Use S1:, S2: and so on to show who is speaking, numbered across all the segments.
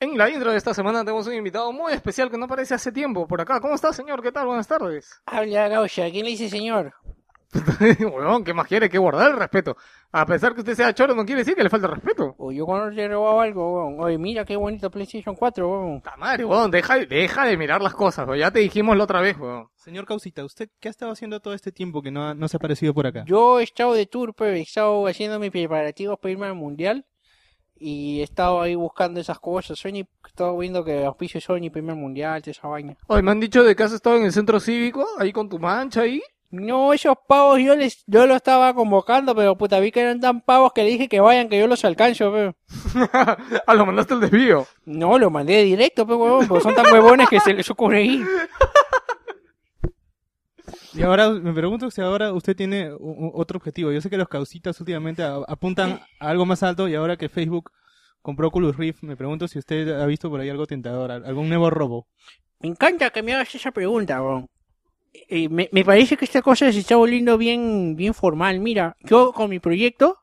S1: En la intro de esta semana tenemos un invitado muy especial que no aparece hace tiempo por acá. ¿Cómo está, señor? ¿Qué tal? Buenas tardes.
S2: Habla Gaucha, ¿quién le dice señor?
S1: Weón, ¿qué más quiere que guardar el respeto? A pesar que usted sea choro, no quiere decir que le falta respeto.
S2: O yo cuando te he robado algo, weón. Oye, mira qué bonito PlayStation 4, weón.
S1: Puta madre, weón, deja, deja de mirar las cosas, weón. Ya te dijimos la otra vez, weón.
S3: Señor Causita, ¿usted qué ha estado haciendo todo este tiempo que no, ha- no se ha aparecido por acá?
S2: Yo he estado de tour, pero he estado haciendo mis preparativos para irme al mundial. Y he estado ahí buscando esas cosas. Sony, he estado viendo que auspicio Sony, primer mundial, esa vaina.
S1: Oye, me han dicho de que has estado en el centro cívico, ahí con tu mancha ahí.
S2: No, esos pavos yo les, yo los estaba convocando, pero puta, vi que eran tan pavos que le dije que vayan, que yo los alcanzo, pero.
S1: ah, lo mandaste el desvío.
S2: No, lo mandé directo, pero huevón, porque son tan huevones que se les ocurre ir.
S3: Y ahora me pregunto si ahora usted tiene otro objetivo. Yo sé que los causitas últimamente apuntan a algo más alto y ahora que Facebook compró Oculus Rift, me pregunto si usted ha visto por ahí algo tentador, al- algún nuevo robo.
S2: Me encanta que me hagas esa pregunta, weón. Eh, me, me parece que esta cosa se está volviendo bien, bien formal. Mira, yo con mi proyecto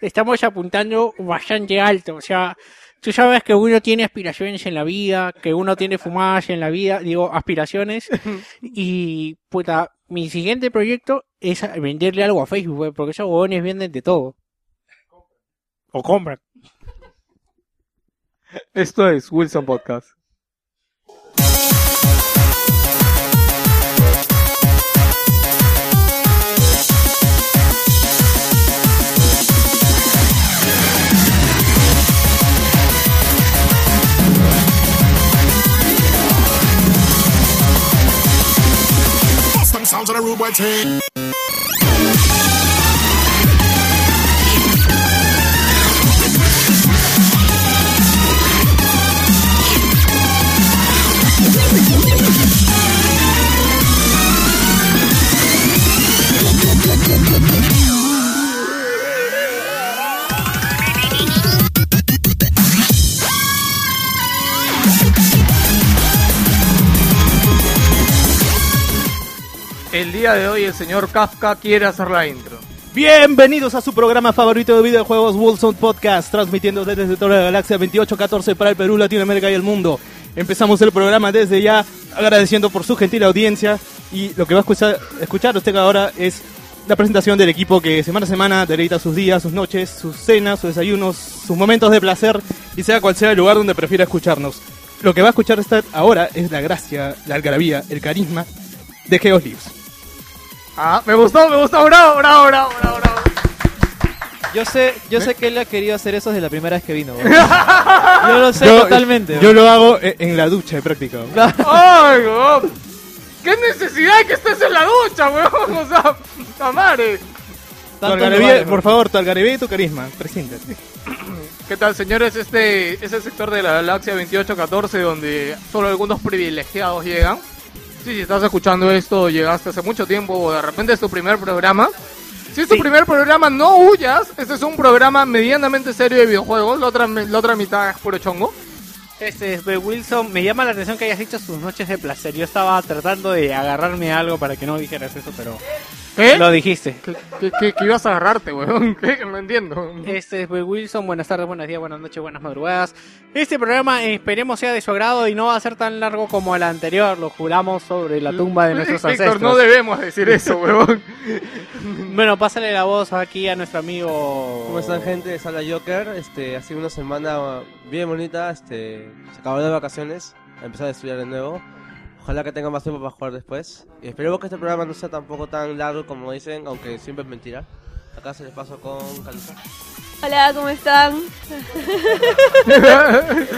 S2: estamos apuntando bastante alto. O sea, tú sabes que uno tiene aspiraciones en la vida, que uno tiene fumadas en la vida, digo, aspiraciones. y, puta, mi siguiente proyecto es venderle algo a Facebook, weón, porque esos huevones venden de todo. O compran.
S1: Esto es Wilson Podcast.
S4: to the rude boy team.
S1: El día de hoy el señor Kafka quiere hacer la intro.
S3: Bienvenidos a su programa favorito de videojuegos, Wilson Podcast, transmitiendo desde toda la galaxia 2814 para el Perú, Latinoamérica y el mundo. Empezamos el programa desde ya, agradeciendo por su gentil audiencia. Y lo que va a escuchar, escuchar usted ahora es la presentación del equipo que semana a semana deleita sus días, sus noches, sus cenas, sus desayunos, sus momentos de placer y sea cual sea el lugar donde prefiera escucharnos. Lo que va a escuchar usted ahora es la gracia, la algarabía, el carisma de Geos Lives.
S1: Ah, me gustó, me gustó, bravo, bravo, bravo, bravo, bravo.
S5: Yo sé, yo sé que él ha querido hacer eso desde la primera vez que vino. Yo lo sé
S3: Yo-
S5: totalmente.
S3: Yo lo hago en en la ducha de práctica.
S1: ¡Ay, weón! ¿Qué necesidad de que estés en la ducha, weón? O sea, puta madre.
S3: Tu algarabía, por favor, tu algarabía y tu carisma. Preséntate.
S1: ¿Qué tal, señores? Este es el sector de la galaxia 2814 donde solo algunos privilegiados llegan. Sí, si estás escuchando esto, llegaste hace mucho tiempo o de repente es tu primer programa. Si es tu primer programa, no huyas. Este es un programa medianamente serio de videojuegos. La otra, la otra mitad es puro chongo.
S6: Este es Wilson. Me llama la atención que hayas dicho sus noches de placer. Yo estaba tratando de agarrarme a algo para que no dijeras eso, pero
S1: ¿Qué?
S6: lo dijiste.
S1: ¿Qué, qué- qué- qué ibas a agarrarte, weón? ¿Qué? No entiendo.
S6: Este es Wilson. Buenas tardes, buenos días, buenas noches, buenas madrugadas. Este programa eh, esperemos sea de su agrado y no va a ser tan largo como el anterior. Lo juramos sobre la tumba de nuestros
S1: Víctor,
S6: ancestros.
S1: no debemos decir eso, weón.
S6: Bueno, pásale la voz aquí a nuestro amigo.
S7: ¿Cómo están gente? Sala Joker, este, ha sido una semana bien bonita, este, se acabó de vacaciones, empezar a estudiar de nuevo. Ojalá que tenga más tiempo para jugar después. Y esperemos que este programa no sea tampoco tan largo como dicen, aunque siempre es mentira. Acá se les paso con Calusa.
S8: Hola, ¿cómo están?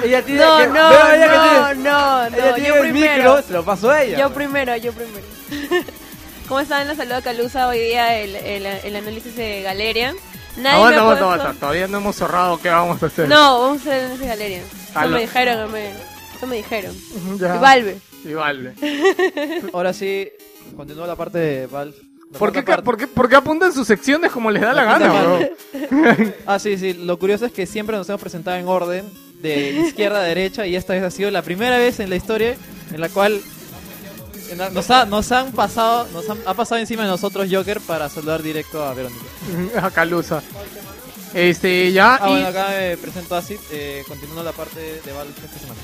S7: ella tiene
S8: No,
S7: que-
S8: no,
S7: Veo ella que
S8: no,
S7: tiene-
S8: no,
S7: ella
S8: no,
S7: tiene
S8: yo
S7: el
S8: primero.
S7: micro, se lo paso a ella.
S8: Yo primero, yo primero. ¿Cómo están? Les saluda Calusa hoy día el, el, el análisis de Galeria. Nadie
S1: Aguanta, aguanta, aguanta. Todavía no hemos cerrado. ¿Qué vamos a hacer?
S8: No, vamos a hacer el análisis de Galeria. Eso
S1: Aló.
S8: me dijeron, no me, eso me dijeron.
S1: Ya.
S8: Y Valve.
S1: Y Valve.
S5: Ahora sí, continúa la parte de Val. La
S1: ¿Por qué,
S5: parte.
S1: por, qué, por qué apuntan sus secciones como les da la
S5: La
S1: gana, weón?
S5: Ah, sí, sí. Lo curioso es que siempre nos hemos presentado en orden de izquierda a derecha y esta vez ha sido la primera vez en la historia en la cual nos, ha- nos han pasado, nos han, ha pasado encima de nosotros Joker para saludar directo a Verónica.
S1: A Calusa. Este, ya,
S5: Ah,
S1: y
S5: bueno, acá me presento Acid, eh, continuando la parte de Valve esta semana.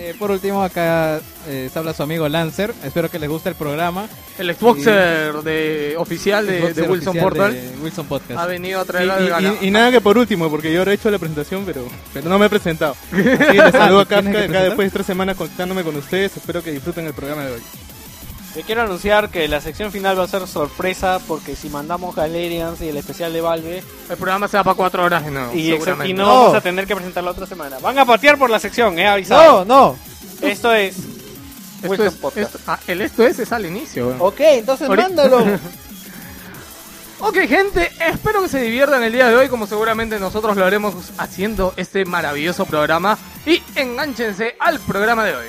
S9: Eh, por último, acá eh, se habla su amigo Lancer. Espero que les guste el programa.
S1: el Xboxer de, oficial de,
S9: Xboxer
S1: de Wilson
S9: oficial
S1: Portal
S9: de Wilson Podcast.
S1: ha venido a
S3: Y,
S1: traer gala.
S3: y- y nada que por último, porque yo ahora he hecho la presentación, pero, pero no me he presentado. Así que les saludo a
S9: ¿tienes que
S3: Kafka, acá
S9: presentar?
S3: después de tres semanas conectándome con ustedes. Espero que disfruten el programa de hoy.
S6: Te quiero anunciar que la sección final va a ser sorpresa porque si mandamos Galerians y el especial de Valve
S1: El programa se va para cuatro horas de nuevo,
S6: y,
S1: seguramente.
S6: y no,
S5: No.
S6: vamos a tener que presentar la otra semana. Van a patear por la sección, he avisado.
S5: No, no.
S6: Esto es
S1: Esto es,
S6: Podcast.
S1: esto- ah, el esto es es al inicio.
S6: Ok, entonces
S1: Ahorita-
S6: mándalo.
S1: Ok, gente, espero que se diviertan el día de hoy, como seguramente nosotros lo haremos haciendo este maravilloso programa. Y enganchense al programa de hoy.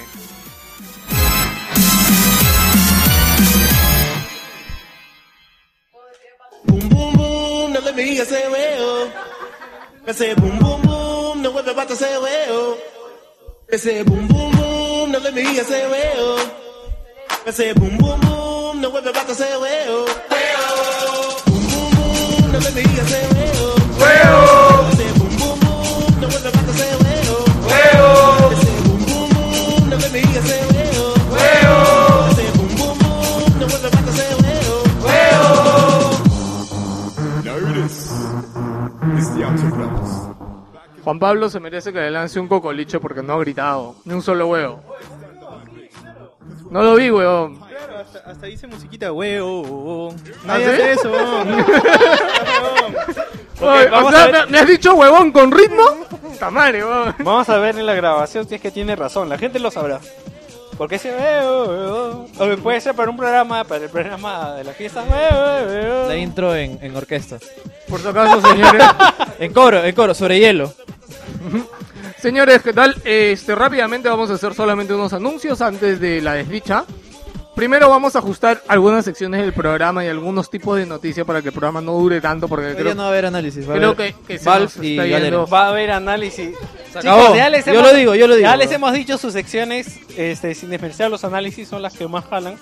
S10: I say way say boom boom boom, no way about to say well. I say boom boom boom, no let me hear say well. I say boom boom boom, no way about to say well. Boom boom boom, no let me hear say
S4: way.
S1: Juan Pablo se merece que le lance un cocoliche porque no ha gritado, ni un solo huevo. No lo vi, weón.
S3: hasta, hasta dice musiquita, huevo.
S1: ¿Ah,
S3: Nadie
S1: sí?
S3: hace eso.
S1: Oye, o
S6: vamos
S1: sea,
S6: a ver.
S1: ¿me, has dicho huevón con ritmo? Madre, weón.
S6: Vamos a ver en la grabación si es que tiene razón, la gente lo sabrá. Porque ese veo, o puede ser para un programa, para el programa de las fiestas.
S5: La intro en, en orquesta.
S1: Por si acaso, señores.
S5: En coro, en coro, sobre hielo.
S1: Señores, ¿qué tal? Este, rápidamente vamos a hacer solamente unos anuncios antes de la desdicha. Primero vamos a ajustar algunas secciones del programa y algunos tipos de noticias para que el programa no dure tanto porque creo,
S5: no va a haber análisis. Va a
S1: creo
S5: haber
S1: que, que se
S5: Valve
S1: nos
S5: y
S1: está yendo.
S5: Galera.
S6: Va a haber análisis.
S5: Se acabó. Yo lo digo, yo lo digo.
S6: Ya les hemos dicho sus secciones, este, sin despreciar los análisis, son las que más jalan.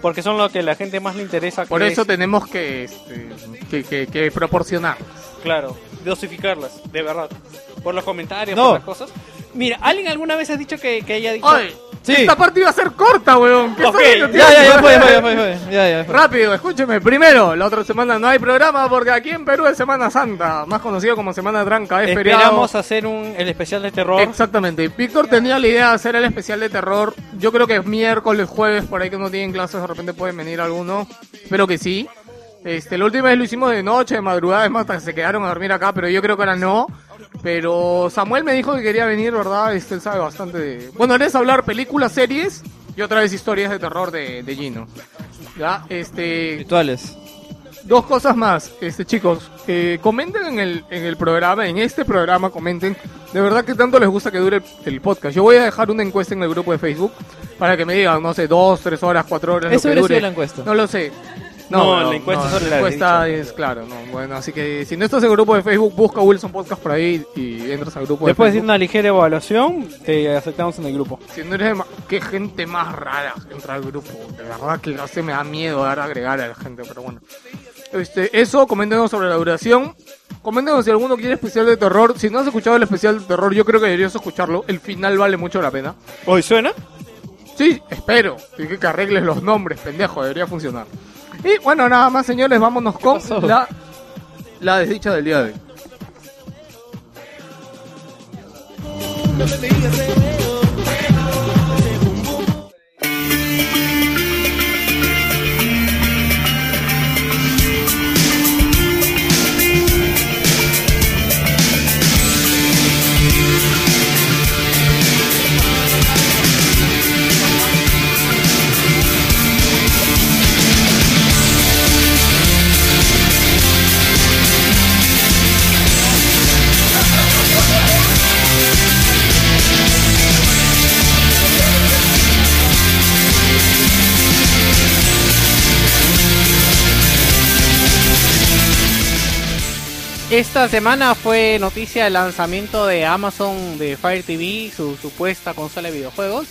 S6: Porque son lo que a la gente más le interesa.
S1: Por eso
S6: es,
S1: tenemos que, este, que, que, que proporcionar.
S6: Claro, dosificarlas, de verdad. Por los comentarios,
S5: No.
S6: por las cosas. Mira, ¿alguien alguna vez ha dicho que, que haya dicho...
S1: ¡Ay!
S5: Sí.
S1: Esta parte iba a ser corta, weón. ¿Qué
S6: Ok,
S1: estás metiendo?
S5: Ya, ya, ya fue, ya fue, ya fue, ya fue. Ya, ya fue.
S1: Rápido, escúcheme. Primero, la otra semana no hay programa porque aquí en Perú es Semana Santa, más conocido como Semana Tranca, es feriado.
S6: Esperamos hacer un, el especial de terror.
S1: Exactamente. Víctor tenía la idea de hacer el especial de terror. Yo creo que es miércoles, jueves, por ahí que no tienen clases, de repente pueden venir algunos. Espero que sí. Este, la última vez lo hicimos de noche, de madrugada, es más, hasta que se quedaron a dormir acá, pero yo creo que ahora no. Pero Samuel me dijo que quería venir, ¿verdad? Este, él sabe bastante de... Bueno, eres hablar películas, series y otra vez historias de terror de, de Gino. Ya, este...
S5: Rituales.
S1: Dos cosas más, este chicos, eh, comenten en el, en el programa, en este programa comenten, de verdad que tanto les gusta que dure el, el podcast. Yo voy a dejar una encuesta en el grupo de Facebook para que me digan, no sé, dos, tres horas, cuatro horas,
S5: Eso
S1: lo que
S5: hubiera
S1: dure.
S5: sido la encuesta.
S1: No lo sé.
S6: No, la encuesta es sobre
S1: la
S6: la
S1: encuesta es claro, no, bueno, así que si no estás en el grupo de Facebook, busca Wilson Podcast por ahí y entras al grupo
S6: Después
S1: de Facebook.
S6: una ligera evaluación, te aceptamos en el grupo.
S1: Si no eres de qué gente más rara entra al grupo. De verdad que casi me da miedo dar a agregar a la gente, pero bueno. Este, eso, coméntenos sobre la duración. Coméntenos si alguno quiere especial de terror. Si no has escuchado el especial de terror, yo creo que deberías escucharlo. El final vale mucho la pena.
S6: ¿Hoy suena?
S1: Sí, espero. Que arregles los nombres, pendejo, debería funcionar. Y bueno, nada más, señores, vámonos con la, la desdicha del día de hoy.
S6: Esta semana fue noticia el lanzamiento de Amazon de Fire TV, su supuesta consola de videojuegos.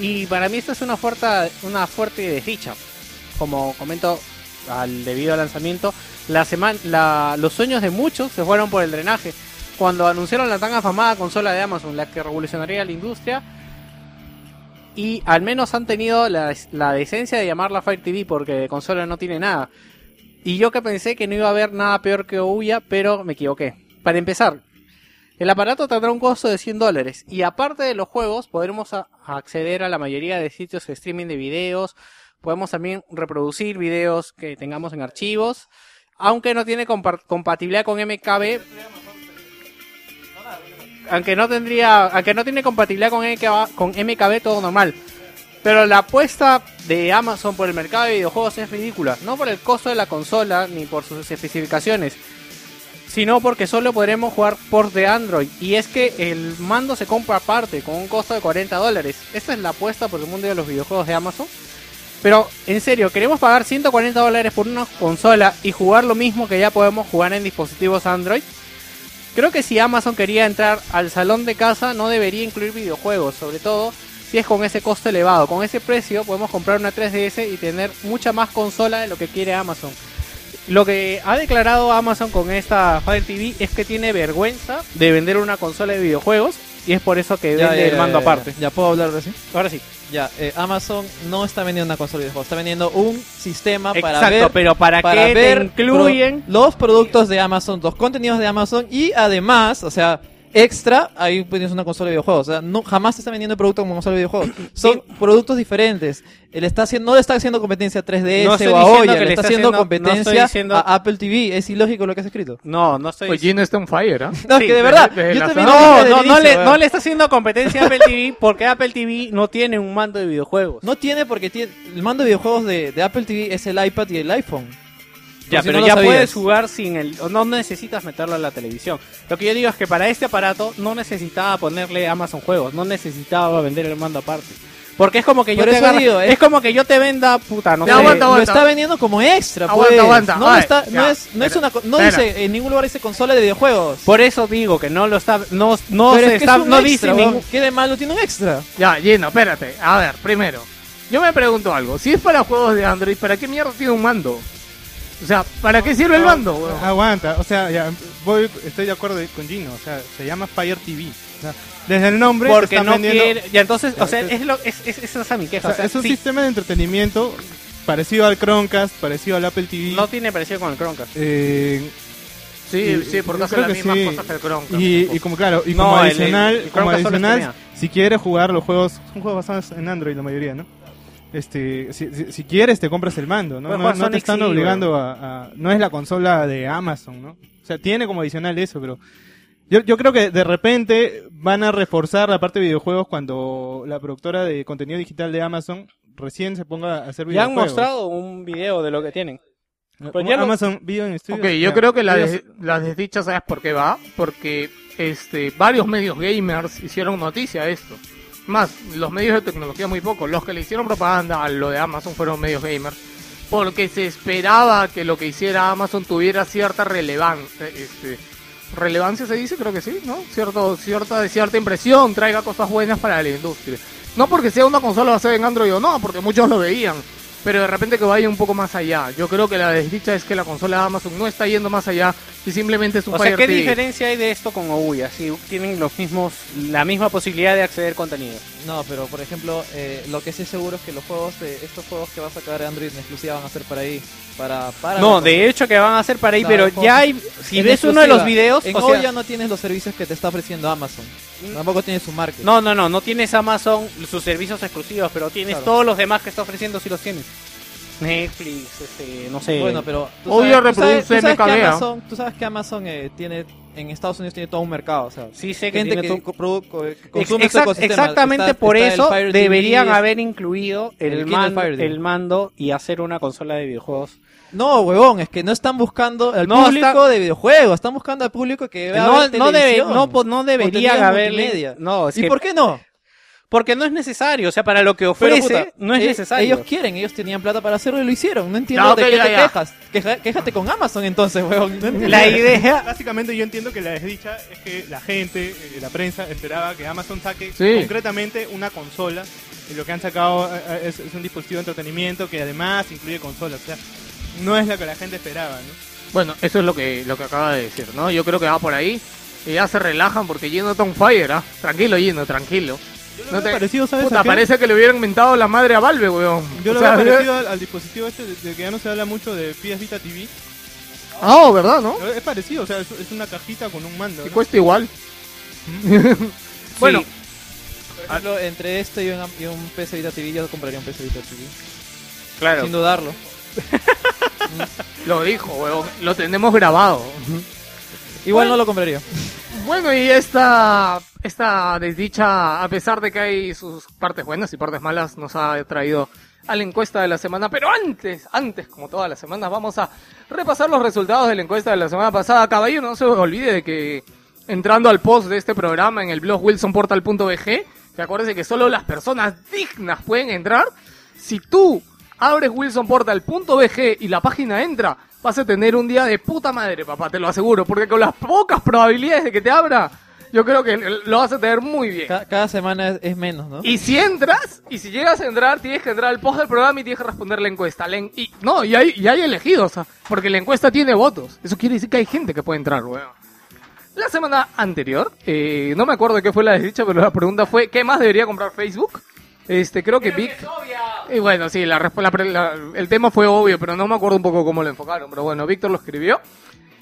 S6: Y para mí esto es una fuerte, una fuerte desdicha. Como comento, al debido lanzamiento, la semana, los sueños de muchos se fueron por el drenaje. Cuando anunciaron la tan afamada consola de Amazon, la que revolucionaría la industria, y al menos han tenido la, decencia de llamarla Fire TV porque consola no tiene nada. Y yo que pensé que no iba a haber nada peor que Ouya, pero me equivoqué. Para empezar, el aparato tendrá un costo de 100 dólares y aparte de los juegos podremos acceder a la mayoría de sitios de streaming de videos, podemos también reproducir videos que tengamos en archivos, aunque no tiene compa- compatibilidad con MKB, aunque no tendría, aunque no tiene compatibilidad con con MKB todo normal. Pero la apuesta de Amazon por el mercado de videojuegos es ridícula, no por el costo de la consola ni por sus especificaciones, sino porque solo podremos jugar ports de Android. Y es que el mando se compra aparte, con un costo de 40 dólares. Esta es la apuesta por el mundo de los videojuegos de Amazon. Pero, en serio, ¿queremos pagar 140 dólares por una consola y jugar lo mismo que ya podemos jugar en dispositivos Android? Creo que si Amazon quería entrar al salón de casa, no debería incluir videojuegos, sobre todo si es con ese costo elevado. Con ese precio podemos comprar una 3DS y tener mucha más consola de lo que quiere Amazon. Lo que ha declarado Amazon con esta Fire TV es que tiene vergüenza de vender una consola de videojuegos y es por eso que
S5: Ya,
S6: vende
S5: ya,
S6: el mando
S5: ya,
S6: aparte.
S5: Ya, puedo hablar de sí.
S6: Ahora sí.
S5: Ya, eh, Amazon no está vendiendo una consola de videojuegos, está vendiendo un sistema para
S6: Exacto,
S5: ver,
S6: pero ¿para qué te
S5: ver
S6: incluyen?
S5: pro- los productos de Amazon, los contenidos de Amazon y además, o sea, extra, ahí tienes una consola de videojuegos. O sea, no, jamás te está vendiendo el producto como consola de videojuegos. Son productos diferentes. Él está haciendo, no le está haciendo competencia a 3DS
S6: No estoy
S5: o a
S6: diciendo
S5: Oya,
S6: que
S5: le
S6: le
S5: está
S6: está
S5: haciendo
S6: haciendo- no
S5: competencia
S6: estoy diciendo-
S5: a Apple TV. Es ilógico lo que has escrito.
S6: No, no estoy
S1: Pues Gino está en fire, ¿ah?
S5: No, es que de verdad, yo también
S1: sala-
S5: lo
S6: No,
S5: de
S6: no, no, le, no le está haciendo competencia a Apple TV porque Apple TV no tiene un mando de videojuegos.
S5: No tiene porque tiene, el mando de videojuegos de, de Apple TV es el iPad y el iPhone.
S6: Ya,
S5: si
S6: pero
S5: no lo
S6: ya
S5: sabías.
S6: puedes jugar sin el... No necesitas meterlo a la televisión. Lo que yo digo es que para este aparato no necesitaba ponerle Amazon Juegos, no necesitaba vender el mando aparte. Porque es como que yo
S5: Por
S6: te
S5: eso
S6: agarre-
S5: digo,
S6: es...
S5: es-
S6: como que yo te venda, puta, no
S1: Ya,
S6: sé.
S1: aguanta,
S5: Lo
S1: aguanta.
S5: está vendiendo como extra,
S1: Aguanta,
S5: pues.
S1: aguanta.
S5: No,
S1: Ay,
S5: está, no es, no es una, no
S1: espera.
S5: dice en ningún lugar dice consola de videojuegos.
S6: Por eso digo que no lo está, no, no
S5: Pero
S6: se
S5: es que
S6: está,
S5: es un
S6: no
S5: extra,
S6: dice ningún...
S5: ¿Qué de malo tiene un extra?
S1: Ya, Gino, espérate. A ver, primero. Yo me pregunto algo. Si es para juegos de Android, ¿para qué mierda tiene un mando? O sea, ¿para qué sirve el mando, weón?
S3: Aguanta, o sea, ya voy, estoy de acuerdo con Gino, o sea, se llama Fire TV. O sea, desde el nombre
S6: Porque
S3: están
S6: no
S3: vendiendo-
S6: quiere... Ya, entonces, o sea, es, lo, es, es, esa es mi queja.
S3: o
S6: O
S3: sea, es un
S6: sí,
S3: sistema de entretenimiento parecido al Chromecast, parecido al Apple TV.
S6: no tiene parecido con el Chromecast.
S3: eh,
S1: Sí,
S3: y-
S1: sí, porque hace las
S3: que
S1: mismas
S3: sí.
S1: cosas que el Chromecast.
S3: Y, y como claro, y
S6: No,
S3: como
S6: el- el-
S3: adicional,
S6: el
S3: como adicional, si quieres jugar los juegos, son juegos basados en Android la mayoría, ¿no? Este, si, si, si quieres te compras el mando, ¿no? No, no te están
S6: sí,
S3: obligando a, a- no es la consola de Amazon, ¿no? O sea, tiene como adicional eso, pero yo, yo creo que de repente van a reforzar la parte de videojuegos cuando la productora de contenido digital de Amazon recién se ponga a hacer
S6: Ya han
S3: videojuegos.
S6: mostrado un video de lo que tienen. Pues ya no-
S3: Amazon Video en Studios.
S1: Ok, yo
S3: ya.
S1: creo que la, des- la desdicha, ¿sabes por qué va? Porque este, varios medios gamers hicieron noticia de esto. Más, los medios de tecnología muy poco. Los que le hicieron propaganda a lo de Amazon fueron medios gamers. Porque se esperaba que lo que hiciera Amazon tuviera cierta relevancia. Este, relevancia se dice, creo que sí, ¿no? Cierto, cierta, cierta impresión, traiga cosas buenas para la industria. No porque sea una consola basada en Android o no, porque muchos lo veían. Pero de repente que vaya un poco más allá. Yo creo que la desdicha es que la consola de Amazon no está yendo más allá y simplemente es un
S6: O sea,
S1: Fire
S6: ¿qué
S1: TV.
S6: diferencia hay de esto con Ouya? Si tienen los mismos, la misma posibilidad de acceder contenido.
S5: No, pero por ejemplo, eh, lo que sí es seguro es que los juegos de estos juegos que va a sacar Android en exclusiva van a ser para ahí, para para
S6: No, de hecho que van a hacer para ahí, pero
S5: juegos
S6: ya hay, si ves uno de los videos,
S5: en
S6: o sea,
S5: Ouya no tienes los servicios que te está ofreciendo Amazon. Tampoco tienes su market.
S6: no, no, no, no tienes Amazon, sus servicios exclusivos, pero tienes
S5: Claro.
S6: todos los demás que está ofreciendo si los tienes. Netflix, este, no sé.
S5: Bueno, pero tú
S1: Obvio
S5: sabes, tú sabes-
S1: reproduce
S5: tú sabes que
S1: MKB.
S5: Amazon, tú sabes que Amazon eh, tiene en Estados Unidos tiene todo un mercado, o sea,
S6: sí sé que
S5: gente
S6: tiene
S5: que,
S6: todo-
S5: consume
S6: exact-
S5: ecosistema.
S6: exactamente
S5: Está-
S6: por
S5: está
S6: eso
S5: TV,
S6: deberían haber incluido el, mando,
S5: Fire TV.
S6: el mando y hacer una consola de videojuegos.
S5: No, huevón, es que no están buscando al
S6: No,
S5: público
S6: está-
S5: de videojuegos, están buscando al público que vea
S6: No, no, debe,
S5: televisión,
S6: no, no deberían
S5: multimedia.
S6: No, es
S5: ¿Y
S6: que-
S5: por qué no?
S6: Porque no es necesario, o sea, para lo que
S5: Pero,
S6: ofrece
S5: puta,
S6: no es
S5: eh,
S6: necesario.
S5: Ellos quieren, ellos tenían plata para hacerlo y lo hicieron. No entiendo de qué
S1: ya,
S5: te
S1: ya.
S5: quejas. Queja- quéjate con Amazon entonces. No entiendo.
S6: La idea
S3: Básicamente yo entiendo que la desdicha es que la gente, eh, la prensa, esperaba que Amazon saque
S1: Sí.
S3: concretamente una consola. Y lo que han sacado eh, es, es un dispositivo de entretenimiento que además incluye consolas. O sea, no es la que la gente esperaba, ¿no?
S1: Bueno, eso es lo que, lo que acaba de decir, ¿no? Yo creo que va por ahí. Y ya se relajan porque Gino está on fire, ¿ah? Tranquilo, Gino, tranquilo. No te...
S3: parecido, ¿sabes
S1: Puta, parece que le hubieran inventado la madre a Valve, weón.
S3: Yo lo
S1: O sea,
S3: veo parecido al, al dispositivo este de, de que ya no se habla mucho de PS Vita TV.
S1: Ah, ¿verdad, no?
S3: Es parecido, o sea, es, es una cajita con un mando.
S1: Y
S3: ¿no?
S1: cuesta igual. bueno,
S5: Por ejemplo, entre esto y un, y un PS Vita TV, yo compraría un PS Vita TV.
S6: Claro.
S5: Sin dudarlo.
S1: lo dijo, weón. Lo tenemos grabado.
S5: Igual no lo compraría.
S1: Bueno, y esta, esta desdicha, a pesar de que hay sus partes buenas y partes malas, nos ha traído a la encuesta de la semana. Pero antes, antes, como todas las semanas, vamos a repasar los resultados de la encuesta de la semana pasada. Caballero, no se olvide de que entrando al post de este programa en el blog wilsonportal.bg, que acuérdense que solo las personas dignas pueden entrar. Si tú abres wilsonportal.bg y la página entra, vas a tener un día de puta madre, papá, te lo aseguro, porque con las pocas probabilidades de que te abra, yo creo que lo vas a tener muy bien.
S5: Ca- cada semana es, es menos, ¿no?
S1: Y si entras, y si llegas a entrar, tienes que entrar al post del programa y tienes que responder la encuesta. La en- y, no, y hay, y hay elegidos, o sea, porque la encuesta tiene votos. Eso quiere decir que hay gente que puede entrar, weón. La semana anterior, eh, no me acuerdo qué fue la desdicha, pero la pregunta fue, ¿qué más debería comprar Facebook? Este, creo que Vic... Y bueno, sí, la, la la- el tema fue obvio, pero no me acuerdo un poco cómo lo enfocaron. Pero bueno, Víctor lo escribió.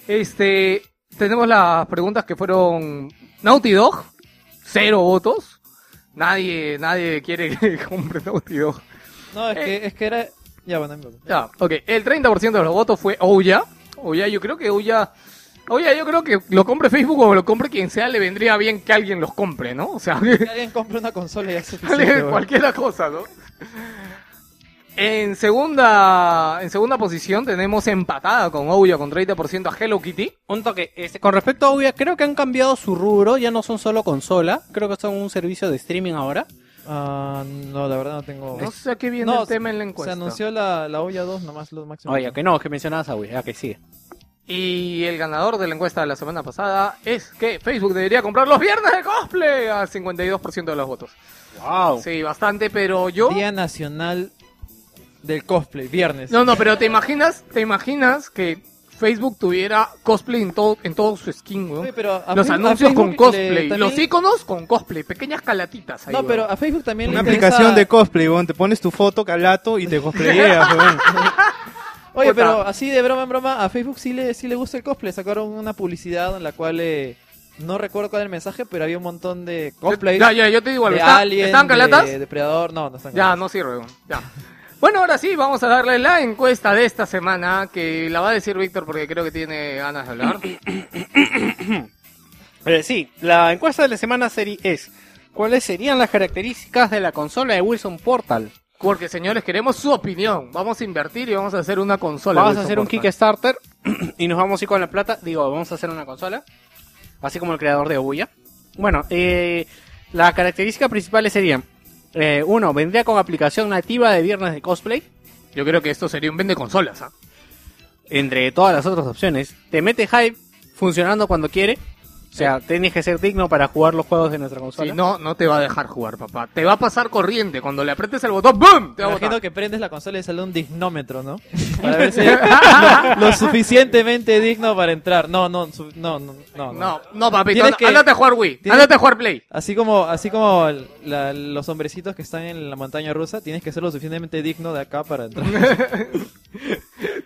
S1: Este, tenemos las preguntas que fueron Naughty Dog, cero votos. Nadie, nadie quiere que compre Naughty Dog.
S5: No, es que, es que era... Ya, bueno.
S1: Ya, ok. El 30% de los votos fue Ouya. Ouya, yo creo que Ouya... Ouya, yo creo que lo compre Facebook o lo compre quien sea, le vendría bien que alguien los compre, ¿no? O sea,
S5: Que alguien compre una consola y weón.
S1: cualquier cosa, ¿no? En segunda, en segunda posición tenemos empatada con Ouya con 30% a Hello Kitty.
S6: Un toque. Este, con respecto a Ouya, creo que han cambiado su rubro. Ya no son solo consola. Creo que son un servicio de streaming ahora.
S5: Ah, no, la verdad no tengo...
S1: No sé qué viene
S5: No,
S1: el tema en la
S5: Se
S1: encuesta.
S5: anunció la, la olla 2 nomás, lo máximo.
S6: Oye, que no, que mencionabas a Ouya. Ya que sigue.
S1: Y el ganador de la encuesta de la semana pasada es que Facebook debería comprar los viernes de cosplay a 52% de los votos.
S6: Wow.
S1: Sí, bastante, pero yo...
S5: Día Nacional del Cosplay, viernes.
S1: No, no, pero te imaginas, te imaginas que Facebook tuviera cosplay en todo, en todo su skin, weón?
S5: Oye, pero a
S1: Los
S5: a
S1: anuncios con cosplay,
S5: también-
S1: los iconos con cosplay, pequeñas calatitas ahí.
S5: No,
S1: weón.
S5: pero a Facebook también
S3: Una
S5: le interesa-
S3: aplicación de cosplay, weón. Te pones tu foto, calato y te cosplayeas, weón.
S5: Oye, pero así de broma en broma, a Facebook sí le, sí le gusta el cosplay. Sacaron una publicidad en la cual eh, no recuerdo cuál era el mensaje, pero había un montón de cosplays.
S1: Ya, ya, yo te digo algo.
S5: de
S1: ¿Está-
S5: Alien,
S1: ¿Están calatas?
S5: De Depredador, no, no están
S1: Ya,
S5: calatas.
S1: no sirve. Ya. Bueno, ahora sí, vamos a darle la encuesta de esta semana, que la va a decir Víctor porque creo que tiene ganas de hablar.
S6: Eh, sí, la encuesta de la semana seri- es ¿Cuáles serían las características de la consola de Wilson Portal?
S1: Porque, señores, queremos su opinión. Vamos a invertir y vamos a hacer una consola.
S6: Vamos a hacer un. Kickstarter y nos vamos a ir con la plata. Digo, vamos a hacer una consola. Así como el creador de Ouya. Bueno, eh, las características principales serían: eh, uno, vendría con aplicación nativa de viernes de cosplay.
S1: Yo creo que esto sería un vende consolas. ¿ah?
S6: Entre todas las otras opciones, te mete hype funcionando cuando quiere. O sea, tienes que ser digno para jugar los juegos de nuestra consola.
S1: Si no, no te va a dejar jugar, papá. Te va a pasar corriente. Cuando le apretes el botón, ¡boom! Te va a
S5: Imagino que prendes la consola y sale un dignómetro, ¿no? Para ver si lo, lo suficientemente digno para entrar. No, no, su- no, no, no.
S1: No, no, papito.
S5: Que-
S1: Ándate a jugar Wii.
S5: tienes-
S1: Ándate a jugar Play.
S5: Así como, así como la- los hombrecitos que están en la montaña rusa, tienes que ser lo suficientemente digno de acá para entrar.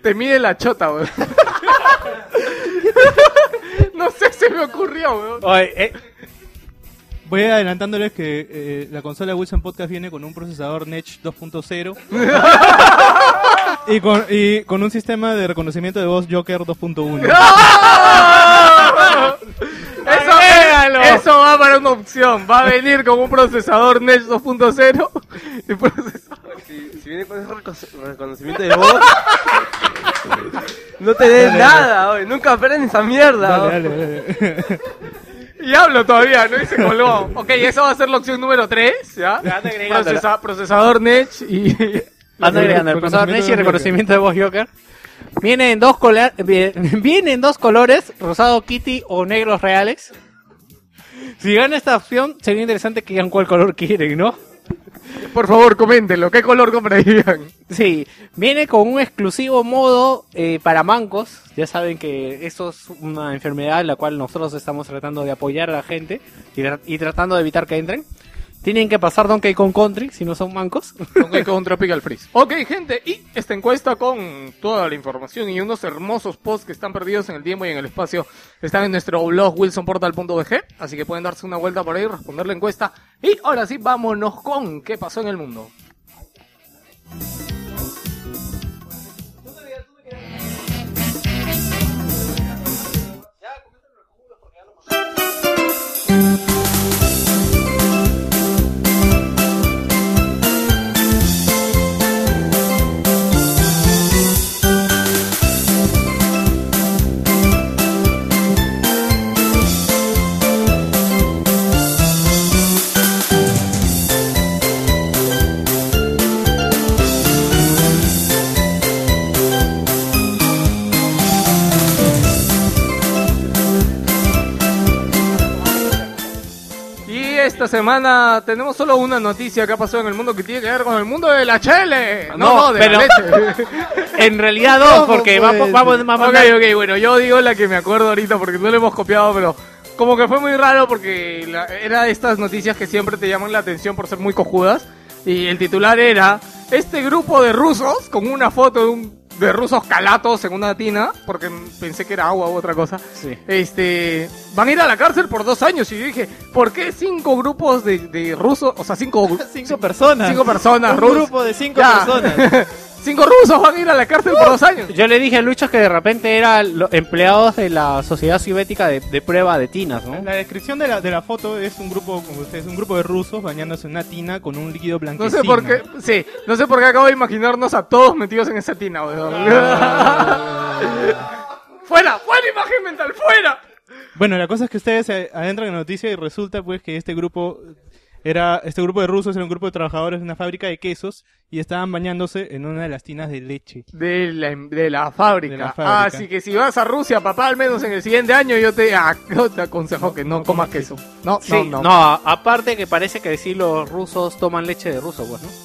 S1: Te mide la chota, weón. no sé, se me ocurrió, weón.
S6: Oye, eh,
S3: Voy adelantándoles que eh, la consola Wilson Podcast viene con un procesador Nech 2.0 y, con, y con un sistema de reconocimiento de voz Joker 2.1.
S1: Eso, eso va para una opción. Va a venir con un procesador Nech 2.0. y procesador-
S7: Si, si viene con ese recono- reconocimiento de voz, no te des nada, oye. Nunca aprendes esa mierda.
S3: Dale,
S7: oye.
S3: dale, dale.
S1: Y hablo todavía, ¿no? Y se colgó. Ok, esa va a ser la opción número 3, ¿ya? Procesa- procesador Nech y...
S6: anda agregando el procesador Nesh y reconocimiento de voz Joker. Viene en dos cola- vi- viene en dos colores, rosado kitty o negros reales. Si gana esta opción, sería interesante que digan cuál color quieren, ¿no?
S1: Por favor, coméntenlo. ¿Qué color comprarían?
S6: Sí, viene con un exclusivo modo eh, para mancos. Ya saben que eso es una enfermedad en la cual nosotros estamos tratando de apoyar a la gente y, tra- y tratando de evitar que entren. Tienen que pasar Donkey Kong Country si no son mancos.
S1: Donkey Kong Tropical Freeze. Ok, gente, y esta encuesta con toda la información y unos hermosos posts que están perdidos en el tiempo y en el espacio están en nuestro blog wilsonportal.bg, así que pueden darse una vuelta por ahí, responder la encuesta. Y ahora sí, vámonos con qué pasó en el mundo. Esta semana tenemos solo una noticia que ha pasado en el mundo que tiene que ver con el mundo de la chele. No, no,
S6: No,
S1: de
S6: pero-
S1: la leche.
S6: en realidad dos, porque va,
S5: puede
S6: vamos, vamos,
S1: Ok, ok, bueno, yo digo la que me acuerdo ahorita porque no la hemos copiado, pero como que fue muy raro porque la- era de estas noticias que siempre te llaman la atención por ser muy cojudas. Y el titular era, este grupo de rusos, con una foto de, un- de rusos calatos en una tina, porque pensé que era agua u otra cosa, este, van a ir a la cárcel por dos años. Y yo dije, ¿por qué cinco grupos de, de rusos, o sea, cinco,
S5: Cinco personas.
S1: cinco personas,
S5: Un
S1: rusos?
S5: grupo de cinco
S1: Ya.
S5: personas.
S1: cinco rusos van a ir a la cárcel por dos años.
S6: Yo le dije a Lucho que de repente eran los empleados de la sociedad soviética de, de prueba de tinas, ¿no?
S3: La descripción de la, de la foto es un grupo, como ustedes, un grupo de rusos bañándose en una tina con un líquido
S1: No
S3: blanquecino.
S1: sé por qué, sí, no sé por qué acabo de imaginarnos a todos metidos en esa tina, weón. fuera, fuera imagen mental, fuera.
S3: Bueno, la cosa es que ustedes se adentran en la noticia y resulta pues que este grupo era este grupo de rusos era un grupo de trabajadores de una fábrica de quesos y estaban bañándose en una de las tinas de leche.
S1: De la, de la fábrica.
S3: De la fábrica.
S1: Así que si vas a Rusia, papá, al menos en el siguiente año yo te, ah, yo te aconsejo que no comas queso. No,
S6: Sí,
S1: no,
S6: no,
S1: no.
S6: aparte que parece que sí los rusos toman leche de ruso, pues, ¿no?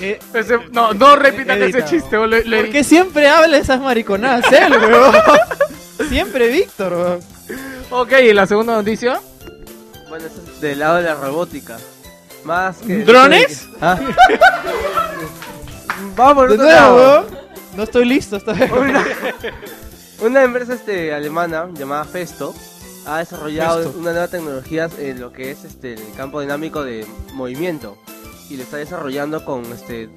S3: Eh,
S1: Ese- no, no repitan ese chiste. o le- le-
S5: ¿Por qué siempre habla esas mariconadas él, weón? Siempre Víctor, weón.
S1: Ok, ¿y la segunda noticia?
S7: Bueno, eso es del lado de la robótica. Más que.
S6: ¿Drones?
S7: Ah. Vamos por otro lado.
S5: No estoy listo vez.
S7: Una, una empresa este, alemana llamada Festo ha desarrollado
S3: Festo.
S7: una nueva tecnología en lo que es este, el campo dinámico de movimiento y lo está desarrollando con este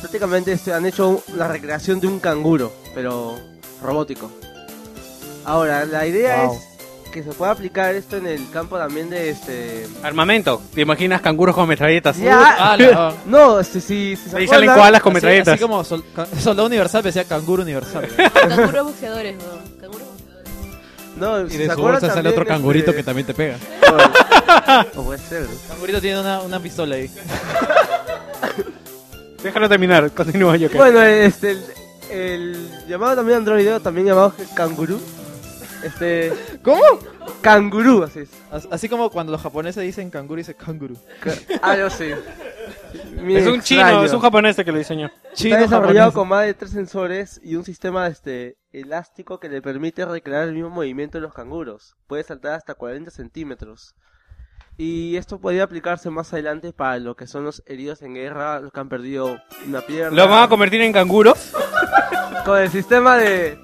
S7: prácticamente este, han hecho la recreación de un canguro pero robótico ahora la idea
S6: Wow.
S7: es que se pueda aplicar esto en el campo también de este
S6: Armamento. ¿Te imaginas canguros con metralletas?
S7: Ya.
S5: Ah,
S7: no este si, si se
S6: Ahí salen koalas con
S5: así,
S6: metralletas.
S5: así como sol- soldado universal, decía canguro universal.
S8: Canguros boxeadores, weón. Canguros
S7: no,
S9: Y de su bolsa sale otro
S7: también,
S9: cangurito
S7: este,
S9: que también te pega.
S7: o puede ser
S5: Cangurito tiene una, una pistola ahí.
S6: Déjalo terminar, continúa yo.
S7: Bueno, este, el, el llamado también androideo, también llamado cangurú. Este.
S5: ¿Cómo?
S7: Cangurú, así es.
S5: As- Así como cuando los japoneses dicen canguro, dice canguru.
S7: Ca- Algo así. Muy
S6: Es un
S7: extraño.
S6: chino, es un japonés que lo diseñó.
S7: Está desarrollado con más de tres sensores y un sistema este, elástico que le permite recrear el mismo movimiento de los canguros. Puede saltar hasta 40 centímetros. Y esto podría aplicarse más adelante para lo que son los heridos en guerra, los que han perdido una pierna.
S6: ¿Lo van a convertir en canguros?
S7: Con el sistema de,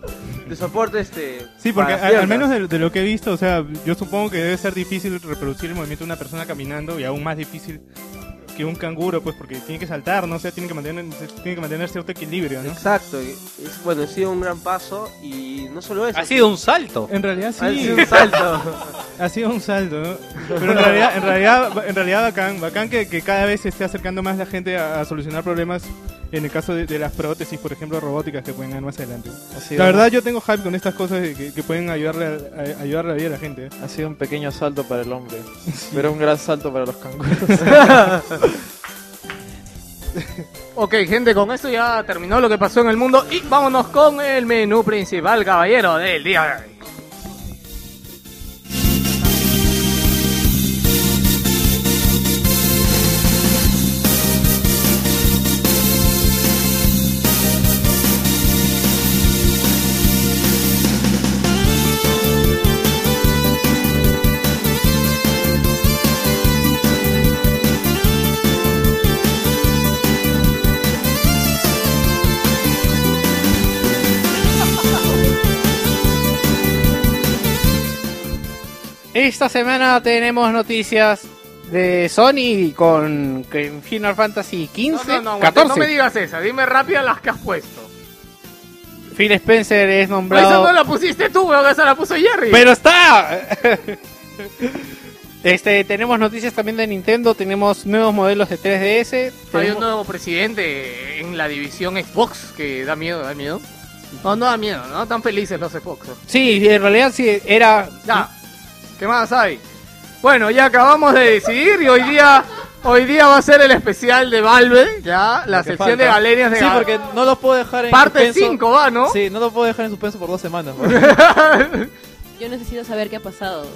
S7: de soporte este.
S3: Sí, porque al, al menos de, de lo que he visto, o sea, yo supongo que debe ser difícil reproducir el movimiento de una persona caminando y aún más difícil que un canguro, pues porque tiene que saltar, no sé, tiene que mantener, tiene que mantener cierto equilibrio, ¿no?
S7: Exacto, es, bueno, ha sido un gran paso y no solo eso.
S6: Ha sido un salto.
S3: En realidad
S7: Ha
S3: sí,
S7: sido un salto.
S3: ha sido un salto, ¿no? Pero en realidad, en realidad, en realidad bacán, bacán que, que cada vez se esté acercando más la gente a, a solucionar problemas en el caso de, de las prótesis, por ejemplo, robóticas que pueden dar más adelante. La verdad yo tengo hype con estas cosas que, que pueden ayudarle a, a- ayudar la vida a la gente. ¿eh?
S5: ha sido un pequeño salto para el hombre, pero un gran salto para los canguros.
S1: Ok, gente, con esto ya terminó lo que pasó en el mundo y vámonos con el menú principal, caballero, del día de hoy.
S6: Esta semana tenemos noticias de Sony con Final Fantasy XV,
S1: No, no, no, aguanta,
S6: 14.
S1: no me digas esa, dime rápido las que has puesto.
S6: Phil Spencer es
S1: Esa
S6: nombrado.
S1: no la pusiste tú, weón, esa la puso Jerry.
S6: Pero está. Este, tenemos noticias también de Nintendo, tenemos nuevos modelos de 3DS.
S1: Hay
S6: tenemos-
S1: un nuevo presidente en la división Xbox que da miedo, da miedo. No, no da miedo, no tan felices los Xbox.
S6: Sí, en realidad sí era
S1: Ya, ¿qué más hay? Bueno, ya acabamos de decidir y hoy día, hoy día va a ser el especial de Valve, ya, la sección de galerias de
S5: Sí, porque no los puedo dejar en
S1: Parte
S5: suspenso.
S1: 5 va, ¿no?
S5: Sí, no los puedo dejar en suspenso por dos semanas.
S8: Yo necesito saber qué ha pasado.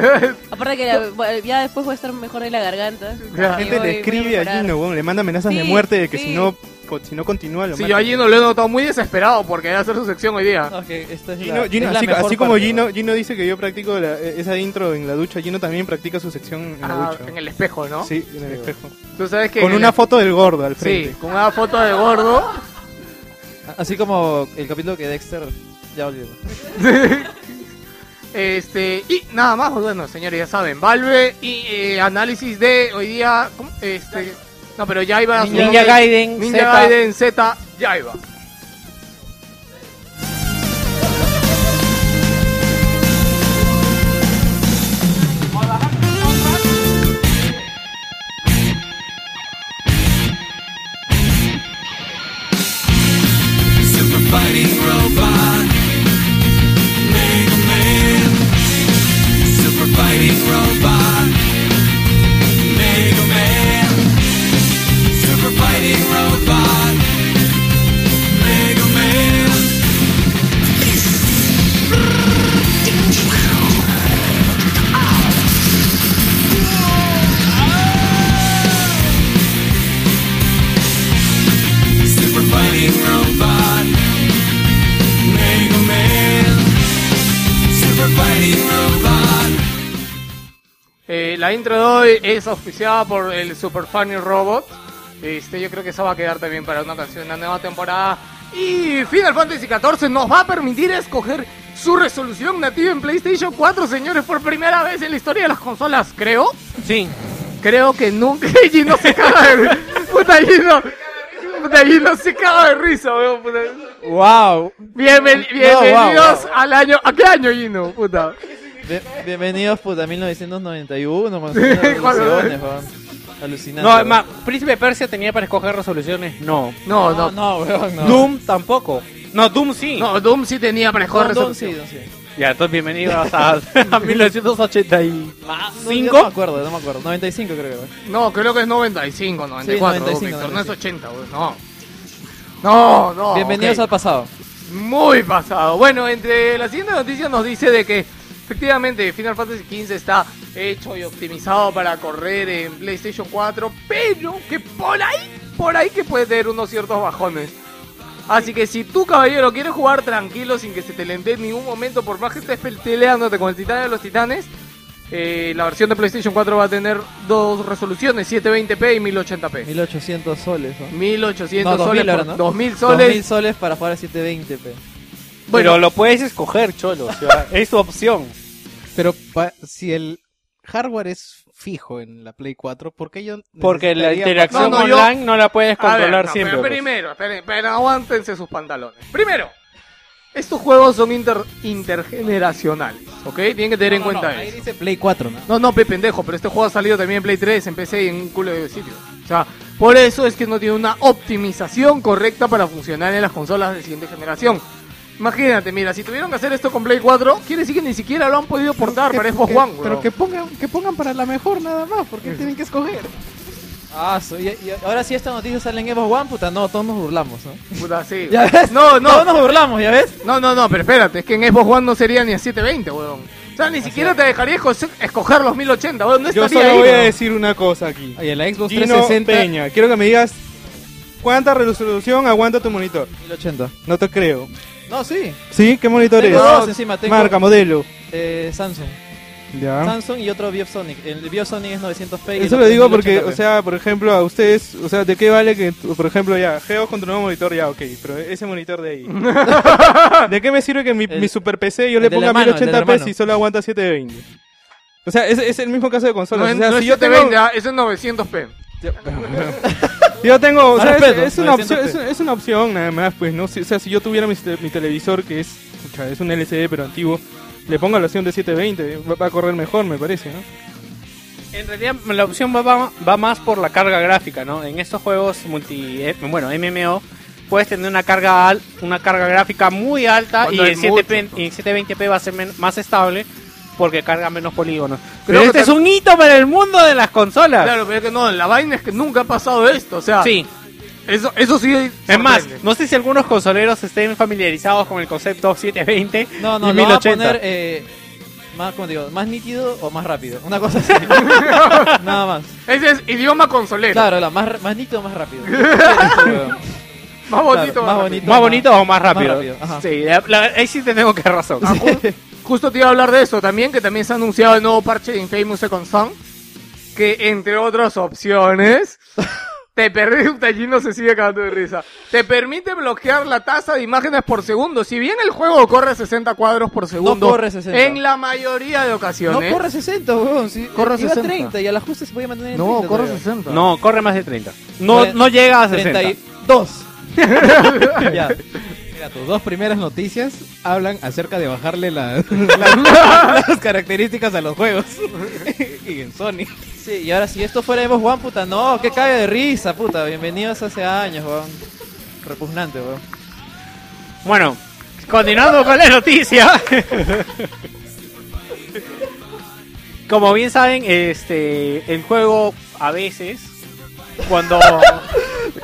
S8: Aparte que la- ya después voy a estar mejor de la garganta.
S3: La gente
S8: voy-
S3: le escribe a
S8: mejorar.
S3: Gino, le manda amenazas de muerte de que
S8: sí.
S3: si no si no continúa lo
S1: Sí, yo a Gino lo he notado muy desesperado porque a hacer su sección hoy día.
S5: No, que esta es
S3: Gino,
S5: la-
S3: Gino,
S5: es la
S3: así,
S5: mejor
S3: así como
S5: parte,
S3: Gino. Gino dice que yo practico la- esa intro en la ducha, Gino también practica su sección en la
S1: Ah,
S3: ducha.
S1: en el espejo, ¿no?
S3: Sí, en el espejo.
S1: Tú sabes que
S3: Con una
S1: el-
S3: foto del gordo al frente.
S1: Sí, con una foto de gordo.
S5: Así como el capítulo que Dexter ya olvidó.
S1: Este, y nada más, pues bueno, señores, ya saben, Valve y eh, análisis de hoy día, ¿cómo? este, no, pero ya iba
S6: Ninja, Gaiden
S1: Ninja. Gaiden Z, ya Eh, la intro de hoy es auspiciada por el Super Funny Robot. Este, yo creo que eso va a quedar también para una canción de la nueva temporada. Y Final Fantasy XIV nos va a permitir escoger su resolución nativa en PlayStation 4, señores, por primera vez en la historia de las consolas, creo.
S6: Sí.
S1: Creo que nunca Gino se caga de Puta Gino. Puta Gino se caga de risa, weón. puta.
S6: Wow.
S1: Bienven-
S6: No,
S1: bienvenidos
S6: wow, wow.
S1: al año. ¿A qué año, Gino? Puta.
S5: Bien- bienvenidos, puta, 1991, más
S1: Sí,
S5: resoluciones. Alucinante.
S6: No,
S5: weón.
S6: es más, Príncipe Persia tenía para escoger resoluciones. No.
S1: No,
S5: No,
S1: no.
S5: no, weón, no.
S6: Doom tampoco. No, Doom sí.
S1: No, Doom sí tenía para escoger
S5: Doom, Doom, sí,
S1: resolución.
S5: Doom, sí.
S6: Ya, entonces bienvenidos a, a 1985.
S5: No, me acuerdo, no me acuerdo. 95 creo que fue.
S1: No, creo que es 95, 94,
S5: 95,
S1: Víctor, no es
S5: 95.
S1: 80, weón, no. No, no.
S5: Bienvenidos al pasado.
S1: Muy pasado. Bueno, entre las siguientes noticias nos dice de que efectivamente Final Fantasy XV está hecho y optimizado para correr en PlayStation 4, pero que por ahí, por ahí que puede tener unos ciertos bajones. Así que si tú, caballero, quieres jugar tranquilo sin que se te lente en ningún momento, por más que estés peleándote con el titán de los titanes, eh, la versión de PlayStation 4 va a tener dos resoluciones, 720p y 1080p.
S5: 1800 soles, ¿no?
S1: 1800
S5: No,
S1: soles
S5: 2000 ahora,
S1: por-
S5: ¿no?
S1: 2000 soles.
S5: 2000 soles para jugar a 720p.
S6: Pero lo puedes escoger, cholo. o sea, es tu opción.
S9: Pero pa- si el hardware es fijo en la Play 4, ¿por qué yo
S6: Porque la
S9: necesitaría
S6: interacción
S1: No, no, yo-
S6: online no la puedes
S1: A ver,
S6: controlar
S1: no,
S6: siempre.
S1: pero
S6: pues.
S1: primero, esperen, esperen, aguántense sus pantalones. Primero, estos juegos son inter- intergeneracionales, ¿ok? Tienen que tener en cuenta
S9: Ahí
S1: eso.
S9: dice Play 4, ¿no?
S1: No, no, pe pendejo, pero este juego ha salido también en Play 3, en PC y en un culo de sitios. O sea, por eso es que no tiene una optimización correcta para funcionar en las consolas de siguiente generación. Imagínate, mira, si tuvieron que hacer esto con Play 4, quiere decir que ni siquiera lo han podido portar para Xbox
S9: Que-
S1: One,
S9: Pero
S1: weón.
S9: que pongan, que pongan para la mejor nada más, porque tienen que escoger.
S5: Ah, so- y, y ahora sí esta noticia sale en Xbox One, puta, no, todos nos burlamos, ¿no?
S1: Puta, sí.
S5: ¿Ya ves?
S1: No, no.
S5: Todos nos burlamos, ¿ya ves?
S1: No, no, no, pero espérate, es que en Xbox One no sería ni a 720, weón. O sea, ni siquiera te dejaría esco- escoger los 1080, weón. No
S3: Yo
S1: estaría
S3: solo
S1: ahí,
S3: voy a decir una cosa aquí.
S9: Oye, la Xbox
S3: Gino
S9: 360
S3: Peña, quiero que me digas cuánta resolución aguanta tu monitor.
S5: 1080.
S3: No te creo.
S5: No, sí.
S3: ¿Sí? ¿Qué monitor
S5: Tengo
S3: es?
S5: dos encima, tengo
S3: Marca, modelo.
S5: eh, Samsung.
S3: Ya.
S5: Samsung y otro Biosonic. El Biosonic es 900p. y el
S3: Eso lo digo porque,
S5: 1080p.
S3: o sea, por ejemplo, a ustedes, o sea, ¿de qué vale que, por ejemplo, ya, Geo con tu nuevo monitor, ya, ok, pero ese monitor de ahí. ¿De qué me sirve que mi,
S5: El-
S3: mi super PC yo
S5: el
S3: le
S5: del
S3: ponga
S5: hermano, el del
S3: 1080p
S5: hermano.
S3: si solo aguanta 720? O sea, es, es el mismo caso de
S1: No,
S3: consolas.
S1: es-
S3: o sea,
S1: no
S3: si
S1: es
S3: yo tengo,
S1: 720, ah, eso es 900p.
S3: yo tengo, o
S5: Más
S3: sea, es-
S5: respeto,
S3: es, una opción,
S5: 900p.
S3: es, una- es una opción nada más, pues, ¿no? Si- o sea, si yo tuviera mi, te- mi televisor, que es, pucha, es un LCD pero antiguo, le pongo la opción de 720, va, va a correr mejor, me parece, ¿no?
S6: En realidad la opción va, va, va más por la carga gráfica, ¿no? En estos juegos multi, eh, bueno, MMO, puedes tener una carga al- una carga gráfica muy alta
S1: Cuando
S6: y en, 7P y en 720p va a ser men- más estable porque carga menos polígonos. Pero
S1: que
S6: este es un hito para el mundo de las consolas.
S1: Claro, pero es que no, la vaina es que nunca ha pasado esto, o sea,
S6: Sí,
S1: eso, eso sí
S6: es más, no sé si algunos consoleros estén familiarizados con el concepto 720
S5: No, no,
S6: y
S5: lo van a
S6: 1080.
S5: poner eh, más, ¿cómo digo? Más nítido o más rápido. Una cosa así. Nada más.
S1: Ese es idioma consolero.
S5: Claro, la más, más nítido o más rápido.
S1: Más bonito.
S5: Claro, más
S1: más
S5: bonito.
S6: ¿Más bonito o más rápido? Sí, la- la- ahí sí te tengo que razón.
S1: Ju- Justo te iba a hablar de eso también, que también se ha anunciado el nuevo parche de Infamous Second Son, que entre otras opciones, te permite, un tallino se sigue cagando de risa, te permite bloquear la tasa de imágenes por segundo. Si bien el juego corre 60 cuadros por segundo,
S5: corre 60.
S1: en la mayoría de
S5: No
S1: ocasiones,
S5: corre 60, weón. Si,
S1: Corre
S5: iba
S1: 60.
S5: 30 y al ajuste se podía mantener en
S1: no,
S5: 30
S1: corre
S5: todavía.
S1: 60.
S6: No, corre más de 30. No, no llega a 60.
S5: 32. ya.
S9: Mira, tus dos primeras noticias hablan acerca de bajarle la- la- las características a los juegos. y en Sony.
S5: Sí, y ahora si esto fuera Xbox One, puta, no, que cague de risa, puta. Bienvenidos hace años, weón. Repugnante, weón.
S6: Bueno, continuando con la noticia. Como bien saben, este el juego a veces cuando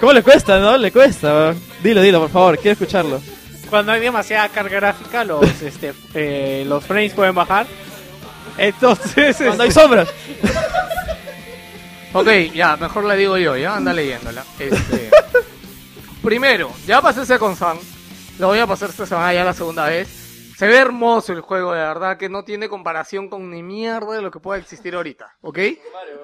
S5: ¿Cómo le cuesta, no? Le cuesta, weón. Dilo, dilo, por favor, quiero escucharlo.
S6: cuando hay demasiada carga gráfica los este eh, los frames pueden bajar. Entonces,
S5: Cuando hay
S6: este,
S5: sombras.
S1: Ok, ya, mejor la digo yo, ya anda leyéndola. Este, primero, ya pasé ese con Sam. Lo voy a pasar esta semana ya la segunda vez. Se ve hermoso el juego, de verdad, que no tiene comparación con ni mierda de lo que pueda existir ahorita, ¿ok?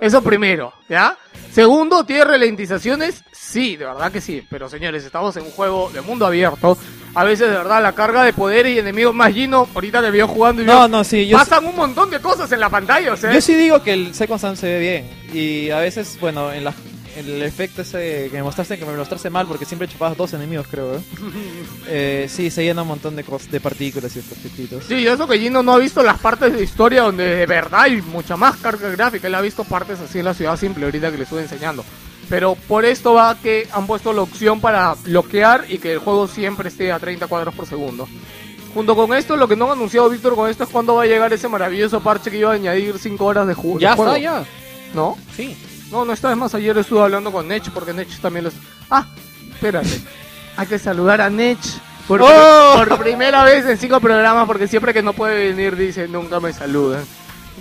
S1: Eso primero, ¿ya? Segundo, ¿tiene ralentizaciones? Sí, de verdad que sí. Pero señores, estamos en un juego de mundo abierto. A veces, de verdad, la carga de poder y enemigos más lleno. Ahorita te veo jugando y
S5: No,
S1: veo-
S5: no, sí, yo,
S1: pasan un montón de cosas en la pantalla, o sea.
S5: yo sí digo que el Second Sun se ve bien. Y a veces, bueno, en la, el efecto ese que me mostraste, que me mostraste mal, porque siempre chupabas dos enemigos, creo, ¿eh? Eh, sí, se llena un montón de, cos- de partículas y efectitos.
S1: Sí, eso que Gino no ha visto las partes de historia donde de verdad hay mucha más carga gráfica. Él ha visto partes así en la ciudad simple ahorita que le estuve enseñando. Pero por esto va que han puesto la opción para bloquear y que el juego siempre esté a 30 cuadros por segundo. Junto con esto, lo que no ha anunciado Víctor con esto es cuándo va a llegar ese maravilloso parche que iba a añadir 5 horas de, ju- de
S6: ya
S1: juego.
S6: está ya.
S1: ¿No?
S6: Sí.
S1: No, no está. Es más, ayer estuve hablando con Nech porque Nech también los... Ah, espérate. Hay que saludar a Nech por,
S5: ¡Oh!
S1: por primera vez en cinco programas porque siempre que no puede venir dice nunca me saludan.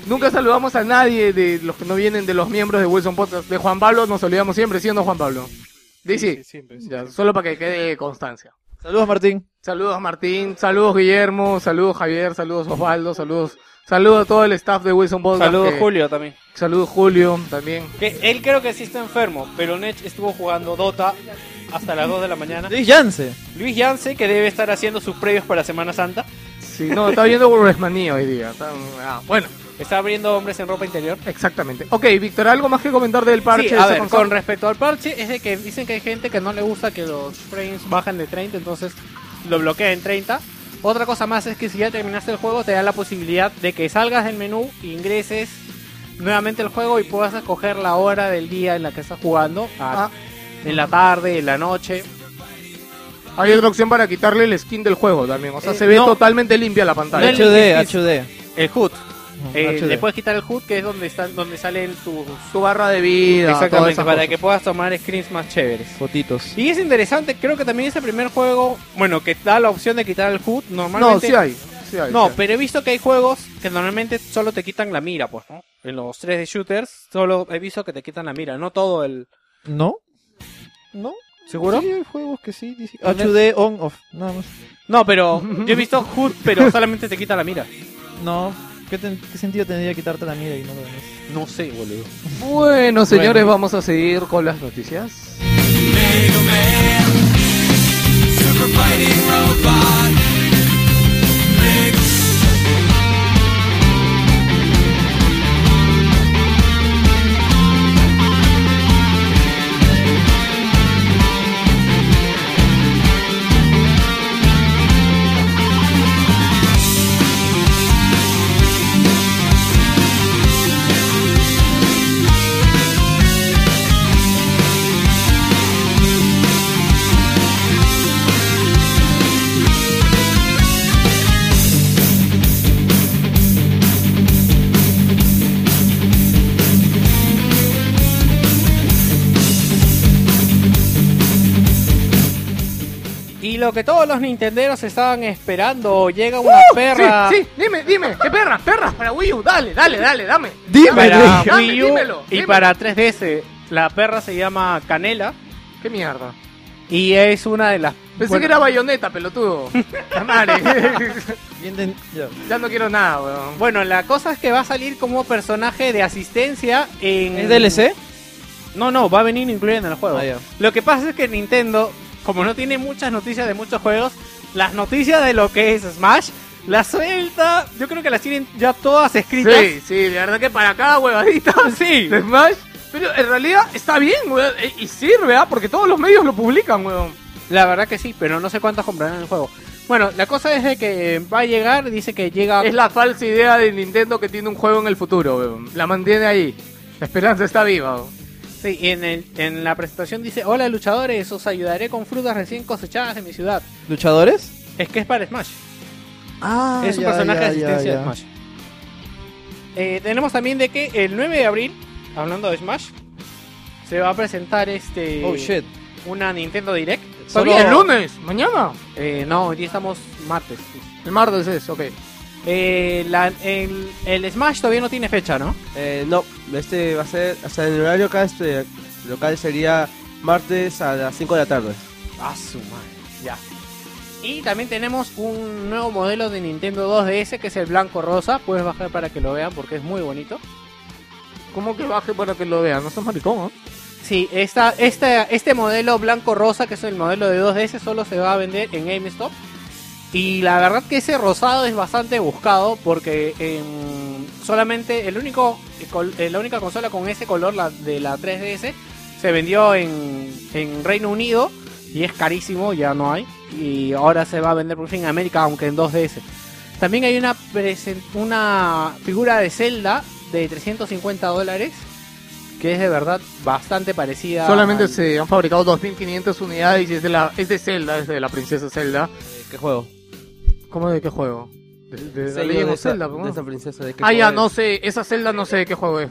S1: Nunca saludamos a nadie de los que no vienen de los miembros de Wilson Podcast. De Juan Pablo nos olvidamos siempre, siendo Juan Pablo. Dice, ya, solo para que quede constancia.
S5: Saludos, Martín.
S1: Saludos Martín, saludos Guillermo, saludos Javier, saludos Osvaldo, saludos, saludos a todo el staff de Wilson Podcast.
S6: Saludos
S1: que-
S6: Julio también.
S1: Saludos Julio también.
S6: Que él creo que sí está enfermo, pero Nech estuvo jugando Dota hasta las 2 de la mañana.
S5: Luis Yance.
S6: Luis Yance, que debe estar haciendo sus previos para Semana Santa,
S1: Sí, no, está viendo WrestleMania hoy día. está- ah, bueno,
S6: está abriendo hombres en ropa interior.
S1: exactamente. Ok, Víctor, ¿algo más que comentar del parche?
S6: Sí,
S1: de
S6: a ver,
S1: Second
S6: con respecto al parche, es de que dicen que hay gente que no le gusta que los frames bajen de 30, entonces lo bloquea en 30. Otra cosa más es que si ya terminaste el juego, te da la posibilidad de que salgas del menú, ingreses nuevamente al juego y puedas escoger la hora del día en la que estás jugando, a-
S1: Ah,
S6: en la tarde, en la noche.
S1: hay otra opción para quitarle el skin del juego también. O sea,
S6: Eh,
S1: se ve
S6: no.
S1: totalmente limpia la pantalla.
S5: HD, HD.
S6: El HUD. Eh,
S5: HD.
S6: le puedes quitar el HUD, que es donde está, donde salen tus...
S1: Su barra de vida.
S6: Exactamente, para
S1: cosas.
S6: que puedas tomar screens más chéveres.
S5: Fotitos.
S6: Y es interesante, creo que también es el primer juego, bueno, que da la opción de quitar el HUD.
S1: No,
S6: Normalmente,
S1: sí hay. sí hay,
S6: No,
S1: sí hay.
S6: pero he visto que hay juegos que normalmente solo te quitan la mira, pues, ¿no? En los 3D shooters, solo he visto que te quitan la mira, no todo el...
S5: ¿No? ¿No?
S6: ¿Seguro?
S5: Sí, hay juegos que sí. dice- HD on off, nada más.
S6: No, pero yo he visto HUD, pero solamente te quita la mira.
S5: No. ¿Qué, ten- qué sentido tendría quitarte la mira y no lo demás?
S6: No sé, boludo.
S1: Bueno, señores, vamos a seguir con las noticias.
S6: Lo que todos los nintenderos estaban esperando, llega una perra
S1: Sí, sí, dime, dime, ¿qué perra? Perras para Wii U, dale, dale, dale, dame.
S6: para
S1: Dame,
S6: Wii U
S1: dímelo,
S6: y
S1: dímelo.
S6: para 3DS. La perra se llama Canela
S1: ¿Qué mierda?
S6: y es una de las...
S1: Pensé
S6: bueno,
S1: que era bayoneta, pelotudo. La madre.
S5: Ya.
S1: no quiero nada, weón.
S6: Bueno, la cosa es que va a salir como personaje de asistencia en...
S5: ¿Es DLC?
S6: No, no, va a venir incluido en el juego.
S5: Ah, ya.
S6: Lo que pasa es que Nintendo, como no tiene muchas noticias de muchos juegos, las noticias de lo que es Smash las suelta. Yo creo que las tienen ya todas escritas.
S1: Sí, sí, de verdad que para cada huevadita
S6: Sí.
S1: de Smash. Pero en realidad está bien, weón. e- Y sirve, ¿ah? Porque todos los medios lo publican, weón.
S6: La verdad que sí, pero no sé cuántas comprarán el juego. Bueno, la cosa es de que va a llegar, dice que llega...
S1: Es la falsa idea de Nintendo que tiene un juego en el futuro, weón. La mantiene ahí. La esperanza está viva, weón.
S6: Sí, en, el, en la presentación dice, hola luchadores, os ayudaré con frutas recién cosechadas en mi ciudad.
S5: ¿Luchadores?
S6: Es que es para Smash.
S5: Ah,
S6: es un personaje de asistencia de Smash. Eh, tenemos también de que el 9 de abril, hablando de Smash, se va a presentar este
S5: Oh shit.
S6: una Nintendo Direct.
S1: ¿Todavía el lunes? ¿Mañana?
S6: Eh, no, hoy día estamos martes.
S1: El martes es, ok.
S6: Eh, la- el, el Smash todavía no tiene fecha, ¿no?
S7: Eh, no, este va a ser, o sea, en el horario acá este local sería martes a las 5 de la tarde.
S6: A su madre, ya. Y también tenemos un nuevo modelo de Nintendo 2DS que es el blanco rosa. Puedes bajar para que lo vean porque es muy bonito.
S1: ¿Cómo que baje para que lo vean? No seas maricón, ¿no?
S6: Sí, esta, esta, este modelo blanco rosa, que es el modelo de 2DS, solo se va a vender en GameStop. Y la verdad que ese rosado es bastante buscado porque em, solamente el único, eh, la única consola con ese color, la de la 3DS, se vendió en, en Reino Unido y es carísimo, ya no hay. Y ahora se va a vender por fin en América, aunque en 2DS. También hay una, una figura de Zelda de 350 dólares que es de verdad bastante parecida.
S1: Solamente
S6: al-
S1: se han fabricado 2.500 unidades y es de, la, es de Zelda, es de la princesa Zelda.
S7: ¿Qué juego?
S1: ¿Cómo de qué juego? De, de,
S7: de esa-
S1: Zelda,
S7: de esa princesa, ¿de qué
S1: Ah,
S7: juego
S1: ya,
S7: es?
S1: no sé. Esa Zelda no sé de qué juego es.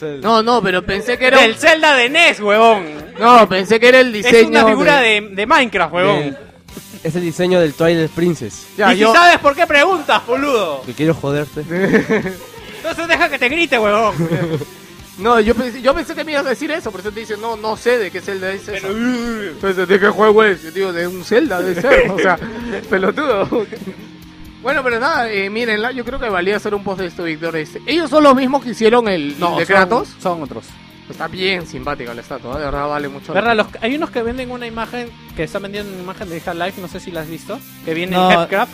S7: El.
S1: No, no, pero pensé que era...
S6: Del Zelda de NES, huevón.
S1: No, pensé que era el diseño
S6: Es una figura de, de Minecraft, huevón.
S7: Es el diseño del Twilight Princess.
S1: Ya,
S6: y
S1: yo...
S6: si sabes por qué preguntas, boludo.
S7: Que quiero joderte.
S6: Entonces deja que te grite, huevón.
S1: No, yo pensé, yo pensé que me ibas a decir eso, por eso te dice, no, no sé de qué Zelda es esa. Entonces, ¿de qué juego es? Yo digo, de un Zelda, de ser, o sea, pelotudo. Bueno, pero nada, eh, mírenla, yo creo que valía hacer un post de esto, Víctor. Este. Ellos son los mismos que hicieron el
S6: No,
S1: de
S6: son-
S1: Kratos.
S6: Son, otros.
S1: Está bien simpática la estatua, de verdad vale mucho.
S6: los- hay unos que venden una imagen, que están vendiendo una imagen de Half-Life, no sé si la has visto, que viene
S5: No.
S6: en Headcraft.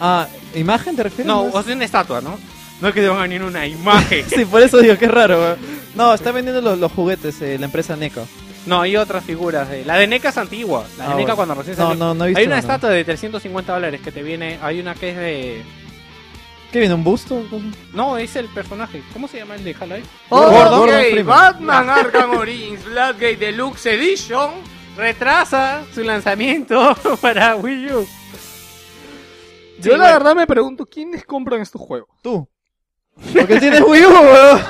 S5: Ah, ¿imagen te refieres?
S6: No, o sea, una estatua, ¿no? No es que te van a venir una imagen.
S5: Sí, por eso digo que es raro. No, está vendiendo los, los juguetes eh, la empresa NECO.
S6: No, hay otras figuras. de- La de NECA es antigua. La de
S5: Ah,
S6: NECA
S5: bueno.
S6: cuando recién
S5: No,
S6: salió.
S5: no, no he visto
S6: Hay una
S5: una.
S6: estatua de 350 dólares que te viene. Hay una que es de.
S5: ¿Qué viene? ¿Un busto?
S6: No, es el personaje. ¿Cómo se llama el de Half-Life?
S1: Oh,
S5: Gordon
S1: ok,
S5: Freeman.
S1: Batman Arkham Origins Blackgate Deluxe Edition.
S6: Retrasa su lanzamiento para Wii U.
S1: Yo
S6: Sí,
S1: la
S6: bueno.
S1: verdad me pregunto, ¿quiénes compran estos juegos?
S5: Tú. Porque tienes Wii U, weón.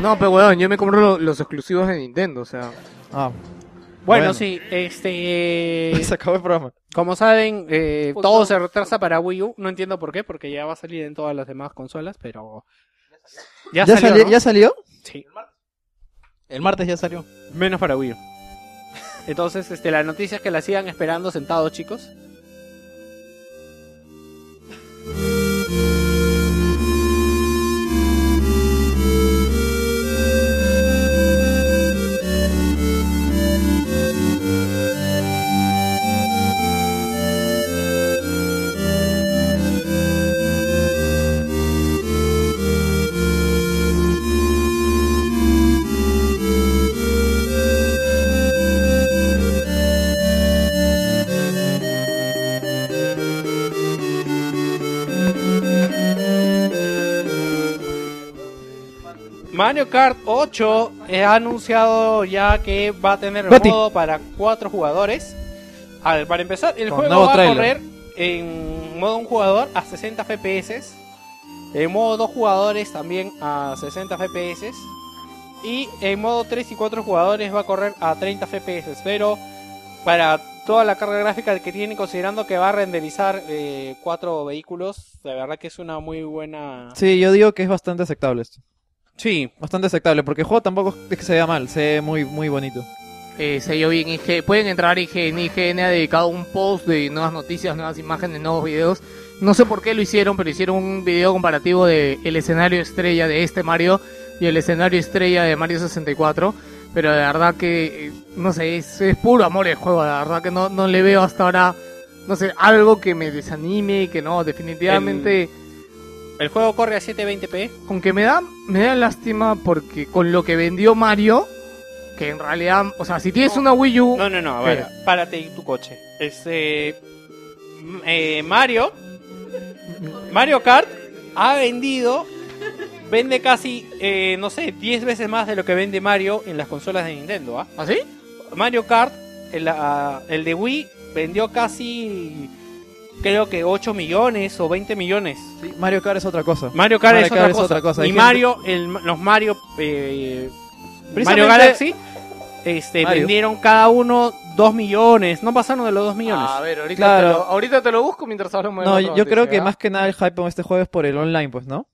S1: No, pero weón, yo me compro lo- los exclusivos de Nintendo, o sea...
S5: Ah,
S6: Bueno,
S5: Bueno.
S6: sí, este.
S5: se acabó el programa.
S6: Como saben, eh, todo se retrasa para Wii U. No entiendo por qué, porque ya va a salir en todas las demás consolas, pero. Ya,
S5: ¿Ya,
S6: salió.
S5: salió,
S6: ¿no?
S5: ¿Ya salió?
S6: Sí,
S9: El martes ya salió.
S6: menos para Wii U. Entonces, este, la noticia es que la sigan esperando sentados, chicos. Mario Kart 8 ha anunciado ya que va a tener el
S5: Goti.
S6: modo para cuatro jugadores. A ver, para empezar, el
S5: Con
S6: juego va a correr en modo un jugador a 60 FPS. En modo dos jugadores también a 60 FPS. Y en modo 3 y 4 jugadores va a correr a 30 FPS. Pero para toda la carga gráfica que tiene, considerando que va a renderizar eh, cuatro vehículos, la verdad que es una muy buena...
S5: Sí, yo digo que es bastante aceptable esto.
S6: Sí,
S5: Bastante aceptable, porque el juego tampoco es que se vea mal, se ve muy, muy bonito.
S1: Eh, sello bien IG. Pueden entrar IGN. IGN ha dedicado un post de nuevas noticias, nuevas imágenes, nuevos videos. No sé por qué lo hicieron, pero hicieron un video comparativo de el escenario estrella de este Mario y el escenario estrella de Mario 64. Pero de verdad que, eh, no sé, es, es puro amor el juego. De verdad que no, no le veo hasta ahora, no sé, algo que me desanime y que no, definitivamente...
S6: el juego corre a 720p.
S1: Aunque me da, me da lástima porque con lo que vendió Mario, que en realidad, o sea, si tienes una Wii U...
S6: No, no, no, a ver, párate en tu coche. Este. eh, Mario. Mario Kart ha vendido. Vende casi, eh, no sé, 10 veces más de lo que vende Mario en las consolas de Nintendo, ¿ah?
S1: ¿Ah, sí?
S6: Mario Kart, el, ah, el de Wii, vendió casi. Creo que 8 millones o 20 millones.
S5: Sí, Mario Kart es otra cosa.
S6: Mario Kart,
S5: Mario
S6: es,
S5: Kart
S6: otra
S5: es
S6: cosa.
S5: otra cosa. Hay
S6: Y
S5: gente-
S6: Mario, el- los Mario, eh, Mario Galaxy, este,
S5: Mario.
S6: vendieron cada uno 2 millones. No pasaron de los 2 millones.
S1: A ver, ahorita,
S5: Claro.
S1: te lo, ahorita te lo busco mientras hablamos de
S5: No, yo creo que
S1: ¿ya?
S5: más que nada el hype con este juego es por el online, pues, ¿no?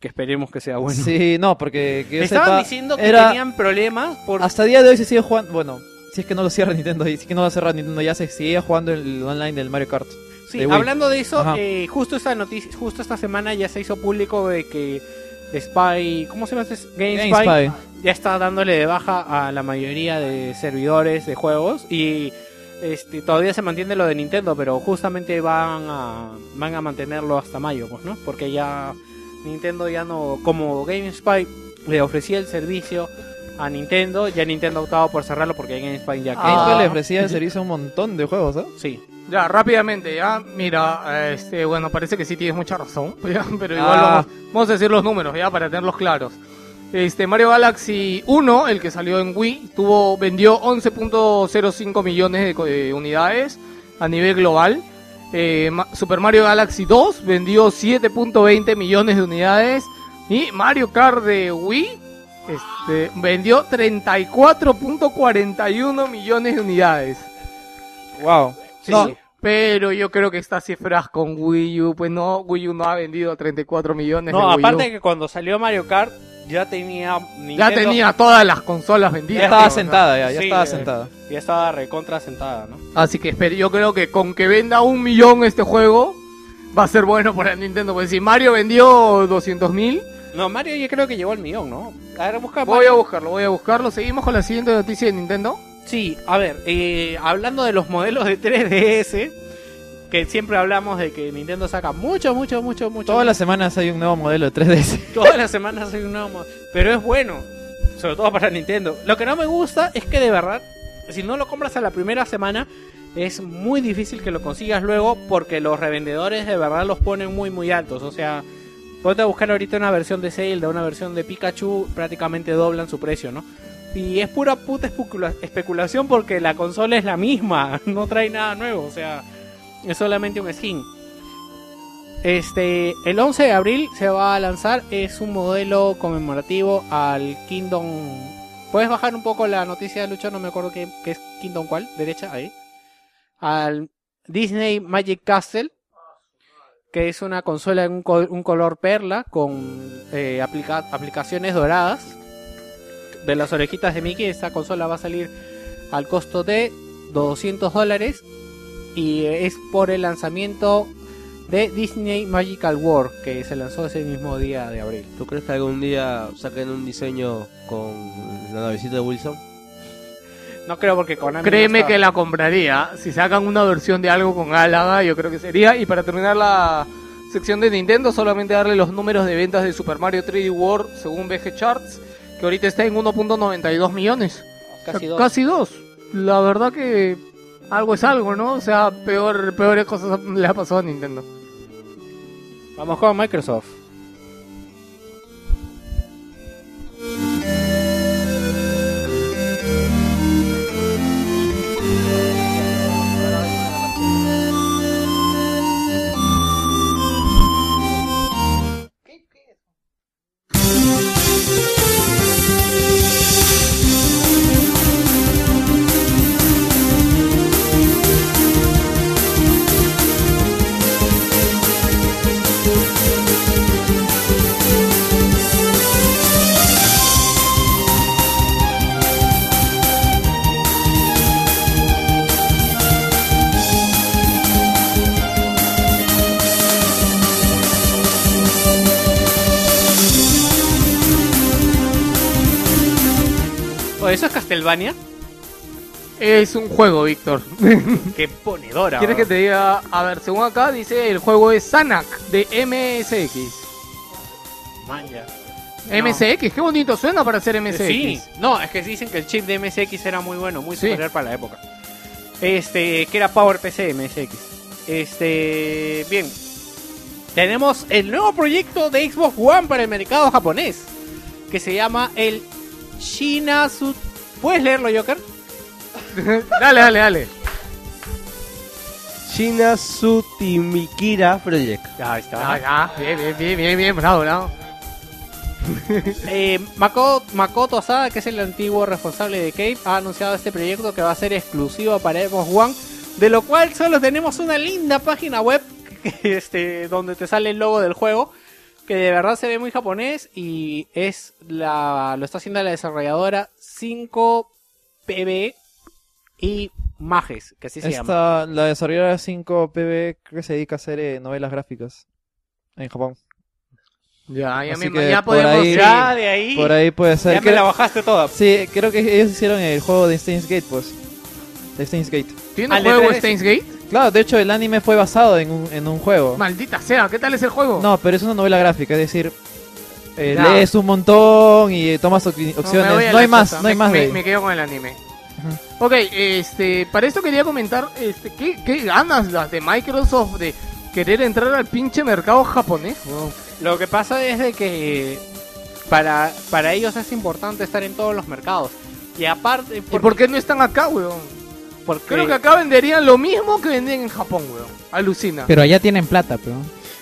S6: que esperemos que sea bueno.
S5: Sí, no, porque que yo
S6: Estaban
S5: sepa,
S6: diciendo que
S5: era-
S6: tenían problemas por
S5: Hasta el día de hoy se sigue jugando, bueno, si es que no lo cierra Nintendo, si es que no lo cierra Nintendo, ya se sigue jugando el online del Mario Kart.
S6: Sí,
S5: de
S6: hablando de eso, eh, justo esta noticia, justo esta semana ya se hizo público de que Spy, ¿cómo se llama? este? GameSpy,
S5: GameSpy.
S6: ya está dándole de baja a la mayoría de servidores de juegos y este todavía se mantiene lo de Nintendo, pero justamente van a van a mantenerlo hasta mayo, pues, ¿no? Porque ya Nintendo ya no como GameSpy le ofrecía el servicio a Nintendo, ya Nintendo ha optado por cerrarlo porque GameSpy ya que
S5: GameSpy le ofrecía el servicio a un montón de juegos, ¿eh?
S6: Sí.
S1: Ya, rápidamente, ya, mira, este, bueno, parece que sí tienes mucha razón, ya, pero igual
S5: Ah.
S1: vamos, vamos a decir los números, ya, para tenerlos claros. Este, Mario Galaxy 1, el que salió en Wii, tuvo, vendió 11.05 millones de de unidades a nivel global. Eh, Ma- Super Mario Galaxy 2 vendió 7.20 millones de unidades. Y Mario Kart de Wii este, vendió 34.41 millones de unidades.
S5: Wow.
S1: Sí,
S5: No.
S1: Pero yo creo que estas cifras con Wii U, pues no, Wii U no ha vendido 34 millones
S6: No,
S1: de Wii
S6: aparte
S1: U.
S6: que cuando salió Mario Kart ya tenía Nintendo-
S1: Ya tenía todas las consolas vendidas.
S5: Ya estaba sentada, ya, ya
S6: Sí,
S5: estaba
S6: eh,
S5: sentada.
S6: Ya estaba recontra sentada, ¿no?
S1: Así que espero, yo creo que con que venda un millón este juego, va a ser bueno para Nintendo. Pues si Mario vendió 200 mil,
S6: No, Mario yo creo que llegó al millón, ¿no? A ver, busca
S1: voy a buscarlo, voy a buscarlo. Seguimos con la siguiente noticia de Nintendo.
S6: Sí, a ver, eh, hablando de los modelos de 3DS, que siempre hablamos de que Nintendo saca mucho, mucho, mucho, mucho.
S5: Todas las semanas hay un nuevo modelo de 3DS.
S6: Todas las semanas hay un nuevo modelo. Pero es bueno, sobre todo para Nintendo. Lo que no me gusta es que de verdad, si no lo compras a la primera semana, es muy difícil que lo consigas luego porque los revendedores de verdad los ponen muy, muy altos. O sea, ponte a buscar ahorita una versión de Zelda, una versión de Pikachu, prácticamente doblan su precio, ¿no? Y es pura puta especula- especulación porque la consola es la misma, no trae nada nuevo, o sea, es solamente un skin. Este, el 11 de abril se va a lanzar, es un modelo conmemorativo al Kingdom. ¿Puedes bajar un poco la noticia, Lucho? No me acuerdo qué, qué es Kingdom cuál, derecha, ahí. Al Disney Magic Castle, que es una consola en un, co- un color perla con eh, aplica- aplicaciones doradas de las orejitas de Mickey. Esta consola va a salir al costo de 200 dólares y es por el lanzamiento de Disney Magical World que se lanzó ese mismo día de abril.
S7: ¿Tú crees que algún día saquen un diseño con la navecita de Wilson?
S6: No creo porque Konami
S1: Créeme
S6: no
S1: que la compraría. Si sacan una versión de algo con Álaga, yo creo que sería. Y para terminar la sección de Nintendo, solamente darle los números de ventas de Super Mario 3D World según VG Charts, que ahorita está en 1.92 millones.
S6: Casi
S1: O sea,
S6: dos.
S1: Casi dos. La verdad que algo es algo, ¿no? O sea, peor, peores cosas le ha pasado a Nintendo.
S6: Vamos con Microsoft. Eso es Castlevania.
S1: Es un juego, Víctor.
S6: Qué ponedora.
S1: ¿Quieres que te diga? A ver, según acá dice el juego es Sanac de MSX.
S6: Manja.
S1: MSX, qué bonito suena para ser MSX.
S6: Sí, no, es que dicen que el chip de MSX era muy bueno, muy
S1: Sí.
S6: superior para la época. Este, que era Power PC MSX. Este, bien. Tenemos el nuevo proyecto de Xbox One para el mercado japonés, que se llama el Shinazu. ¿Puedes leerlo, Joker?
S1: dale, dale, dale.
S7: Shina Sutimikira Project.
S6: Ahí está.
S1: Ah, ya, bien, bien, bien, bien, bien, bravo, bravo.
S6: Eh, Makoto, Makoto Asada, que es el antiguo responsable de Cave, ha anunciado este proyecto que va a ser exclusivo para Xbox One, de lo cual solo tenemos una linda página web que, este, donde te sale el logo del juego, que de verdad se ve muy japonés y es la lo está haciendo la desarrolladora 5PB y Mages, que así se llama.
S5: La desarrolladora 5PB creo que se dedica a hacer eh, novelas gráficas en Japón.
S1: Ya, ya,
S5: Así
S1: me,
S5: que
S1: ya
S5: por
S1: podemos
S5: ahí-
S1: ir.
S6: Ya de ahí,
S5: Por ahí puede ser.
S6: ya me
S5: Creo-
S6: la bajaste toda.
S5: Sí, creo que ellos hicieron el juego de Steins Gate, pues. De Steins Gate.
S1: ¿Tiene un juego
S6: E3.
S1: Steins Gate?
S5: Claro, de hecho el anime fue basado en un, en un juego.
S1: Maldita sea, ¿qué tal es el juego?
S5: No, pero es una novela gráfica, es decir, eh,
S1: Ya.
S5: lees un montón y tomas opci-
S1: No,
S5: opciones. No, hay más, no hay más
S1: me,
S5: de ahí.
S1: me quedo con el anime. Ok, este, para esto quería comentar, este, ¿qué, qué ganas las de Microsoft de querer entrar al pinche mercado japonés. weón?
S6: Lo que pasa es de que para, para ellos es importante estar en todos los mercados. Y aparte,
S1: ¿Y por qué no están acá, weón?
S6: Porque
S1: Creo que acá venderían lo mismo que venden en Japón, weón. Alucina.
S9: Pero allá tienen plata, pero.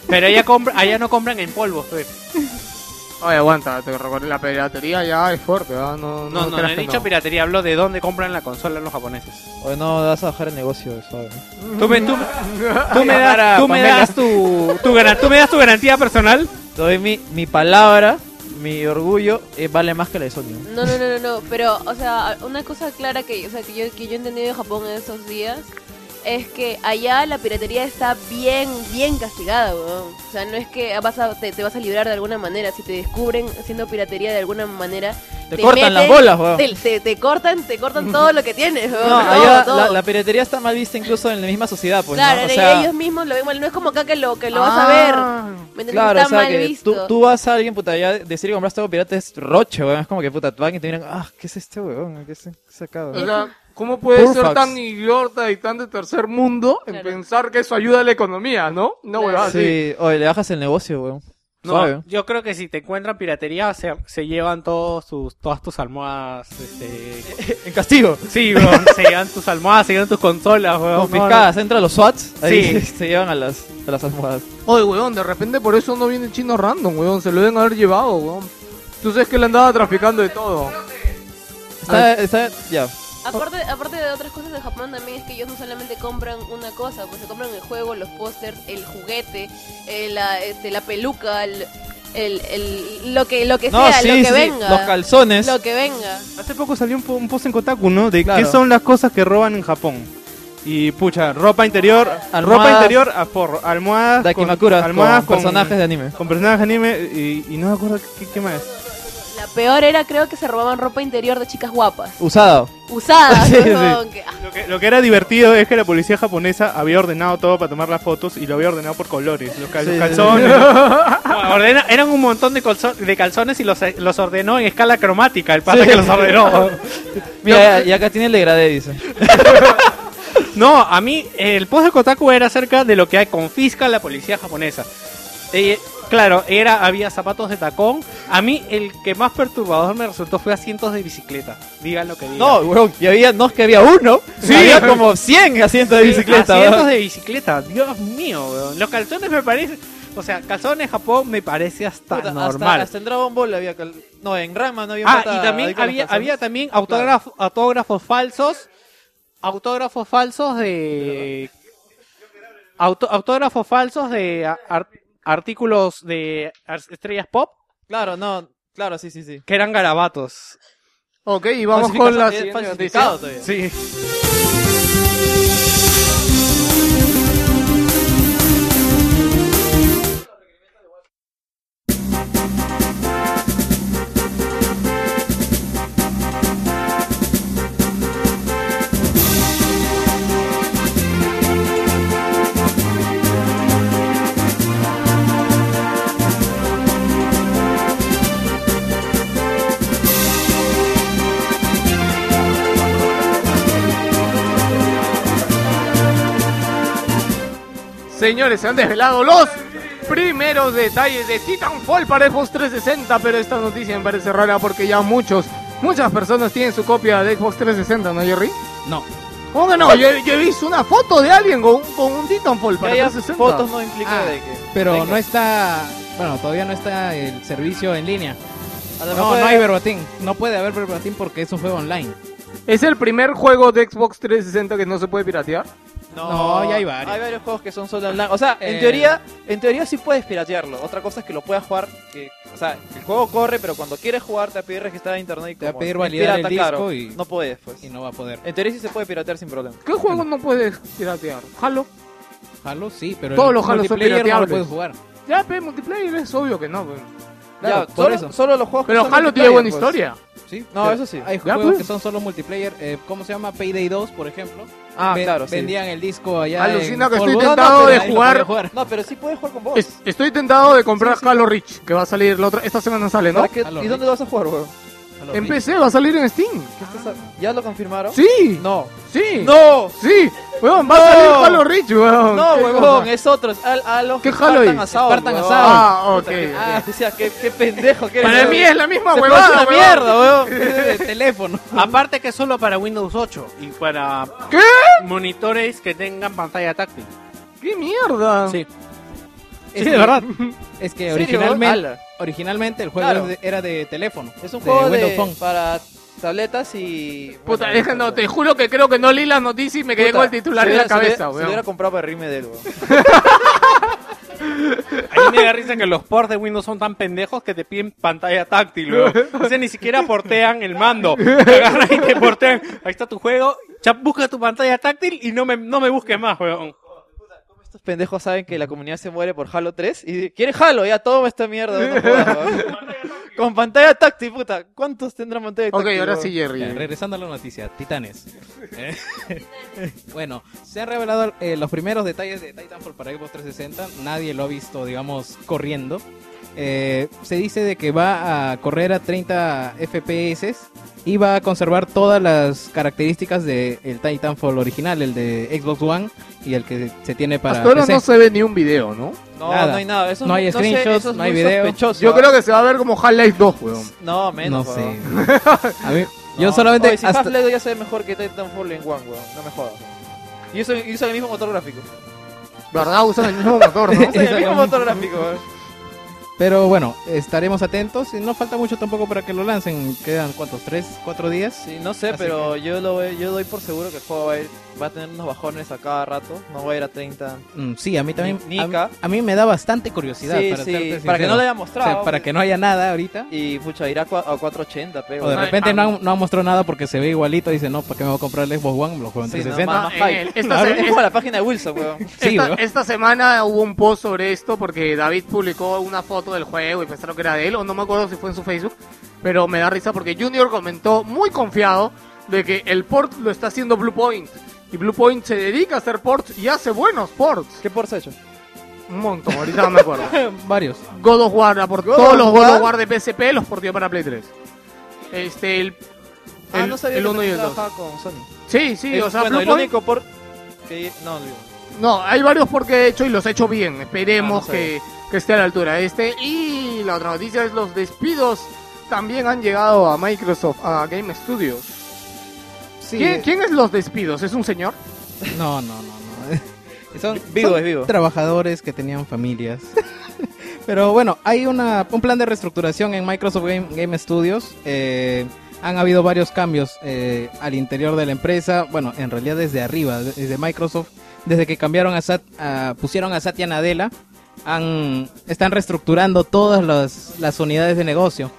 S6: pero allá, compra, allá no compran en polvo. pues.
S1: Oye, aguanta, te recuerdo, la piratería ya es fuerte, ¿verdad? No,
S6: No, no, no,
S1: creas
S6: he dicho piratería, hablo de dónde compran la consola los japoneses.
S5: O no vas a bajar el negocio, suave.
S6: Tú me, tú, tú me das, tú me das tu, tú me das tu garantía personal.
S5: Te doy mi, mi palabra, mi orgullo, eh, vale más que la de Sony.
S8: No, no, no, no, no, pero, o sea, una cosa clara que, o sea, que yo, que yo he entendido de Japón en esos días es que allá la piratería está bien, bien castigada, weón. O sea, no es que vas a, te, te vas a librar de alguna manera. Si te descubren haciendo piratería de alguna manera,
S5: Te cortan las bolas, weón.
S8: Te, te- te cortan, te cortan todo lo que tienes, weón.
S5: No,
S8: todo,
S5: allá
S8: todo.
S5: la, la piratería está mal vista incluso en la misma sociedad, pues,
S8: claro,
S5: ¿no? O sea,
S8: ellos mismos lo ven mal. No es como acá que lo, que lo vas a ver.
S1: Ah.
S8: ¿Me entiendes?
S5: Claro,
S8: está
S5: o sea,
S8: mal
S5: que
S8: visto.
S5: tú, tú vas a alguien, puta, ya decir que compraste algo pirata es roche, weón. Es como que, puta, tú van y te miran, ah, ¿qué es este weón? ¿Qué es qué es acá, weón?
S1: ¿Cómo puede ser tan idiota y tan de tercer mundo en
S8: Claro.
S1: pensar que eso ayuda a la economía, no? No,
S8: Claro.
S5: Sí, oye, le bajas el negocio, weón.
S6: No,
S5: Suave.
S6: yo creo que si te encuentran piratería se, se llevan todos tus, todas tus almohadas. Este...
S5: En castigo.
S6: Sí, weón, se llevan tus almohadas, se llevan tus consolas, weón. No,
S5: Confiscadas, entra los SWATs, ahí
S6: Sí.
S5: se llevan a las, a las almohadas.
S1: Oye, weón, de repente por eso no viene chino random, weón. Se lo deben haber llevado, weón. Tú sabes que él andaba traficando de todo.
S5: Está, está, ya.
S8: Aparte, aparte de otras cosas de Japón también es que ellos no solamente compran una cosa, pues se compran el juego, los pósters, el juguete, eh, la, este, la peluca, el, el, el- lo que lo que
S5: No,
S8: sea,
S5: sí,
S8: lo que
S5: sí,
S8: venga.
S5: los calzones.
S8: Lo que venga.
S3: Hace poco salió un, un post en Kotaku, ¿no? De
S5: Claro.
S3: qué son las cosas que roban en Japón. Y pucha, ropa interior, ropa
S5: Almohadas.
S3: interior a porro, almohadas, con, almohadas
S5: con personajes de anime.
S3: con personajes de anime y, y no me acuerdo qué, qué más.
S8: La peor era creo que se robaban ropa interior de chicas guapas.
S5: Usado.
S8: Usadas,
S5: Sí,
S8: ¿no?
S5: sí.
S8: Como que, ah,
S3: Lo que, lo que era divertido es que la policía japonesa había ordenado todo para tomar las fotos y lo había ordenado por colores. Los, cal-
S5: Sí, sí,
S3: calzones.
S6: No, ordena- eran un montón de, calzo- de calzones y los, los ordenó en escala cromática. El pata
S5: Sí.
S6: que los ordenó.
S5: Mira, y acá tiene el degradé, dice.
S6: No, a mí el post de Kotaku era acerca de lo que confisca la policía japonesa. Eh, claro, era había zapatos de tacón. A mí el que más perturbador me resultó fue asientos de bicicleta. Digan lo que digan.
S5: No, weón, y había, no es que había uno,
S6: Sí.
S5: había como 100 asientos de bicicleta.
S6: Asientos
S5: weón.
S6: de bicicleta, Dios mío, weón. Los calzones me parece, o sea, calzones Japón me parece hasta
S5: Puta,
S6: normal.
S5: Hasta, hasta en Dragon Ball había cal- No, en Rama no había
S6: Ah, y también había, había también autógrafo- autógrafos falsos. Autógrafos falsos de. auto- autógrafos falsos de a- ar- artículos de estrellas pop
S5: Claro, no, claro, sí, sí, sí.
S6: que eran garabatos.
S1: Ok, y vamos con la
S5: Falsifica-
S1: siguiente noticia.
S6: Sí.
S1: Señores, se han desvelado los primeros detalles de Titanfall para Xbox 360, pero esta noticia me parece rara porque ya muchos, muchas personas tienen su copia de Xbox 360, ¿no, Jerry?
S9: No.
S1: ¿Cómo que no? Yo, yo he visto una foto de alguien con, un- con un Titanfall para
S5: haya
S1: 360.
S5: fotos no implica
S9: Ah,
S5: de que.
S9: Pero no está, bueno, todavía no está el servicio en línea. No,
S5: mejor
S9: no hay verbatim. No puede haber verbatim porque es un juego online.
S1: ¿Es el primer juego de Xbox 360 que no se puede piratear?
S9: No, ya hay varios.
S5: Hay varios juegos que son solo online. O sea, en
S9: Eh.
S5: teoría, en teoría sí puedes piratearlo. Otra cosa es que lo puedas jugar. Que, o sea, el juego corre, pero cuando quieres jugar te va a pedir registrar a internet. Y
S9: Te va a
S5: como
S9: pedir
S5: es
S9: validar el disco
S5: claro,
S9: y-
S5: no puedes, pues.
S9: Y no va a poder.
S5: En teoría sí se puede piratear sin problema.
S1: ¿Qué juego no puedes piratear? Halo.
S9: Halo sí, pero
S1: Todos
S9: el
S1: los Halo son
S9: multiplayer no lo
S1: pirateables.
S9: puedes jugar.
S1: Ya, pe, multiplayer es obvio que no.
S9: Claro,
S5: ya,
S9: por
S5: solo,
S9: eso.
S5: solo los juegos que
S1: Pero
S5: son
S1: Halo tiene
S5: multiplayer,
S1: buena
S5: pues.
S1: historia.
S9: Sí,
S5: No,
S9: pero
S5: eso sí.
S9: Hay
S1: Ya,
S9: juegos
S1: pues.
S9: que son solo multiplayer. eh, ¿Cómo se llama? Payday 2, por ejemplo.
S5: Ah,
S9: Ve-
S5: claro, sí.
S9: Vendían el disco allá.
S1: Alucina que estoy tentado
S9: pero
S1: de jugar-
S9: podía
S5: No, pero sí puedes jugar con vos.
S1: Es- estoy tentado de comprar Halo Reach, que va a salir la otra, esta semana sale, ¿no?
S5: ¿Para qué-
S9: Halo
S5: ¿Y dónde lo vas a jugar, weón?
S9: Halo
S1: En
S9: Reach.
S1: PC va a salir en Steam.
S5: ¿Qué estás a- ¿Ya lo confirmaron?
S1: Sí,
S5: No.
S1: sí,
S5: ¡No!
S1: sí. Weón, va a salir Halo Reach, weón.
S5: No,
S1: ¿Qué
S5: huevón, es otro. Es al, a los
S1: ¿Qué Halo es?
S5: Assault,
S9: Spartan. Assault.
S1: Ah, ok.
S5: Ah, decía, qué, qué pendejo que.
S1: Para mí es la misma huevada,
S5: parece una mierda, weón.
S9: de teléfono.
S6: Aparte que es solo para Windows 8 y para
S1: ¿Qué?
S6: monitores que tengan pantalla táctil.
S1: ¿Qué mierda?
S6: Sí.
S9: Es
S6: Sí, de verdad.
S9: Es que originalmente, originalmente el juego
S5: Claro.
S9: de- era de teléfono.
S5: Es un
S9: de
S5: juego
S9: Windows
S5: de,
S9: Phone.
S5: para tabletas y...
S1: Puta,
S5: bueno,
S1: es que no, te juro que creo que no leí la noticia y me quedé con el titular en la cabeza,
S5: hubiera- Se
S1: weón.
S5: hubiera comprado para reírme de él, weón.
S6: A mí me da risa que los ports de Windows son tan pendejos que te piden pantalla táctil, weón. O sea, ni siquiera portean el mando. Te agarran y te portean. Ahí está tu juego. Ya busca tu pantalla táctil y no me, no me busques más, weón.
S5: Estos pendejos saben que la comunidad se muere por Halo 3 y quieren Halo, ya toma esta mierda. no jodas. Con pantalla táctil, puta. ¿Cuántos tendrán pantalla
S1: Ok,
S5: táctil?
S1: ahora
S5: weón?
S1: sí, Jerry.
S9: Ya, regresando a la noticia, Titanes. Eh, bueno, se han revelado eh, los primeros detalles de Titanfall para Xbox 360. Nadie lo ha visto, digamos, corriendo. Eh, se dice de que va a correr a 30 FPS y va a conservar todas las características del Titanfall original, el de Xbox One y el que se tiene para
S1: Hasta ahora
S9: PC.
S1: no se ve ni un video, ¿no?
S5: No,
S9: Nada.
S5: no hay nada. Eso
S9: No hay
S5: sé,
S9: screenshots,
S5: eso es
S9: no hay video.
S5: sospechoso,
S1: Yo creo que se va a ver como Half-Life 2, weón.
S5: No,
S9: No
S5: menos.
S9: sé.
S5: weón.
S9: A mí- yo
S5: No.
S9: solamente
S5: Oye, si
S9: hasta-
S5: Half-Life ya se ve mejor que Titanfall en One, weón. No me jodas. Y eso y usa el mismo motor gráfico.
S1: ¿Verdad? Usan el mismo motor, ¿no?
S5: Usa el mismo motor gráfico, weón.
S9: Pero bueno, estaremos atentos y no falta mucho tampoco para que lo lancen. Quedan cuántos, tres, cuatro días.
S5: Sí, no sé,
S9: Así
S5: pero yo lo yo doy por seguro que el juego va a, ir- va a tener unos bajones a cada rato. No va a ir a 30.
S9: Mm, sí, a mí también.
S5: Ni-
S9: a,
S5: Nika.
S9: a mí me da bastante curiosidad.
S5: Sí,
S9: para,
S5: sí, para que no lo haya
S9: O
S5: mostrado.
S9: sea, para que no haya nada ahorita.
S5: Y pucha, irá a cua- a 480, pero.
S9: O de repente
S1: ah,
S9: no no han mostrado nada porque se ve igualito. Dice, no, ¿para qué me voy a comprar el Xbox One? Lo juego en
S5: Sí, no,
S9: 360.
S5: más- más
S1: en
S5: hype.
S1: el- esta
S5: es como la página de Wilson, weón.
S9: Sí,
S1: esta, esta semana hubo un post sobre esto porque David publicó una foto del juego y pensaron que era de él, o no me acuerdo si fue en su Facebook, pero me da risa porque Junior comentó muy confiado de que el port lo está haciendo Bluepoint. Y Bluepoint se dedica a hacer ports y hace buenos ports.
S5: ¿Qué por se ha hecho?
S1: Un montón, ahorita no me acuerdo.
S9: Varios.
S1: God of War, aport-
S5: God
S1: todos
S5: of
S1: los God of War de PSP los portió para Play 3. Este, el,
S5: Ah,
S1: el,
S5: no sabía
S1: el
S5: que
S1: 1 y el 2.
S5: trabajaba con Sony.
S1: Sí, sí, o sea,
S5: bueno, el
S1: Bluepoint-
S5: único por. Que... No, digo.
S1: No, hay varios porque he hecho y los he hecho bien. Esperemos
S5: Ah, no
S1: que, que esté a la altura. Este y la otra noticia es los despidos también han llegado a Microsoft, a Game Studios.
S9: Sí,
S1: ¿Quién, quién es los despidos? ¿Es un señor?
S9: No, no, no. no. Son,
S5: Vivo,
S9: son
S5: es vivo.
S9: trabajadores que tenían familias. Pero bueno, hay una, un plan de reestructuración en Microsoft Game, Game Studios. Eh, han habido varios cambios eh, al interior de la empresa. Bueno, en realidad desde arriba, de- desde Microsoft, desde que cambiaron a, Sat, a- pusieron a Satya Nadella, han, están reestructurando todas las, las unidades de negocio.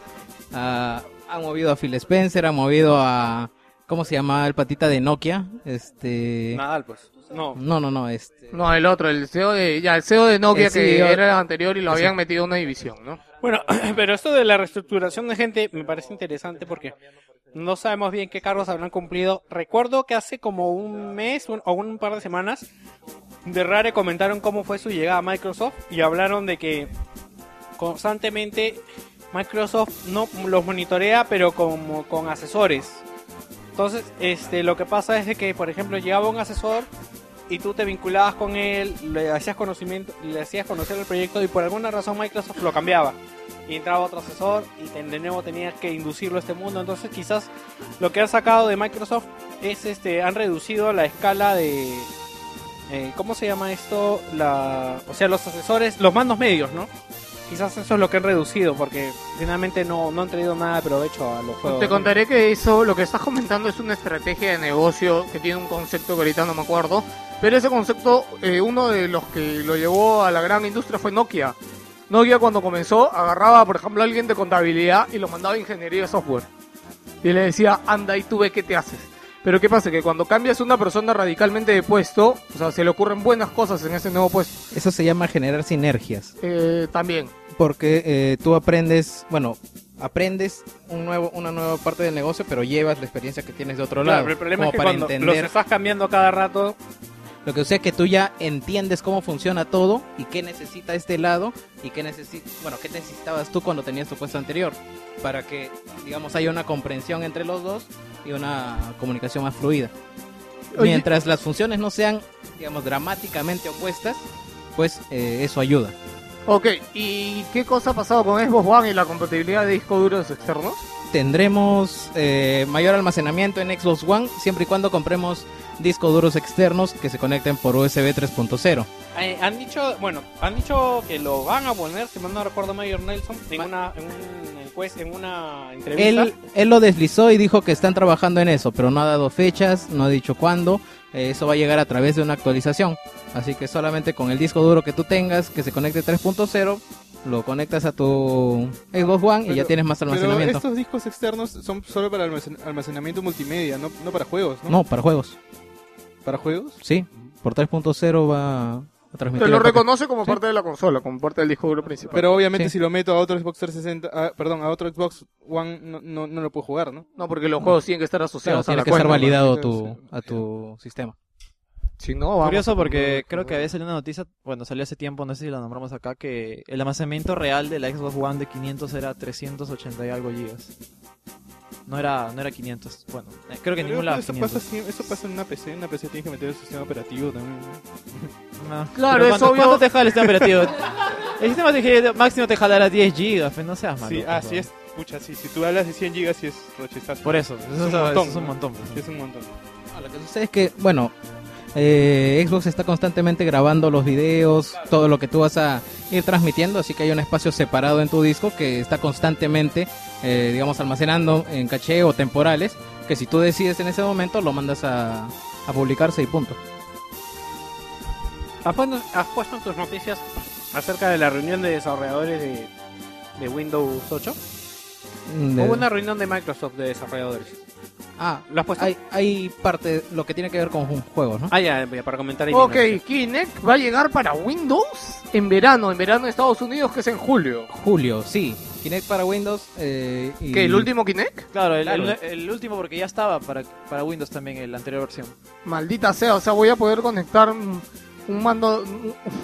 S9: Ah, han movido a Phil Spencer, han movido a ¿cómo se llama el patita de Nokia? Este,
S6: Nadal, pues. No.
S9: no, no, no, este.
S1: No, el otro, el CEO de, ya, el CEO de Nokia
S9: El
S1: que era el anterior y lo habían metido en una división, ¿no?
S6: Bueno, pero esto de la reestructuración de gente me parece interesante porque no sabemos bien qué cargos habrán cumplido. Recuerdo que hace como un mes un- o un par de semanas de Rare comentaron cómo fue su llegada a Microsoft y hablaron de que constantemente Microsoft no los monitorea pero como con asesores. Entonces, este lo que pasa es de que por ejemplo llegaba un asesor y tú te vinculabas con él, le hacías conocimiento, le hacías conocer el proyecto y por alguna razón Microsoft lo cambiaba. Y entraba otro asesor y de nuevo tenías que inducirlo a este mundo. Entonces quizás lo que han sacado de Microsoft es este, han reducido la escala de eh, ¿cómo se llama esto? La, o sea, los asesores, los mandos medios, ¿no? Quizás eso es lo que han reducido, porque finalmente no, no han traído nada de provecho a los juegos.
S1: Te contaré que eso, lo que estás comentando es una estrategia de negocio que tiene un concepto que ahorita no me acuerdo, pero ese concepto, eh, uno de los que lo llevó a la gran industria fue Nokia. Nokia cuando comenzó agarraba, por ejemplo, a alguien de contabilidad y lo mandaba a ingeniería de software. Y le decía, anda y tú ve qué te haces. Pero ¿qué pasa? Que cuando cambias una persona radicalmente de puesto, o sea, se le ocurren buenas cosas en ese nuevo puesto.
S9: Eso se llama generar sinergias.
S1: Eh, también.
S9: Porque eh, tú aprendes, bueno, aprendes un nuevo, una nueva parte del negocio, pero llevas la experiencia que tienes de otro
S6: Claro,
S9: lado.
S6: pero el problema
S9: como
S6: es que
S9: para
S6: cuando
S9: entender
S6: los estás cambiando cada rato,
S9: lo que o sea que tú ya entiendes cómo funciona todo y qué necesita este lado y qué necesita, bueno, qué necesitabas tú cuando tenías tu puesto anterior para que digamos haya una comprensión entre los dos y una comunicación más fluida.
S1: Oye.
S9: Mientras las funciones no sean digamos dramáticamente opuestas, pues eh, eso ayuda.
S1: Ok, ¿y qué cosa ha pasado con Xbox One y la compatibilidad de discos duros externos?
S9: Tendremos eh, mayor almacenamiento en Xbox One siempre y cuando compremos discos duros externos que se conecten por USB 3.0.
S6: eh, han dicho, bueno, han dicho que lo van a poner, si mal no recuerdo Mayor Nelson, en una, en un en una entrevista.
S9: Él, él lo deslizó y dijo que están trabajando en eso, pero no ha dado fechas, no ha dicho cuándo. Eh, eso va a llegar a través de una actualización. Así que solamente con el disco duro que tú tengas, que se conecte 3.0, lo conectas a tu Xbox One y ya
S3: Pero-
S9: tienes más
S3: Pero
S9: almacenamiento.
S3: estos discos externos son solo para almacen- almacenamiento multimedia, no, no para juegos, ¿no?
S9: No, para juegos.
S3: ¿Para juegos?
S9: Sí, por 3.0 va a transmitir.
S1: Te lo reconoce como
S9: Sí.
S1: parte de la consola, como parte del disco duro principal.
S3: Pero obviamente
S9: Sí.
S3: si lo meto a otro Xbox 360, ah, perdón, a otro Xbox One no, no, no lo puedo jugar, ¿no?
S1: no, porque los juegos tienen que estar
S9: Claro,
S1: asociados
S9: tiene
S1: a la
S9: que estar validado tu, a tu sistema.
S1: Si no, vamos
S5: Curioso porque creo que había salido una noticia, bueno, salió hace tiempo, no sé si la nombramos acá, que el almacenamiento real de la Xbox One de 500 era 380 y algo gigas. No era, no era 500. Bueno, eh, creo que en ningún lado
S3: eso,
S5: 500.
S3: pasa, siem- eso pasa en una PC, en una PC tienes que meter el sistema operativo también. ¿no?
S5: No.
S1: Claro,
S5: Pero
S1: es
S5: ¿cuánto,
S1: obvio.
S5: ¿Cuánto te jala el sistema operativo? el sistema te- máximo te jalará 10 gigas, pues no seas malo.
S3: Sí, ah, sí es, pucha, sí, si tú hablas de 100 gigas sí es rochizazo.
S5: Por eso, eso
S3: Es
S5: es,
S3: un montón,
S5: es un montón. pues.
S3: Sí, es un montón.
S9: Ah, Lo que sucede es que, bueno, eh, Xbox está constantemente grabando los videos, todo lo que tú vas a ir transmitiendo, así que hay un espacio separado en tu disco que está constantemente, eh, digamos, almacenando en caché o temporales, que si tú decides en ese momento lo mandas a, a publicarse y punto.
S6: ¿Has puesto, tus noticias acerca de la reunión de desarrolladores de, de Windows 8?
S9: Mm, de-
S6: Hubo una reunión de Microsoft de desarrolladores.
S9: Ah,
S6: ¿Lo has puesto?
S9: hay, hay parte, lo que tiene que ver con juegos, ¿no?
S6: Ah, ya, ya, para comentar ahí.
S1: Ok, Kinect va a llegar para Windows en verano, en verano en Estados Unidos, que es en julio.
S9: Julio, sí. Kinect para Windows. Eh, y...
S1: ¿Qué, el último Kinect?
S5: Claro, el,
S9: Claro.
S5: el- el último porque ya estaba para, para Windows también, en la anterior versión.
S1: Maldita sea, o sea, voy a poder conectar un, mando...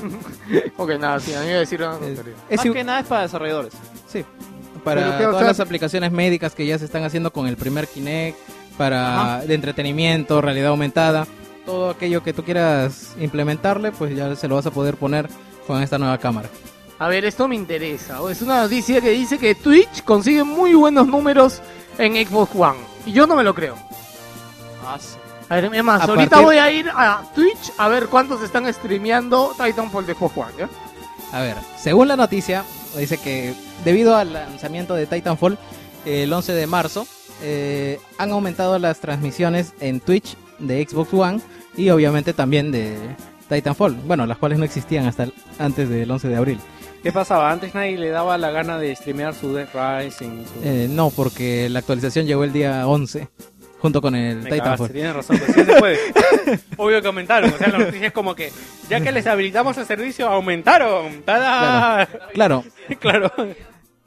S1: ok, nada, sí, a mí me iba a decir una
S9: Es,
S5: Más que nada es para desarrolladores.
S9: Sí. Para
S1: que,
S9: todas
S1: sea-
S9: las aplicaciones médicas que ya se están haciendo con el primer Kinect, para de entretenimiento, realidad aumentada, todo aquello que tú quieras implementarle, pues ya se lo vas a poder poner con esta nueva cámara.
S1: A ver, esto me interesa. Es una noticia que dice que Twitch consigue muy buenos números en Xbox One. Y yo no me lo creo. A ver, es más,
S9: A
S1: ahorita
S9: partir-
S1: voy a ir a Twitch a ver cuántos están streameando Titanfall de Xbox One, ¿ya?
S9: A ver, según la noticia, dice que debido al lanzamiento de Titanfall eh, el 11 de marzo, eh, han aumentado las transmisiones en Twitch de Xbox One y obviamente también de Titanfall. Bueno, las cuales no existían hasta el- antes del 11 de abril.
S6: ¿Qué pasaba? Antes nadie le daba la gana de streamear su Dead Rising. Su...
S9: Eh, no, porque la actualización llegó el día 11, junto con el
S6: Me
S9: Titanfall.
S6: tienes razón, pues sí se puede. Obvio que aumentaron. O sea, la noticia es como que, ya que les habilitamos el servicio, aumentaron. ¡Tada!
S9: Claro,
S6: claro.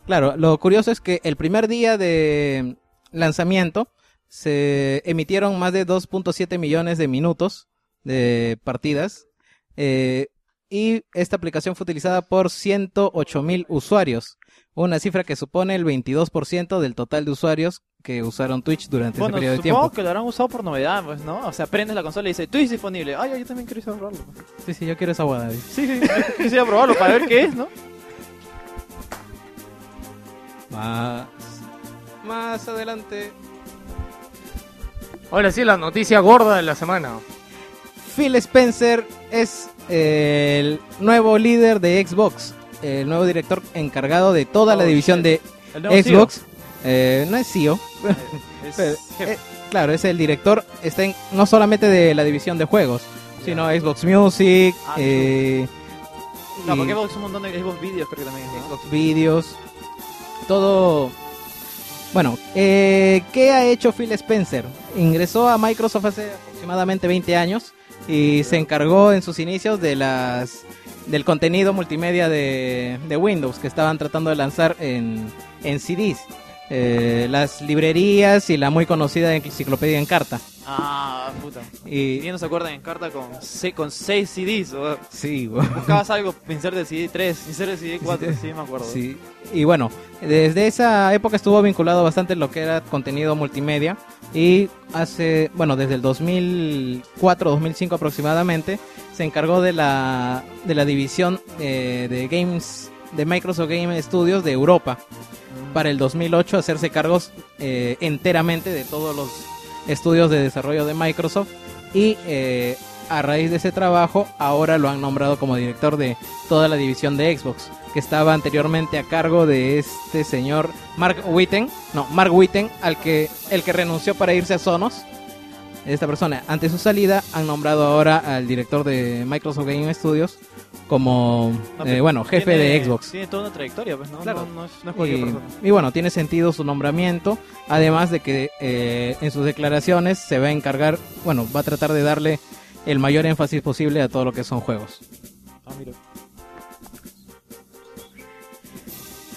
S9: claro. Lo curioso es que el primer día de lanzamiento se emitieron más de 2.7 millones de minutos de partidas. eh, y esta aplicación fue utilizada por 108 mil usuarios. Una cifra que supone el 22% del total de usuarios que usaron Twitch durante
S5: Bueno,
S9: ese periodo de
S5: supongo
S9: tiempo.
S5: que lo habrán usado por novedad, pues, ¿no? O sea, prendes la consola y dice, Twitch disponible. Ay, yo también quiero probarlo.
S9: Sí, sí, yo quiero esa guada.
S5: Sí, sí, yo quisiera probarlo para ver qué es, ¿no?
S9: Más, más adelante.
S1: Ahora sí, la noticia gorda de la semana.
S9: Phil Spencer es eh, el nuevo líder de Xbox, el nuevo director encargado de toda la
S5: Oh,
S9: división
S5: shit.
S9: de Xbox. Eh, no es CEO,
S5: Es
S9: Pero,
S5: jefe.
S9: eh, claro, es el director, está en, no solamente de la división de juegos, sino Xbox Music,
S5: Ah,
S9: eh,
S5: No, porque Xbox un montón de Xbox videos creo que también es, ¿no?
S9: Xbox Videos, todo... Bueno, eh, ¿qué ha hecho Phil Spencer? Ingresó a Microsoft hace aproximadamente 20 años y se encargó en sus inicios de las del contenido multimedia de, de Windows que estaban tratando de lanzar en, en CDs. Eh, las librerías y la muy conocida enciclopedia en carta.
S5: Ah, puta.
S9: Y,
S5: Y no se acuerdan en carta con, se- con 6 CDs. o-
S9: sí, bueno.
S5: Buscabas algo, el CD 3, insert el CD 4, sí, me acuerdo.
S9: Sí, y bueno, desde esa época estuvo vinculado bastante lo que era contenido multimedia y hace, bueno, desde el 2004-2005 aproximadamente se encargó de la de la división eh, de games de Microsoft Game Studios de Europa. Para el 2008 hacerse cargos eh, enteramente de todos los estudios de desarrollo de Microsoft y eh, a raíz de ese trabajo ahora lo han nombrado como director de toda la división de Xbox que estaba anteriormente a cargo de este señor Mark Witten, no, Mark Witten, al que el que renunció para irse a Sonos. Esta persona, ante su salida, han nombrado ahora al director de Microsoft Game Studios como,
S5: No,
S9: eh, bueno, jefe
S5: tiene-
S9: de Xbox.
S5: Tiene toda una trayectoria, pues, ¿no?
S9: Claro.
S5: No, no es, no es cualquier
S9: Y,
S5: persona.
S9: y bueno, tiene sentido su nombramiento, además de que eh, en sus declaraciones se va a encargar, bueno, va a tratar de darle el mayor énfasis posible a todo lo que son juegos.
S5: Ah, mira.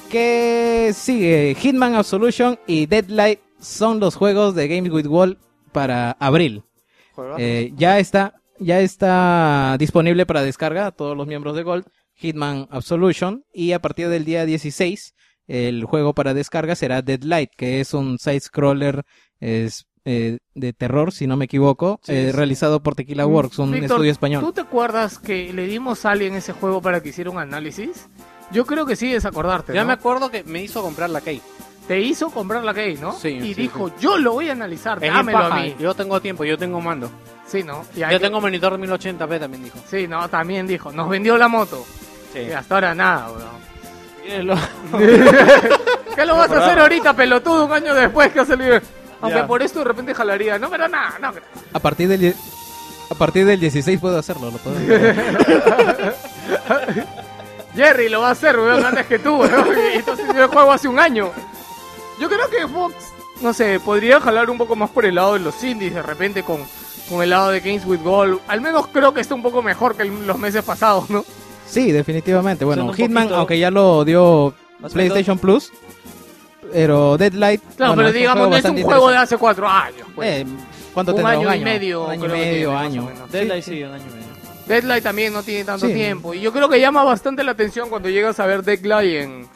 S9: ¿Qué sigue? Hitman Absolution y Deadlight son los juegos de Games with Gold para abril. Eh, ya está ya está disponible para descarga a todos los miembros de Gold Hitman Absolution y a partir del día 16 el juego para descarga será Deadlight que es un side scroller es, eh, de terror si no me equivoco
S5: Sí,
S9: eh,
S5: sí.
S9: realizado por Tequila Works un
S1: Víctor,
S9: estudio español
S1: ¿Tú te acuerdas que le dimos a alguien ese juego para que hiciera un análisis? Yo creo que sí es acordarte,
S6: Ya
S1: ¿no?
S6: me acuerdo que me hizo comprar la Key.
S1: Te hizo comprar la Key, ¿no?
S6: Sí,
S1: Y
S6: sí,
S1: dijo, yo lo voy a analizar, dámelo a mí.
S6: Yo tengo tiempo, yo tengo mando.
S1: Sí, ¿no? Y hay
S6: Yo
S1: que-
S6: tengo monitor de 1080p también dijo.
S1: Sí, no, también dijo, nos vendió la moto.
S6: Sí.
S1: Y hasta ahora nada, bro. ¿Qué lo vas a hacer ahorita, pelotudo, un año después que ha salido? Aunque
S5: Ya.
S1: por esto de repente jalaría. No, pero nada, no. pero-
S9: a partir del die- a partir del 16 puedo hacerlo lo puedo hacer.
S1: Jerry lo va a hacer, weón, antes que tú, weón. Y entonces yo el juego hace un año. Yo creo que Fox, no sé, podría jalar un poco más por el lado de los indies, de repente con, con el lado de Games with Gold. Al menos creo que está un poco mejor que el- los meses pasados, ¿no?
S9: Sí, definitivamente. Bueno,
S5: un
S9: Hitman,
S5: poquito-
S9: aunque ya lo dio PlayStation Plus, pero Deadlight.
S1: Claro,
S9: bueno,
S1: pero
S9: es un
S1: digamos, no es un juego de hace cuatro años. Pues.
S9: Eh, ¿Cuánto
S1: un
S9: tendrá?
S1: año
S9: un
S1: y
S9: año
S1: medio.
S9: Un año y
S1: que
S9: medio,
S1: tiene,
S9: año.
S5: Deadlight
S1: Sí,
S5: sí, un año y medio.
S1: Deadlight también no tiene tanto
S9: Sí.
S1: tiempo. Y yo creo que llama bastante la atención cuando llegas a ver Deadlight en.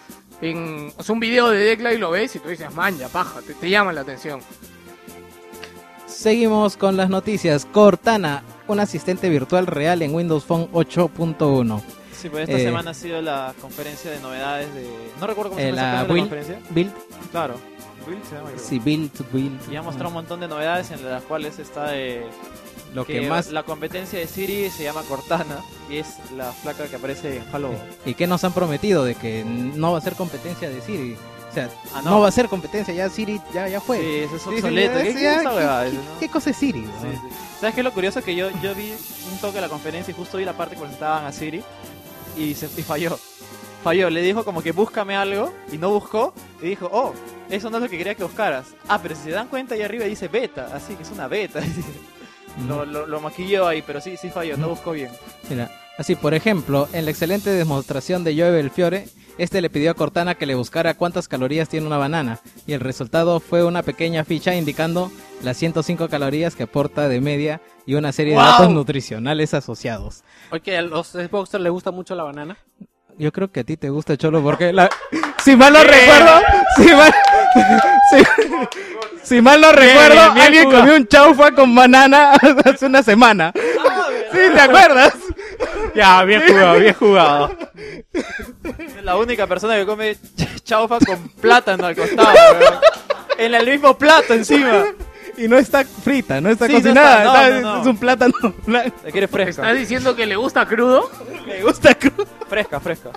S1: en o sea, un video de Deadlight y lo ves y tú dices, man, ya paja, te, te llama la atención.
S9: Seguimos con las noticias. Cortana, un asistente virtual real en Windows Phone 8.1.
S5: Sí, pues esta
S9: Eh,
S5: semana ha sido la conferencia de novedades de... No recuerdo cómo se
S9: Eh,
S5: llama
S9: la
S5: exactamente la
S9: Build,
S5: conferencia.
S9: build,
S5: Claro. Build se llama, creo.
S9: sí, build, build.
S5: Y ha mostrado un montón de novedades en las cuales está eh,
S9: Lo que más
S5: la competencia de Siri se llama Cortana y es la flaca que aparece en Halo.
S9: y que nos han prometido de que no va a ser competencia de Siri.
S5: Ah,
S9: no.
S5: no.
S9: va a ser competencia, ya Siri ya ya fue.
S5: Sí, eso es obsoleto. ¿Qué,
S9: ya,
S5: qué es esa
S9: ¿qué-
S5: huevada?
S9: qué-
S5: Eso, no?
S9: ¿Qué cosa es Siri?
S5: Sí,
S9: weón?
S5: sí. ¿Sabes qué es lo curioso? Que yo, yo vi un toque de la conferencia y justo vi la parte que presentaban a Siri y, se, y falló. Falló, le dijo como que búscame algo y no buscó y dijo, oh, eso no es lo que quería que buscaras. Ah, pero si se dan cuenta ahí arriba dice beta, así que es una beta. lo, lo, lo maquilló ahí, pero sí, sí falló, no buscó bien.
S9: Mira, así por ejemplo, en la excelente demostración de Joe Belfiore, este le pidió a Cortana que le buscara cuántas calorías tiene una banana y el resultado fue una pequeña ficha indicando las 105 calorías que aporta de media y una serie de datos nutricionales asociados.
S6: Oye, a los Xboxers les gusta mucho la banana.
S9: Yo creo que a ti te gusta Cholo porque la... si mal no recuerdo, si mal... si- Si mal no recuerdo, alguien comió un chaufa con banana hace una semana. ¿Sí te acuerdas?
S2: Ya, bien jugado, bien jugado.
S5: Es la única persona que come ch- chaufa con plátano al costado, weón. En el mismo plato encima.
S9: Y no está frita, no está
S5: Sí, no
S9: cocinada,
S5: está, no,
S9: está-
S5: no, no.
S9: es un plátano blanco.
S5: Te quiere fresca.
S1: ¿Estás diciendo que le gusta crudo?
S9: Me gusta crudo.
S5: Fresca, fresca.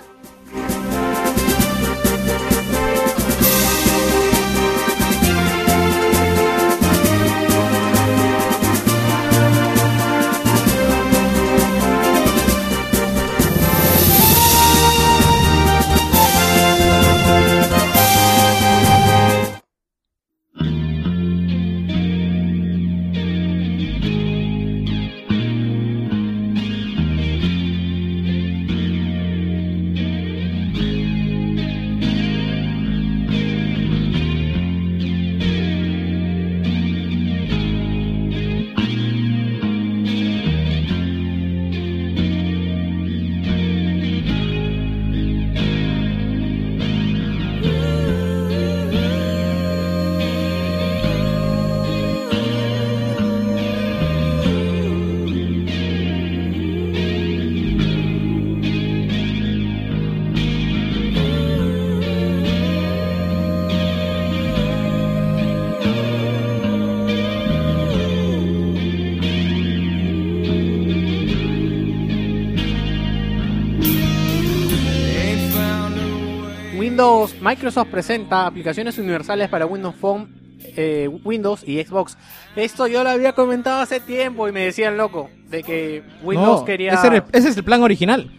S6: Microsoft presenta aplicaciones universales para Windows Phone, eh, Windows y Xbox. Esto yo lo había comentado hace tiempo y me decían loco de que Windows
S9: No,
S6: quería.
S9: ese, era el- ese es el plan original.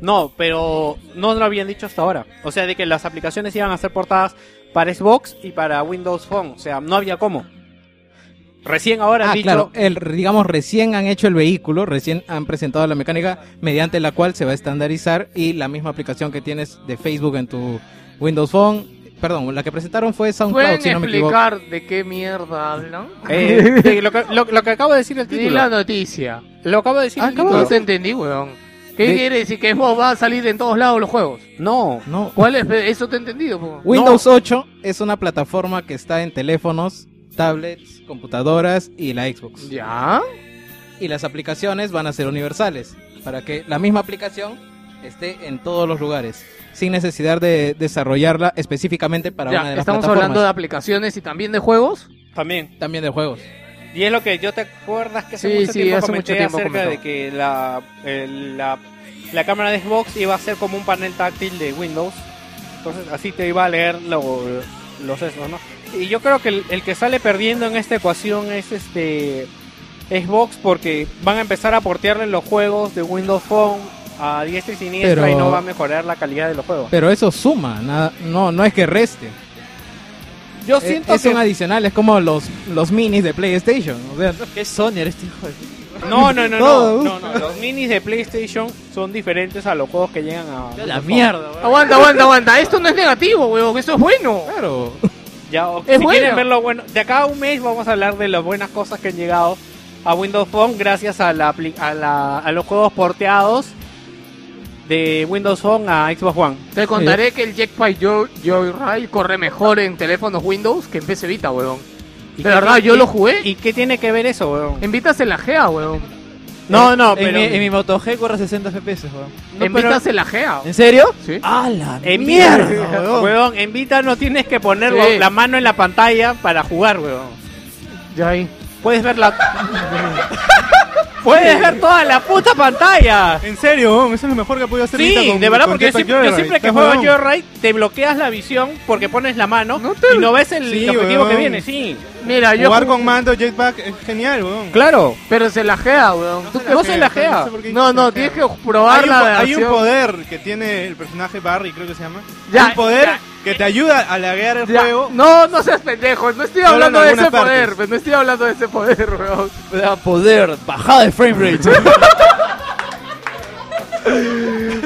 S6: No, pero no lo habían dicho hasta ahora. O sea, de que las aplicaciones iban a ser portadas para Xbox y para Windows Phone. O sea, no había cómo. Recién ahora han
S9: Ah,
S6: dicho.
S9: claro, el, digamos, recién han hecho el vehículo, recién han presentado la mecánica mediante la cual se va a estandarizar y la misma aplicación que tienes de Facebook en tu Windows Phone, perdón, la que presentaron fue SoundCloud,
S1: ¿Pueden
S9: si no me equivoco.
S1: explicar de qué mierda hablan?
S6: eh, de lo, que, lo- lo que acabo de decir el título.
S1: la noticia.
S6: Lo acabo de decir
S9: Ah,
S6: el título.
S1: No te entendí, weón. ¿Qué
S6: De-
S1: quiere decir? ¿Que Xbox va a salir en todos lados los juegos?
S6: No.
S9: No.
S1: ¿Cuál es? Eso te he entendido, po.
S9: Windows 8 es una plataforma que está en teléfonos, tablets, computadoras y la Xbox.
S1: ¿Ya?
S9: Y las aplicaciones van a ser universales, para que la misma aplicación esté en todos los lugares, sin necesidad de desarrollarla específicamente para
S1: Ya,
S9: una de las
S1: estamos
S9: plataformas.
S1: hablando de aplicaciones y también de juegos.
S6: También.
S9: También de juegos.
S6: Y es lo que yo te acuerdas que hace
S1: Sí,
S6: mucho
S1: sí,
S6: tiempo
S1: hace
S6: comenté
S1: mucho tiempo
S6: acerca
S1: comentó.
S6: de que la, la cámara de Xbox iba a ser como un panel táctil de Windows. Entonces así te iba a leer lo- los esos, ¿no? Y yo creo que el, el que sale perdiendo en esta ecuación es este Xbox porque van a empezar a portearle los juegos de Windows Phone a diestra y siniestra
S9: Pero-
S6: y no va a mejorar la calidad de los juegos.
S9: Pero eso suma, nada, no, no es que reste.
S6: Yo
S9: Eh,
S6: siento
S9: es
S6: que
S9: un adicional, es como los, los minis de PlayStation. O sea,
S5: ¿Qué Sony eres este hijo de...
S6: No, no, no, no, no, no. Los minis de PlayStation son diferentes a los juegos que llegan a.
S5: La mierda, weón.
S1: Aguanta, aguanta, aguanta. Esto no es negativo, weón. Esto es bueno.
S9: claro.
S6: Ya, o-
S1: Es
S6: si
S1: bueno.
S6: quieren ver lo bueno, de acá a un mes vamos a hablar de las buenas cosas que han llegado a Windows Phone gracias a, la, a, la- a los juegos porteados de Windows Phone a Xbox One.
S1: Te contaré que el Jetpack Joy- Joyride corre mejor en teléfonos Windows que en PC Vita, weón.
S6: ¿Y
S1: De verdad, yo lo jugué.
S6: ¿Y qué tiene que ver eso, weón?
S1: En Vita se lajea, weón.
S6: No, no,
S5: en,
S6: pero
S5: mi, en mi Moto G corre 60 FPS, weón.
S6: No,
S1: en
S6: pero-
S1: Vita se lajea.
S5: ¿En serio?
S1: Sí.
S5: ¡Ah, la
S6: en
S5: mierda,
S6: mierda,
S5: weón!
S6: weón. En Vita no tienes que poner
S1: Sí.
S6: la mano en la pantalla para jugar, weón.
S1: Ya ahí.
S6: Puedes ver la Puedes ver toda la puta pantalla.
S3: En serio, eso es lo mejor que he podido hacer
S6: Sí,
S3: con-
S6: de verdad, porque yo siempre, yo
S3: Joyride.
S6: siempre que juego. Joyride te bloqueas la visión porque pones la mano
S1: No te-
S6: y no ves el
S3: Sí,
S6: objetivo que viene, sí.
S1: Mira, yo.
S3: Jugar
S1: ju-
S3: con mando Jetpack es genial, weón.
S6: Claro.
S1: Pero se lajea, weón. ¿Tú qué-
S6: No se lajea.
S3: sé por qué
S1: No, no,
S3: se
S1: tienes que probar
S3: hay un,
S1: la
S3: po- hay un poder que tiene el personaje Barry, creo que se llama.
S1: Ya,
S3: un poder
S1: ya.
S3: que te ayuda a laguear el
S1: Ya,
S3: juego.
S1: No, no seas pendejo. No estoy hablando de ese poder. pues, No estoy hablando de ese poder, weón.
S5: Da poder, bajada de frame rate.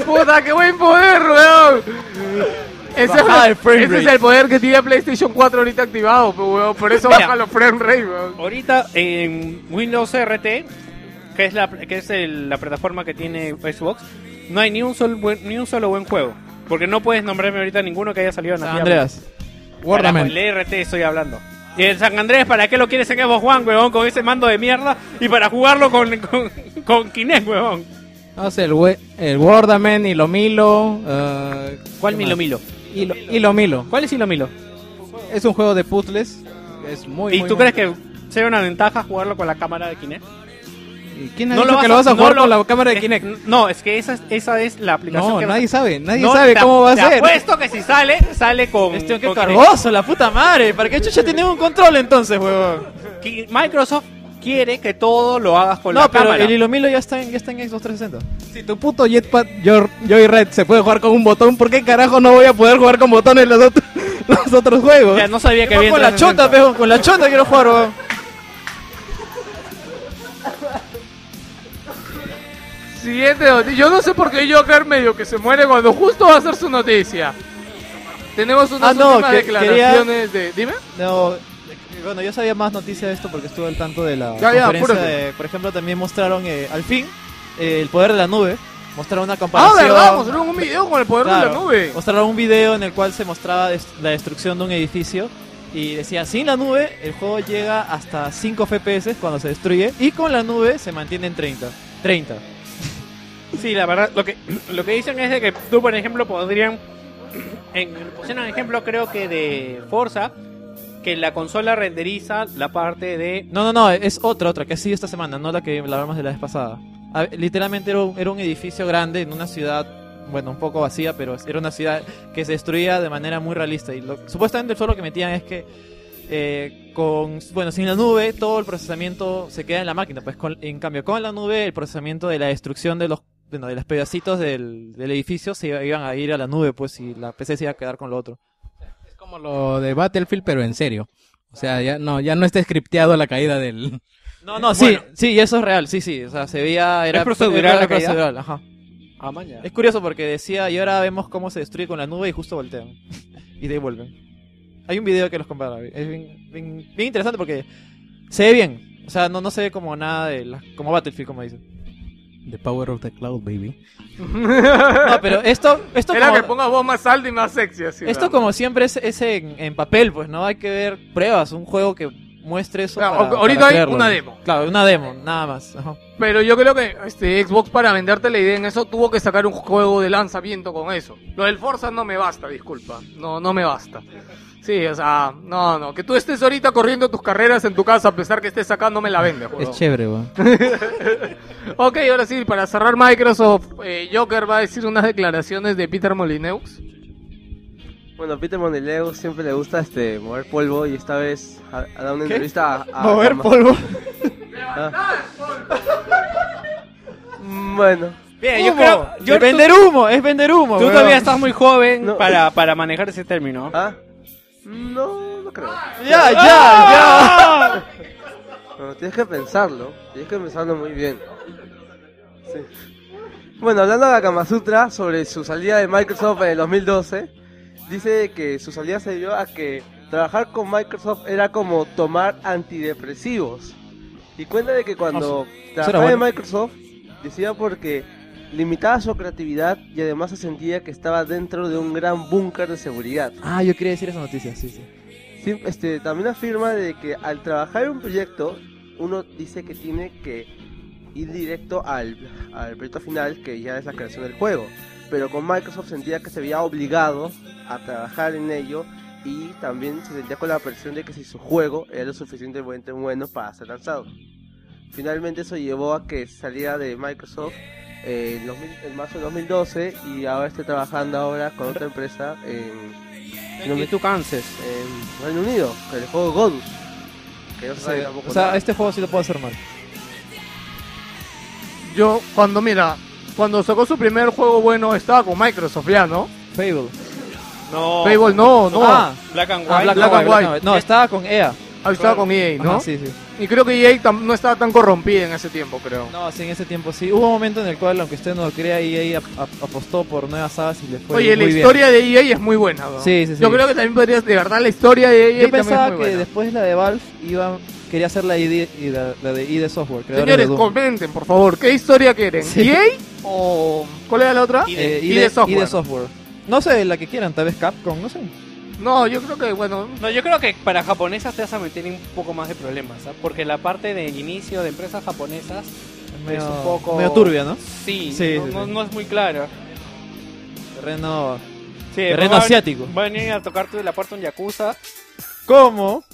S1: Puta, qué buen poder, weón. Ese, es,
S5: frame
S1: ese es
S5: rate.
S1: el poder que tiene PlayStation 4 ahorita activado, weón. Por eso
S6: Mira.
S1: baja los frame rate, weón.
S6: Ahorita en Windows RT, que es la que es el- la plataforma que tiene Xbox, no hay ni un solo buen, ni un solo buen juego, porque no puedes nombrarme ahorita ninguno que haya salido en
S5: San Andreas.
S6: Wordament. El RT estoy hablando. Y el San Andrés, ¿para qué lo quieres en Xbox One, huevón? Con ese mando de mierda. Y para jugarlo con, con, con Kinect, huevón.
S9: No sé, el, we- el Wordaman, Hilo Milo. eh,
S6: ¿Cuál
S9: ¿qué
S6: Milo
S9: más?
S6: Milo?
S9: Hilo, Hilo Milo.
S6: ¿Cuál es Hilo Milo?
S9: Es un juego de puzzles. Es muy,
S6: ¿Y
S9: muy
S6: tú crees que sea una ventaja jugarlo con la cámara de Kinect?
S9: ¿Y ¿Quién ha dicho que lo vas a
S6: no
S9: jugar
S6: lo-
S9: con la cámara de
S6: es-
S9: Kinect?
S6: No, es que esa, es- esa es la aplicación
S9: No,
S6: que
S9: nadie sabe. Nadie
S6: No,
S9: sabe
S6: te-
S9: cómo va a ser.
S6: apuesto que si sale, sale con.
S5: Este qué
S6: con
S5: cargoso, la puta madre. ¿Para qué chucha tiene un control entonces, huevón?
S6: Microsoft quiere que todo lo hagas con
S5: No,
S6: la
S5: pero
S6: cámara.
S5: el hilo milo ya está en, ya está en Xbox 360.
S9: Si tu puto Jetpack Joy- Joyride se puede jugar con un botón, ¿por qué carajo no voy a poder jugar con botones los, otros los otros juegos?
S6: Ya no sabía que había
S5: con la
S6: 360.
S5: chota, pejo, con la chota quiero jugar, huevón.
S1: Siguiente noticia. Yo no sé por qué Joker medio que se muere cuando justo va a hacer su noticia. Tenemos unas
S5: Ah, no,
S1: últimas
S5: que-
S1: declaraciones de... Dime.
S5: No, bueno, yo sabía más noticias de esto porque estuve al tanto de la
S1: Ya, ya,
S5: conferencia
S1: apúrate.
S5: de, por ejemplo, también mostraron eh, al fin eh, el poder de la nube. Mostraron una
S1: Ah,
S5: comparación.
S1: verdad, mostraron un video con el poder de
S5: Claro,
S1: la nube.
S5: Mostraron un video en el cual se mostraba des- la destrucción de un edificio y decía, sin la nube el juego llega hasta 5 FPS cuando se destruye y con la nube se mantiene en 30. 30.
S6: Sí, la verdad, lo que, lo que dicen es de que tú, por ejemplo, podrían. En, pusieron ejemplo, creo que de Forza, que la consola renderiza la parte de.
S5: No, no, no, es otra, otra, que ha sido esta semana, no la que hablamos de la vez pasada. Literalmente era un, era un edificio grande en una ciudad, bueno, un poco vacía, pero era una ciudad que se destruía de manera muy realista. Y lo- supuestamente solo lo que metían es que, eh, con, bueno, sin la nube, todo el procesamiento se queda en la máquina. Pues con- en cambio, con la nube, el procesamiento de la destrucción de los, bueno, de los pedacitos del, del edificio se iba- iban a ir a la nube, pues, y la PC se iba a quedar con lo otro.
S9: Como lo de Battlefield, pero en serio. O sea, ya no, ya no está scripteado la caída del...
S5: No, no, sí, sí, eso es real, sí, sí. O sea, se veía. Era
S6: ¿Es procedural
S5: era
S6: la caída?
S5: ajá.
S6: Ah.
S5: Es curioso porque decía, y ahora vemos cómo se destruye con la nube y justo voltean. y de ahí vuelven. Hay un video que los compara. Es bien, bien, bien interesante porque se ve bien. O sea, no, no se ve como nada de la- como Battlefield, como dicen.
S9: The Power of the Cloud, baby.
S5: No, pero esto, esto
S1: Era
S5: como,
S1: que pongas voz más alta y más sexy así.
S5: esto
S1: ¿verdad?
S5: como siempre es, es en, en papel, pues, ¿no? Hay que ver pruebas, un juego que muestre eso.
S1: Claro,
S5: para-
S1: ahorita
S5: para
S1: hay una demo.
S5: Claro, una demo, nada más. Ajá.
S1: Pero yo creo que este Xbox para venderte la idea en eso tuvo que sacar un juego de lanzamiento con eso. Lo del Forza no me basta, disculpa. No, no me basta. Sí, o sea, no, no. Que tú estés ahorita corriendo tus carreras en tu casa a pesar que estés acá no me la vende, juego.
S9: Es chévere, weón.
S1: Ok, ahora sí, para cerrar Microsoft, eh, Joker va a decir unas declaraciones de Peter Molineux.
S7: Bueno, Peter Moneleu siempre le gusta este mover polvo y esta vez ha, ha dado una
S5: ¿Qué?
S7: entrevista a, a-
S5: Mover
S7: a-
S5: polvo.
S7: Ah. Bueno,
S6: Bien, yo creo. Yo,
S5: es vender humo, es vender humo.
S6: tú, todavía estás muy joven
S7: No.
S6: para, para manejar ese término.
S7: ¿ah? No, no creo.
S5: Ya, ya, ya.
S7: Bueno, tienes que pensarlo, tienes que pensarlo muy bien. Sí. Bueno, hablando de la Kama Sutra sobre su salida de Microsoft en el 2012, dice que su salida se debió a que trabajar con Microsoft era como tomar antidepresivos. Y cuenta de que cuando trabajaba
S5: bueno.
S7: en Microsoft, decía porque limitaba su creatividad y además se sentía que estaba dentro de un gran búnker de seguridad.
S5: Ah, yo quería decir esa noticia, sí, sí.
S7: Sí, este, también afirma de que al trabajar en un proyecto, uno dice que tiene que ir directo al, al proyecto final, que ya es la creación del juego. Pero con Microsoft sentía que se veía obligado a trabajar en ello y también se sentía con la presión de que si su juego era lo suficientemente bueno para ser lanzado. Finalmente eso llevó a que saliera de Microsoft eh, en, 2000 en marzo de 2012 y ahora esté trabajando ahora con otra empresa en, no
S6: Y
S7: me-
S6: tú canses.
S7: en Reino Unido, con el juego Godus. Que no se
S5: O
S7: sabe
S5: sea,
S7: tampoco
S5: o sea,
S7: nada.
S5: este juego sí lo puedo hacer mal.
S1: Yo, cuando, mira, cuando sacó su primer juego bueno, estaba con Microsoft ya, ¿no?
S5: Fable.
S6: No.
S1: Fable no, no.
S5: Ah,
S6: Black and
S5: ah,
S6: White.
S5: Black,
S1: Black
S5: and White,
S1: White.
S5: No, estaba con EA.
S1: Ahí estaba con EA, ¿no?
S5: Ajá, sí, sí.
S1: Y creo que EA tam- no estaba tan corrompida en ese tiempo, creo.
S5: No, sí, en ese tiempo sí. Hubo un momento en el cual, aunque usted no lo crea, EA ap- ap- apostó por nuevas sagas y le fue
S1: Oye, la
S5: muy bien.
S1: historia de EA es muy buena, ¿no?
S5: Sí, sí, sí.
S1: Yo creo que también podrías, de verdad, la historia de EA
S5: Yo
S1: también
S5: pensaba
S1: es muy
S5: que
S1: buena.
S5: después la de Valve iba, quería hacer la, ID, y la, la de ID Software. creadores de
S1: Señores, comenten, por favor, ¿qué historia quieren?
S5: Sí.
S1: ¿EA o cuál era la otra?
S5: Eh,
S1: ID Software.
S5: ID Software. No sé, la que quieran, tal vez Capcom, no sé.
S1: No, yo creo que, bueno,
S6: No, yo creo que para japonesas te vas a meter un poco más de problemas, ¿ah? porque la parte de inicio de empresas japonesas
S5: Medio,
S6: es un poco...
S5: medio turbia, ¿no?
S6: Sí,
S5: Sí,
S6: no,
S5: sí,
S6: no-
S5: sí.
S6: no es muy clara.
S5: Terreno.
S6: Sí,
S5: Terreno
S6: va a-
S5: asiático.
S6: Va a venir a tocarte de la puerta un yakuza
S5: ¿Cómo?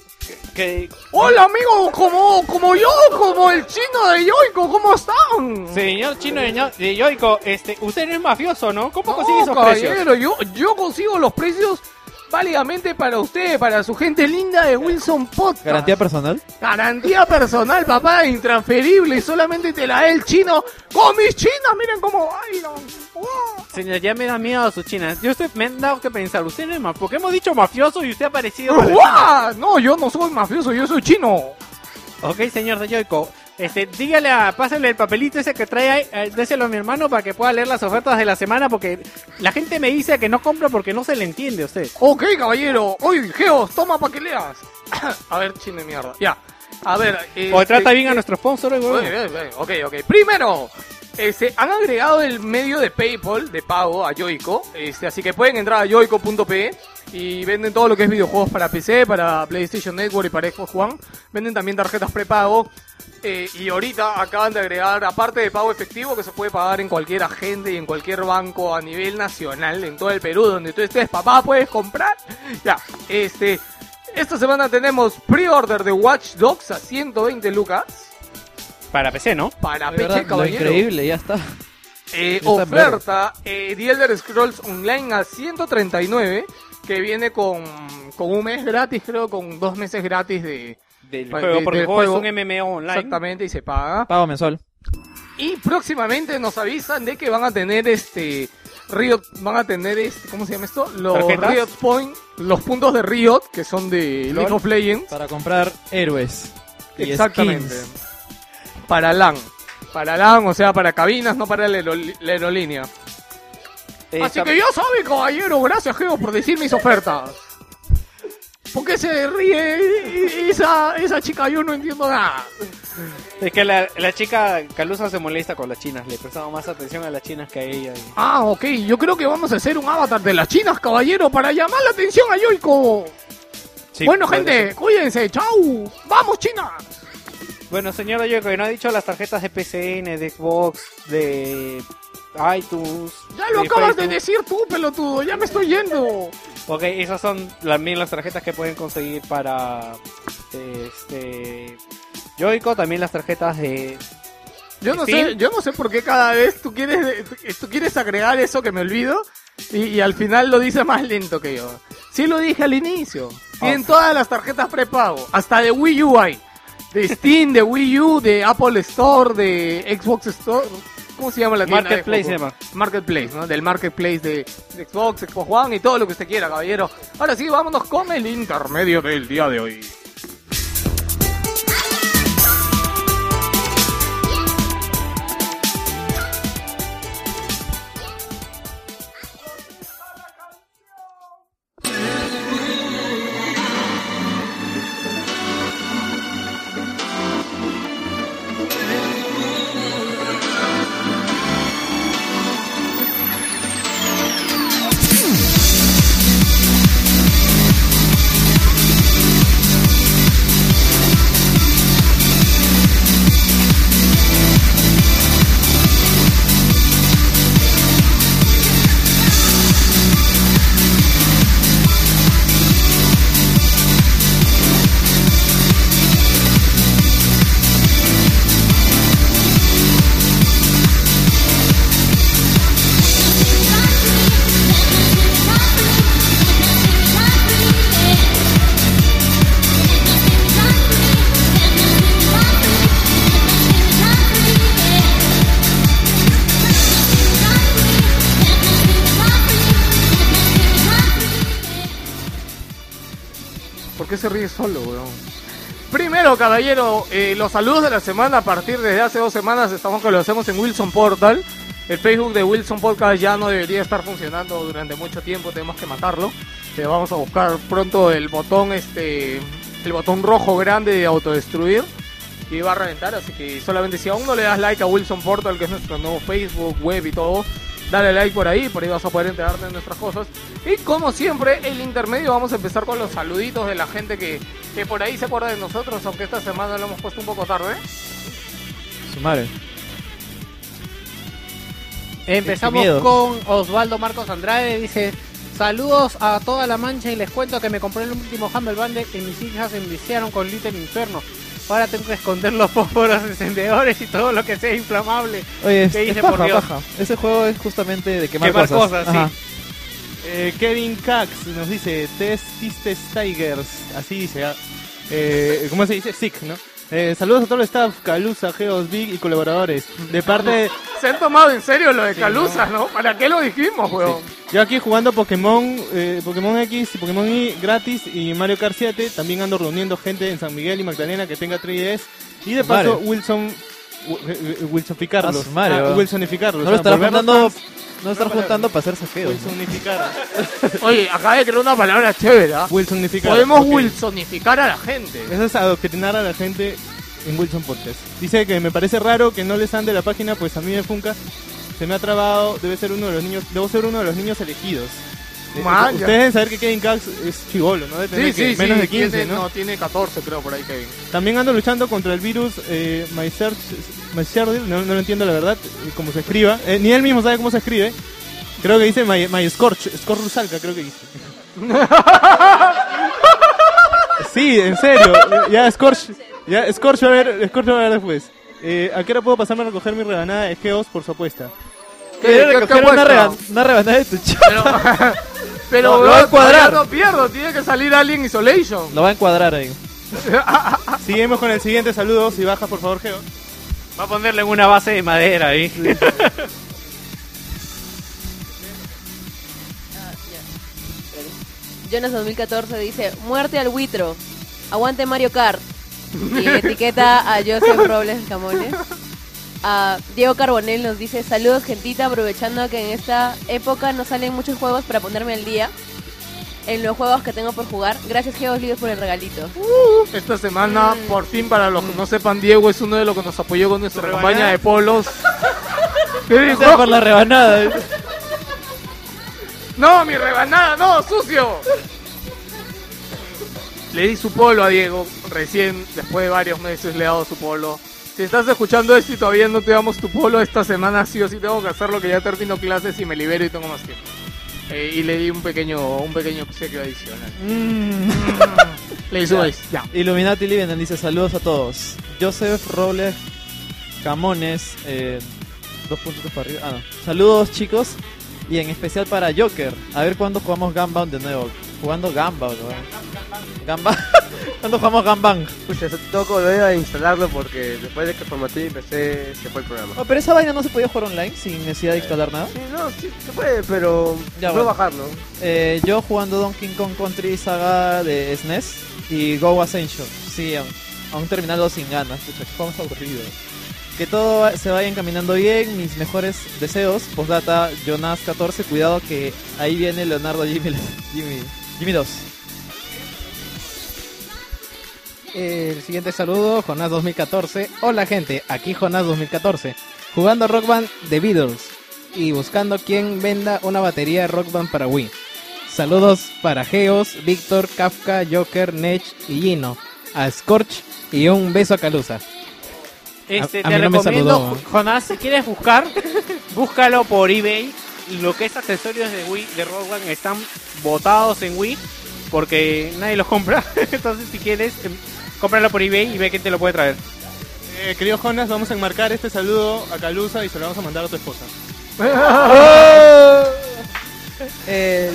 S6: que...
S1: Hola amigo, como, como yo, como el chino de Yoico, ¿cómo están?
S6: Señor chino de, Yoico, este, usted no es mafioso, ¿no? ¿Cómo
S1: No,
S6: consigue esos precios?
S1: caballero, yo, yo consigo los precios válidamente para usted, para su gente linda de Wilson Podcast.
S5: ¿Garantía personal?
S1: Garantía personal, papá, intransferible, solamente te la da el chino con mis chinas, miren cómo bailan. ¡Wow!
S6: Señor, ya me da miedo sus chinas. Yo usted me han dado que pensar, usted no es mafioso, porque hemos dicho mafioso y usted ha parecido...
S1: No, yo no soy mafioso, yo soy chino.
S6: Ok, señor de Yoico. Este, dígale a, pásale el papelito ese que trae ahí, eh, déselo a mi hermano para que pueda leer las ofertas de la semana porque la gente me dice que no compra porque no se le entiende a usted.
S1: Ok, caballero. Oye, Geos, toma para que leas. a ver, chino de mierda. Ya. A ver.
S6: O
S1: este,
S6: trata bien a nuestro sponsor, eh,
S1: bien, Ok, ok. Primero, este, han agregado el medio de PayPal de pago a Yoico. Este, así que pueden entrar a yoico.pe y venden todo lo que es videojuegos para PC, para PlayStation Network y para Xbox One. Venden también tarjetas prepago. Eh, y ahorita acaban de agregar, aparte de pago efectivo, que se puede pagar en cualquier agente y en cualquier banco a nivel nacional, en todo el Perú, donde tú estés, papá, puedes comprar. Ya, este, esta semana tenemos pre-order de Watch Dogs a 120 lucas.
S6: Para PC, ¿no?
S1: Para
S5: De
S1: PC,
S5: verdad, lo
S1: caballero.
S5: increíble, ya está.
S1: Eh, oferta eh, The Elder Scrolls Online a 139, que viene con, con un mes gratis, creo, con dos meses gratis de...
S6: Del
S1: de-
S6: juego, porque
S1: del
S6: el juego es un MMO online.
S1: Exactamente, y se paga.
S5: Pago mensual.
S1: Y próximamente nos avisan de que van a tener este... Riot, van a tener este, ¿cómo se llama esto? Los
S6: ¿Tarjetas?
S1: Riot Point, los puntos de Riot, que son de League of Legends.
S5: Para comprar héroes. Y
S1: Exactamente.
S5: skins.
S1: Para LAN. Para LAN, o sea, para cabinas, no para la, aerol- la aerolínea.
S6: Eh,
S1: Así
S6: está-
S1: que ya sabe, caballero, gracias, Geo, por decir mis ofertas. ¿Por qué se ríe esa, esa chica? Yo no entiendo nada.
S6: Es que la, la chica Calusa se molesta con las chinas. Le prestamos más atención a las chinas que a ella. y-
S1: Ah, ok, yo creo que vamos a hacer un avatar de las chinas, caballero, para llamar la atención a Yoico.
S6: Sí,
S1: bueno, gente,
S6: ser.
S1: cuídense, chau. Vamos, China.
S6: Bueno, señor Yoico, que no ha dicho las tarjetas de PCN, de Xbox, de iTunes.
S1: Ya lo acabas de decir tú, pelotudo, ya me estoy yendo.
S6: Ok, esas son también las tarjetas que pueden conseguir para este Joico, también las tarjetas de
S1: Yo no
S6: Steam.
S1: sé, yo no sé por qué cada vez tú quieres, tú quieres agregar eso que me olvido y, y al final lo dices más lento que yo. Sí lo dije al inicio. Tienen todas las tarjetas prepago, hasta de Wii U hay. De Steam, de Wii U, de Apple Store, de Xbox Store. ¿Cómo se llama la tienda?
S6: Marketplace se llama.
S1: Marketplace, ¿no? Del Marketplace de, de Xbox, Xbox One y todo lo que usted quiera, caballero. Ahora sí, vámonos con el intermedio del día de hoy. ¿Por qué se ríe solo, weón? Primero, caballero, eh, los saludos de la semana a partir de hace dos semanas estamos que lo hacemos en Wilson Portal. El Facebook de Wilson Podcast ya no debería estar funcionando durante mucho tiempo, tenemos que matarlo. Eh, vamos a buscar pronto el botón este el botón rojo grande de autodestruir y va a reventar, así que solamente si aún no le das like a Wilson Portal, que es nuestro nuevo Facebook, web y todo, Dale like por ahí, por ahí vas a poder enterarte de nuestras cosas. Y como siempre, el intermedio vamos a empezar con los saluditos de la gente que, que por ahí se acuerda de nosotros, aunque esta semana lo hemos puesto un poco tarde.
S5: Su madre.
S6: Empezamos
S5: miedo.
S6: con Osvaldo Marcos Andrade. Dice: Saludos a toda la mancha y les cuento que me compré el último Humble Bundle y mis hijas se enviciaron con Little Inferno. Ahora tengo que esconder los fósforos encendedores y todo lo que sea inflamable.
S5: Oye, es,
S6: ¿Qué
S5: es paja,
S6: por Dios?
S5: paja. Ese juego es justamente de quemar,
S6: Quemar
S5: cosas.
S6: cosas,
S5: Ajá.
S6: sí.
S3: Eh, Kevin Cax nos dice Test Tigers, así dice. ah. Eh, ¿Cómo se dice? Sick, ¿no? Eh, saludos a todo el staff, Calusa, Geos, Big y colaboradores. De parte.
S1: Se han tomado en serio lo de Calusas, ¿no? ¿Para qué lo dijimos, weón?
S3: Yo aquí jugando Pokémon, eh, Pokémon X y Pokémon Y gratis y Mario Kart 7. También ando reuniendo gente en San Miguel y Magdalena que tenga 3DS. Y de paso. Wilson... Wi- Wilsonificarlos. Ah,
S5: weón.
S3: Wilsonificarlos.
S5: No lo juntando, no
S3: para-
S5: juntando para hacerse feo.
S3: Wilsonificar.
S1: Oye, acaba de crear una palabra chévere, ¿ah?
S3: Wilsonificar.
S1: Podemos
S3: ok.
S1: wilsonificar a la gente.
S3: Eso es adoctrinar a la gente en Wilson Podcast. Dice que me parece raro que no les ande la página, pues a mí me funca. Se me ha trabado, debe ser uno de los niños, debo ser uno de los niños elegidos. Eh,
S1: Man,
S3: ustedes deben saber que Kevin Cax es chivolo, ¿no? Debe tener
S1: Sí,
S3: que
S1: sí,
S3: menos
S1: sí.
S3: de 15,
S1: tiene,
S3: ¿no?
S1: tiene 14, creo, por ahí, Kevin.
S3: También ando luchando contra el virus eh, MySearch, no, no lo entiendo la verdad, eh, cómo se escriba. Eh, ni él mismo sabe cómo se escribe. Creo que dice My, my Scorch, Scorch Rusalka, creo que dice. sí, en serio. Ya, Scorch, ya, Scorch va a ver, Scorch va a ver después. Eh, ¿A qué hora puedo pasarme a recoger mi rebanada de Geos por su apuesta?
S5: Quiere
S1: ¿Qué- qué-
S5: recoger
S1: qué
S5: una, rebanada de tu chapa.
S1: Pero, pero
S5: Lo- va a
S1: weón,
S5: cuadrar.
S1: todavía No pierdo, tiene que salir Alien Isolation.
S5: Lo va a encuadrar ahí.
S3: Seguimos con el siguiente saludo. Si bajas, por favor, Geo.
S6: Va a ponerle en una base de madera ahí.
S8: Jonas 2014 dice, muerte al buitro, aguante Mario Kart. Y etiqueta a Joseph Robles Camones. A Diego Carbonell nos dice, saludos gentita, aprovechando que en esta época no salen muchos juegos para ponerme al día. En los juegos que tengo por jugar. Gracias Geos Líderes por el regalito.
S1: Esta semana, por fin, para los que no sepan, Diego es uno de los que nos apoyó con nuestra
S6: rebanada?
S1: campaña de polos. ¿Qué dijo?
S5: Por la rebanada.
S1: No, mi rebanada, no, sucio. Le di su polo a Diego, recién, después de varios meses le he dado su polo. Si estás escuchando esto y todavía no te damos tu polo, esta semana sí o sí tengo que hacerlo, que ya termino clases y me libero y tengo más tiempo. Eh, y le di un pequeño un pequeño obsequio adicional. Le di su beso, ya.
S5: Illuminati Livenden dice saludos a todos. Joseph Robles Camones, eh, dos puntitos para arriba. Ah, no. Saludos chicos y en especial para Joker. A ver cuándo jugamos Gunbound de nuevo. Jugando Gunbound, weón. Gunbound. ¿Cuándo jugamos
S7: tengo que volver a instalarlo porque después de que formateé mi PC se fue el programa.
S5: Oh, pero esa vaina no se podía jugar online sin necesidad de instalar nada.
S7: Sí, no, sí, se puede, pero
S5: Ya, bueno.
S7: bajarlo.
S5: Eh, yo jugando Donkey Kong Country Saga de SNES y Go Ascension. Sí, aún, aún terminando sin ganas. Pucha, qué juego más aburrido. Que todo va- se vaya encaminando bien. Mis mejores deseos. Postdata Jonas 14. Cuidado que ahí viene Leonardo Jimmy, Jimmy, Jimmy 2.
S9: El siguiente saludo, Jonás 2014. Hola gente, aquí Jonás 2014. Jugando Rock Band The Beatles y buscando quien venda una batería Rock Band para Wii. Saludos para Geos, Víctor, Kafka, Joker, Nech y Gino. A Scorch y un beso a Calusa.
S6: Este,
S9: A- a
S6: te
S9: no
S6: recomiendo. Jonás, si quieres buscar, búscalo por eBay. Lo que es accesorios de Wii, de Rock Band, están botados en Wii porque nadie los compra. Entonces, si quieres, em, cómpralo por eBay y ve quién te lo puede traer.
S3: Eh, querido Jonas, vamos a enmarcar este saludo a Calusa y se lo vamos a mandar a tu esposa.
S9: Eh,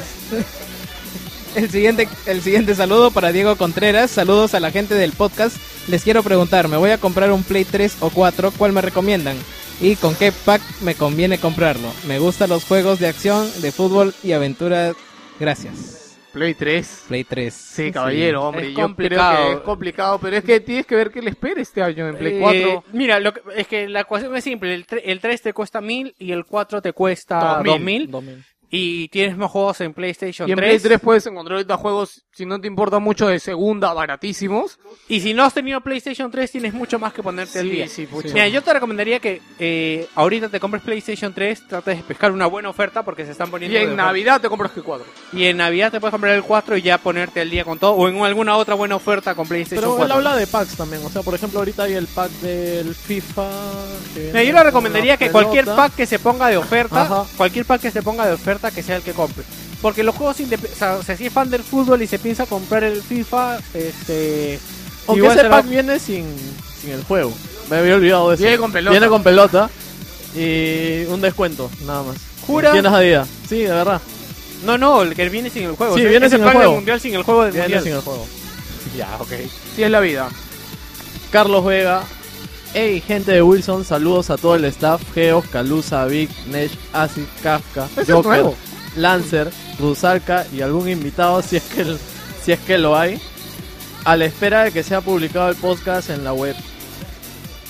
S9: el, siguiente, el siguiente saludo para Diego Contreras. Saludos a la gente del podcast. Les quiero preguntar, me voy a comprar un Play 3 o 4, ¿cuál me recomiendan? ¿Y con qué pack me conviene comprarlo? Me gustan los juegos de acción, de fútbol y aventura. Gracias.
S1: Play 3.
S9: Play 3.
S1: Sí, caballero, hombre.
S6: Es
S1: yo
S6: complicado.
S1: creo que es complicado, pero es que tienes que ver qué le espera este año en Play
S6: Eh,
S1: 4.
S6: mira, lo que- es que la ecuación es simple. El, el 3 te cuesta 1000 y el 4 te cuesta
S1: 2000.
S6: 2000. Y tienes más juegos en PlayStation
S1: Y en
S6: 3.
S1: Play 3 puedes encontrar ahorita juegos, si no te importa mucho, de segunda, baratísimos.
S6: Y si no has tenido PlayStation 3, tienes mucho más que ponerte al
S1: Sí,
S6: día.
S1: sí, pucha.
S6: Mira, yo te recomendaría que eh, ahorita te compres PlayStation 3, trates de pescar una buena oferta porque se están poniendo.
S1: Y en. Navidad te compras que 4.
S6: Y en Navidad te puedes comprar el 4 y ya ponerte al día con todo. O en alguna otra buena oferta con PlayStation
S11: Pero
S6: 4.
S11: él habla de packs también. O sea, por ejemplo, ahorita hay el pack del FIFA. que
S6: Mira, yo le recomendaría que cualquier pack que se ponga de oferta,
S11: Ajá.
S6: cualquier pack que se ponga de oferta, que sea el que compre. Porque los juegos indep- o sea, si es fan del fútbol y se piensa comprar el FIFA, este.
S11: Aunque ese
S6: se va-
S11: pack viene sin, sin el juego. Me había olvidado de eso.
S1: Viene con pelota.
S11: Viene con pelota. Y un descuento, nada más.
S6: ¿Jura?
S11: Tienes Adidas. Sí, de verdad.
S6: No, no, el que viene sin el juego.
S11: Sí,
S6: O sea,
S11: viene sin el
S6: pack del
S11: juego.
S6: mundial sin el juego del
S11: Viene
S6: mundial.
S11: sin el juego.
S6: Ya, ok.
S1: Sí, es la vida.
S11: Carlos Vega. Hey, gente de Wilson, saludos a todo el staff. Geos, Calusa, Vic, Nesh, Acid, Kafka, Joker. Lancer, Rusalka y algún invitado si es que si es que lo hay. A la espera de que sea publicado el podcast en la web.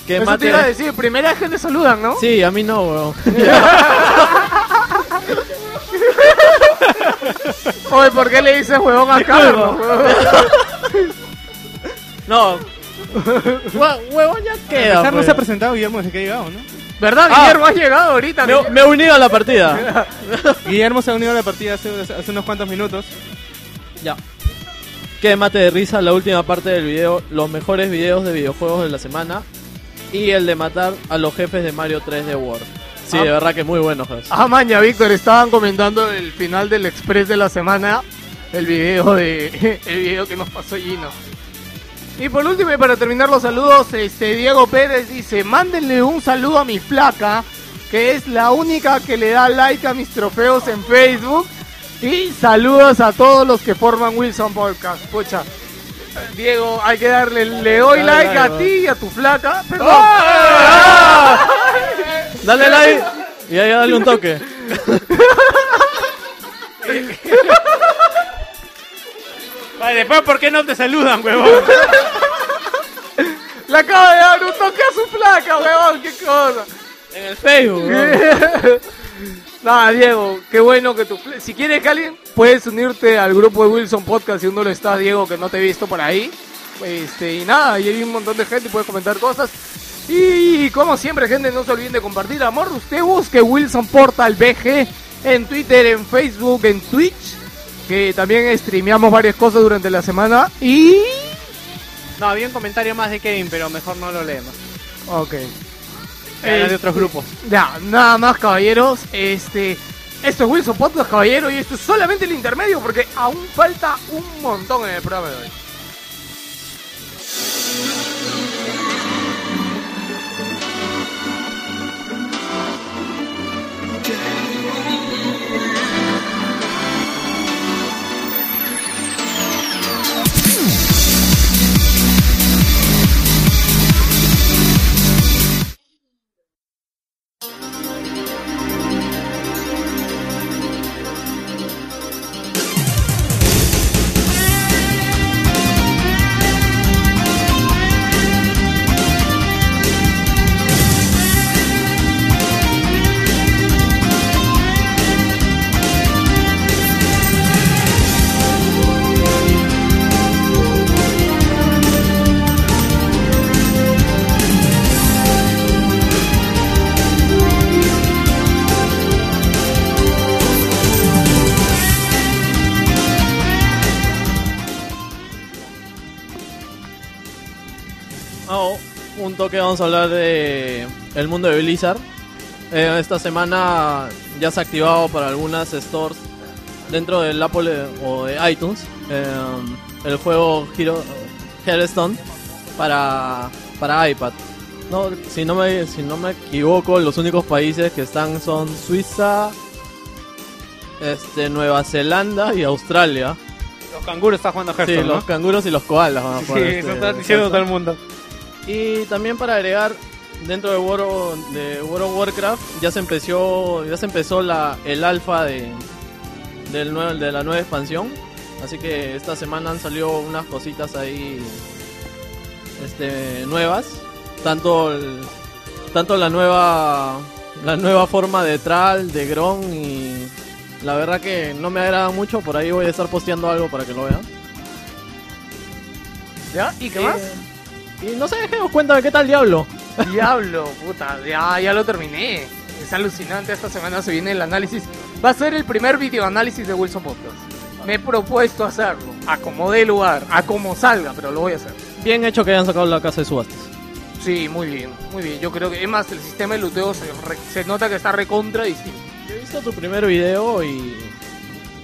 S11: Que
S1: Eso
S11: mate-
S1: te iba a decir, primera vez que te saludan, ¿no?
S11: Sí, a mí no, weón.
S1: Oye, ¿por qué le dices huevón a Carlos?
S11: No. Hue- Huevón ya
S3: A
S11: queda.
S3: pesar no
S11: pues.
S3: se ha presentado Guillermo desde que ha llegado, ¿no?
S1: ¿Verdad,
S11: Ah.
S1: Guillermo? Has llegado ahorita.
S11: Me, me he unido a la partida.
S3: Guillermo se ha unido a la partida hace, hace unos cuantos minutos.
S11: Ya. Que mate de risa la última parte del video, los mejores videos de videojuegos de la semana y el de matar a los jefes de Mario 3 de World. Sí,
S1: Ah.
S11: de verdad que muy buenos.
S1: Ah, maña, Víctor, estaban comentando el final del Express de la semana, el video de el video que nos pasó Gino. Y por último, y para terminar los saludos, este Diego Pérez dice, mándenle un saludo a mi flaca, que es la única que le da like a mis trofeos en Facebook. Y saludos a todos los que forman Wilson Podcast. Pucha, Diego, hay que darle, le doy like a ti y a tu flaca. Perdón.
S11: Dale like y ahí dale un toque.
S6: Vale, después, ¿por qué no te saludan, huevón?
S1: Le acabo de dar un toque a su flaca, huevón, qué cosa.
S11: En el Facebook.
S1: Nada, Diego, qué bueno que tu... fl- Si quieres alguien, puedes unirte al grupo de Wilson Podcast si uno lo está, Diego, que no te he visto por ahí. Este, y nada, y hay un montón de gente y puedes comentar cosas. Y como siempre, gente, no se olviden de compartir. Amor, usted busque Wilson Portal BG en Twitter, en Facebook, en Twitch. Que también streameamos varias cosas durante la semana. Y...
S6: No, había un comentario más de Kevin, pero mejor no lo leemos.
S1: Ok.
S6: Era
S1: Eh,
S6: de otros grupos.
S1: Ya, nada más, caballeros. Este, esto es Wilson Podcast, caballero, y esto es solamente el intermedio porque aún falta un montón en el programa de hoy.
S11: Vamos a hablar de el mundo de Blizzard. Eh, esta semana ya se ha activado para algunas stores dentro del Apple eh, o de iTunes eh, el juego Hero, Hearthstone para, para iPad. No, si no me si no me equivoco, los únicos países que están son Suiza, este Nueva Zelanda y Australia.
S6: Los canguros están jugando a
S11: Sí,
S6: Hearthstone,
S11: los canguros y los koalas van a
S6: Sí,
S11: jugar
S6: eso
S11: este
S6: está diciendo todo el
S11: Hearthstone.
S6: mundo.
S11: Y también para agregar dentro de World, of- de World of Warcraft ya se empezó ya se empezó la el alfa de del nuevo, de la nueva expansión, así que esta semana han salido unas cositas ahí este nuevas, tanto el- tanto la nueva la nueva forma de Tral, de Gron y La verdad que no me agrada mucho, por ahí voy a estar posteando algo para que lo vean.
S1: ¿Ya? ¿Y qué
S11: Eh,
S1: más?
S11: Y no sé, de qué tal Diablo.
S1: Diablo, puta, ya, ya lo terminé. Es alucinante, esta semana se viene el análisis. Va a ser el primer video análisis de Wilson Podcast. Me he propuesto hacerlo, a como dé lugar, a como salga, pero lo voy a hacer.
S11: Bien hecho que hayan sacado la casa de subastas.
S1: Sí, muy bien, muy bien. Yo creo que, es más, el sistema de luteo se, re- se nota que está recontra distinto.
S11: Yo he visto tu primer video y...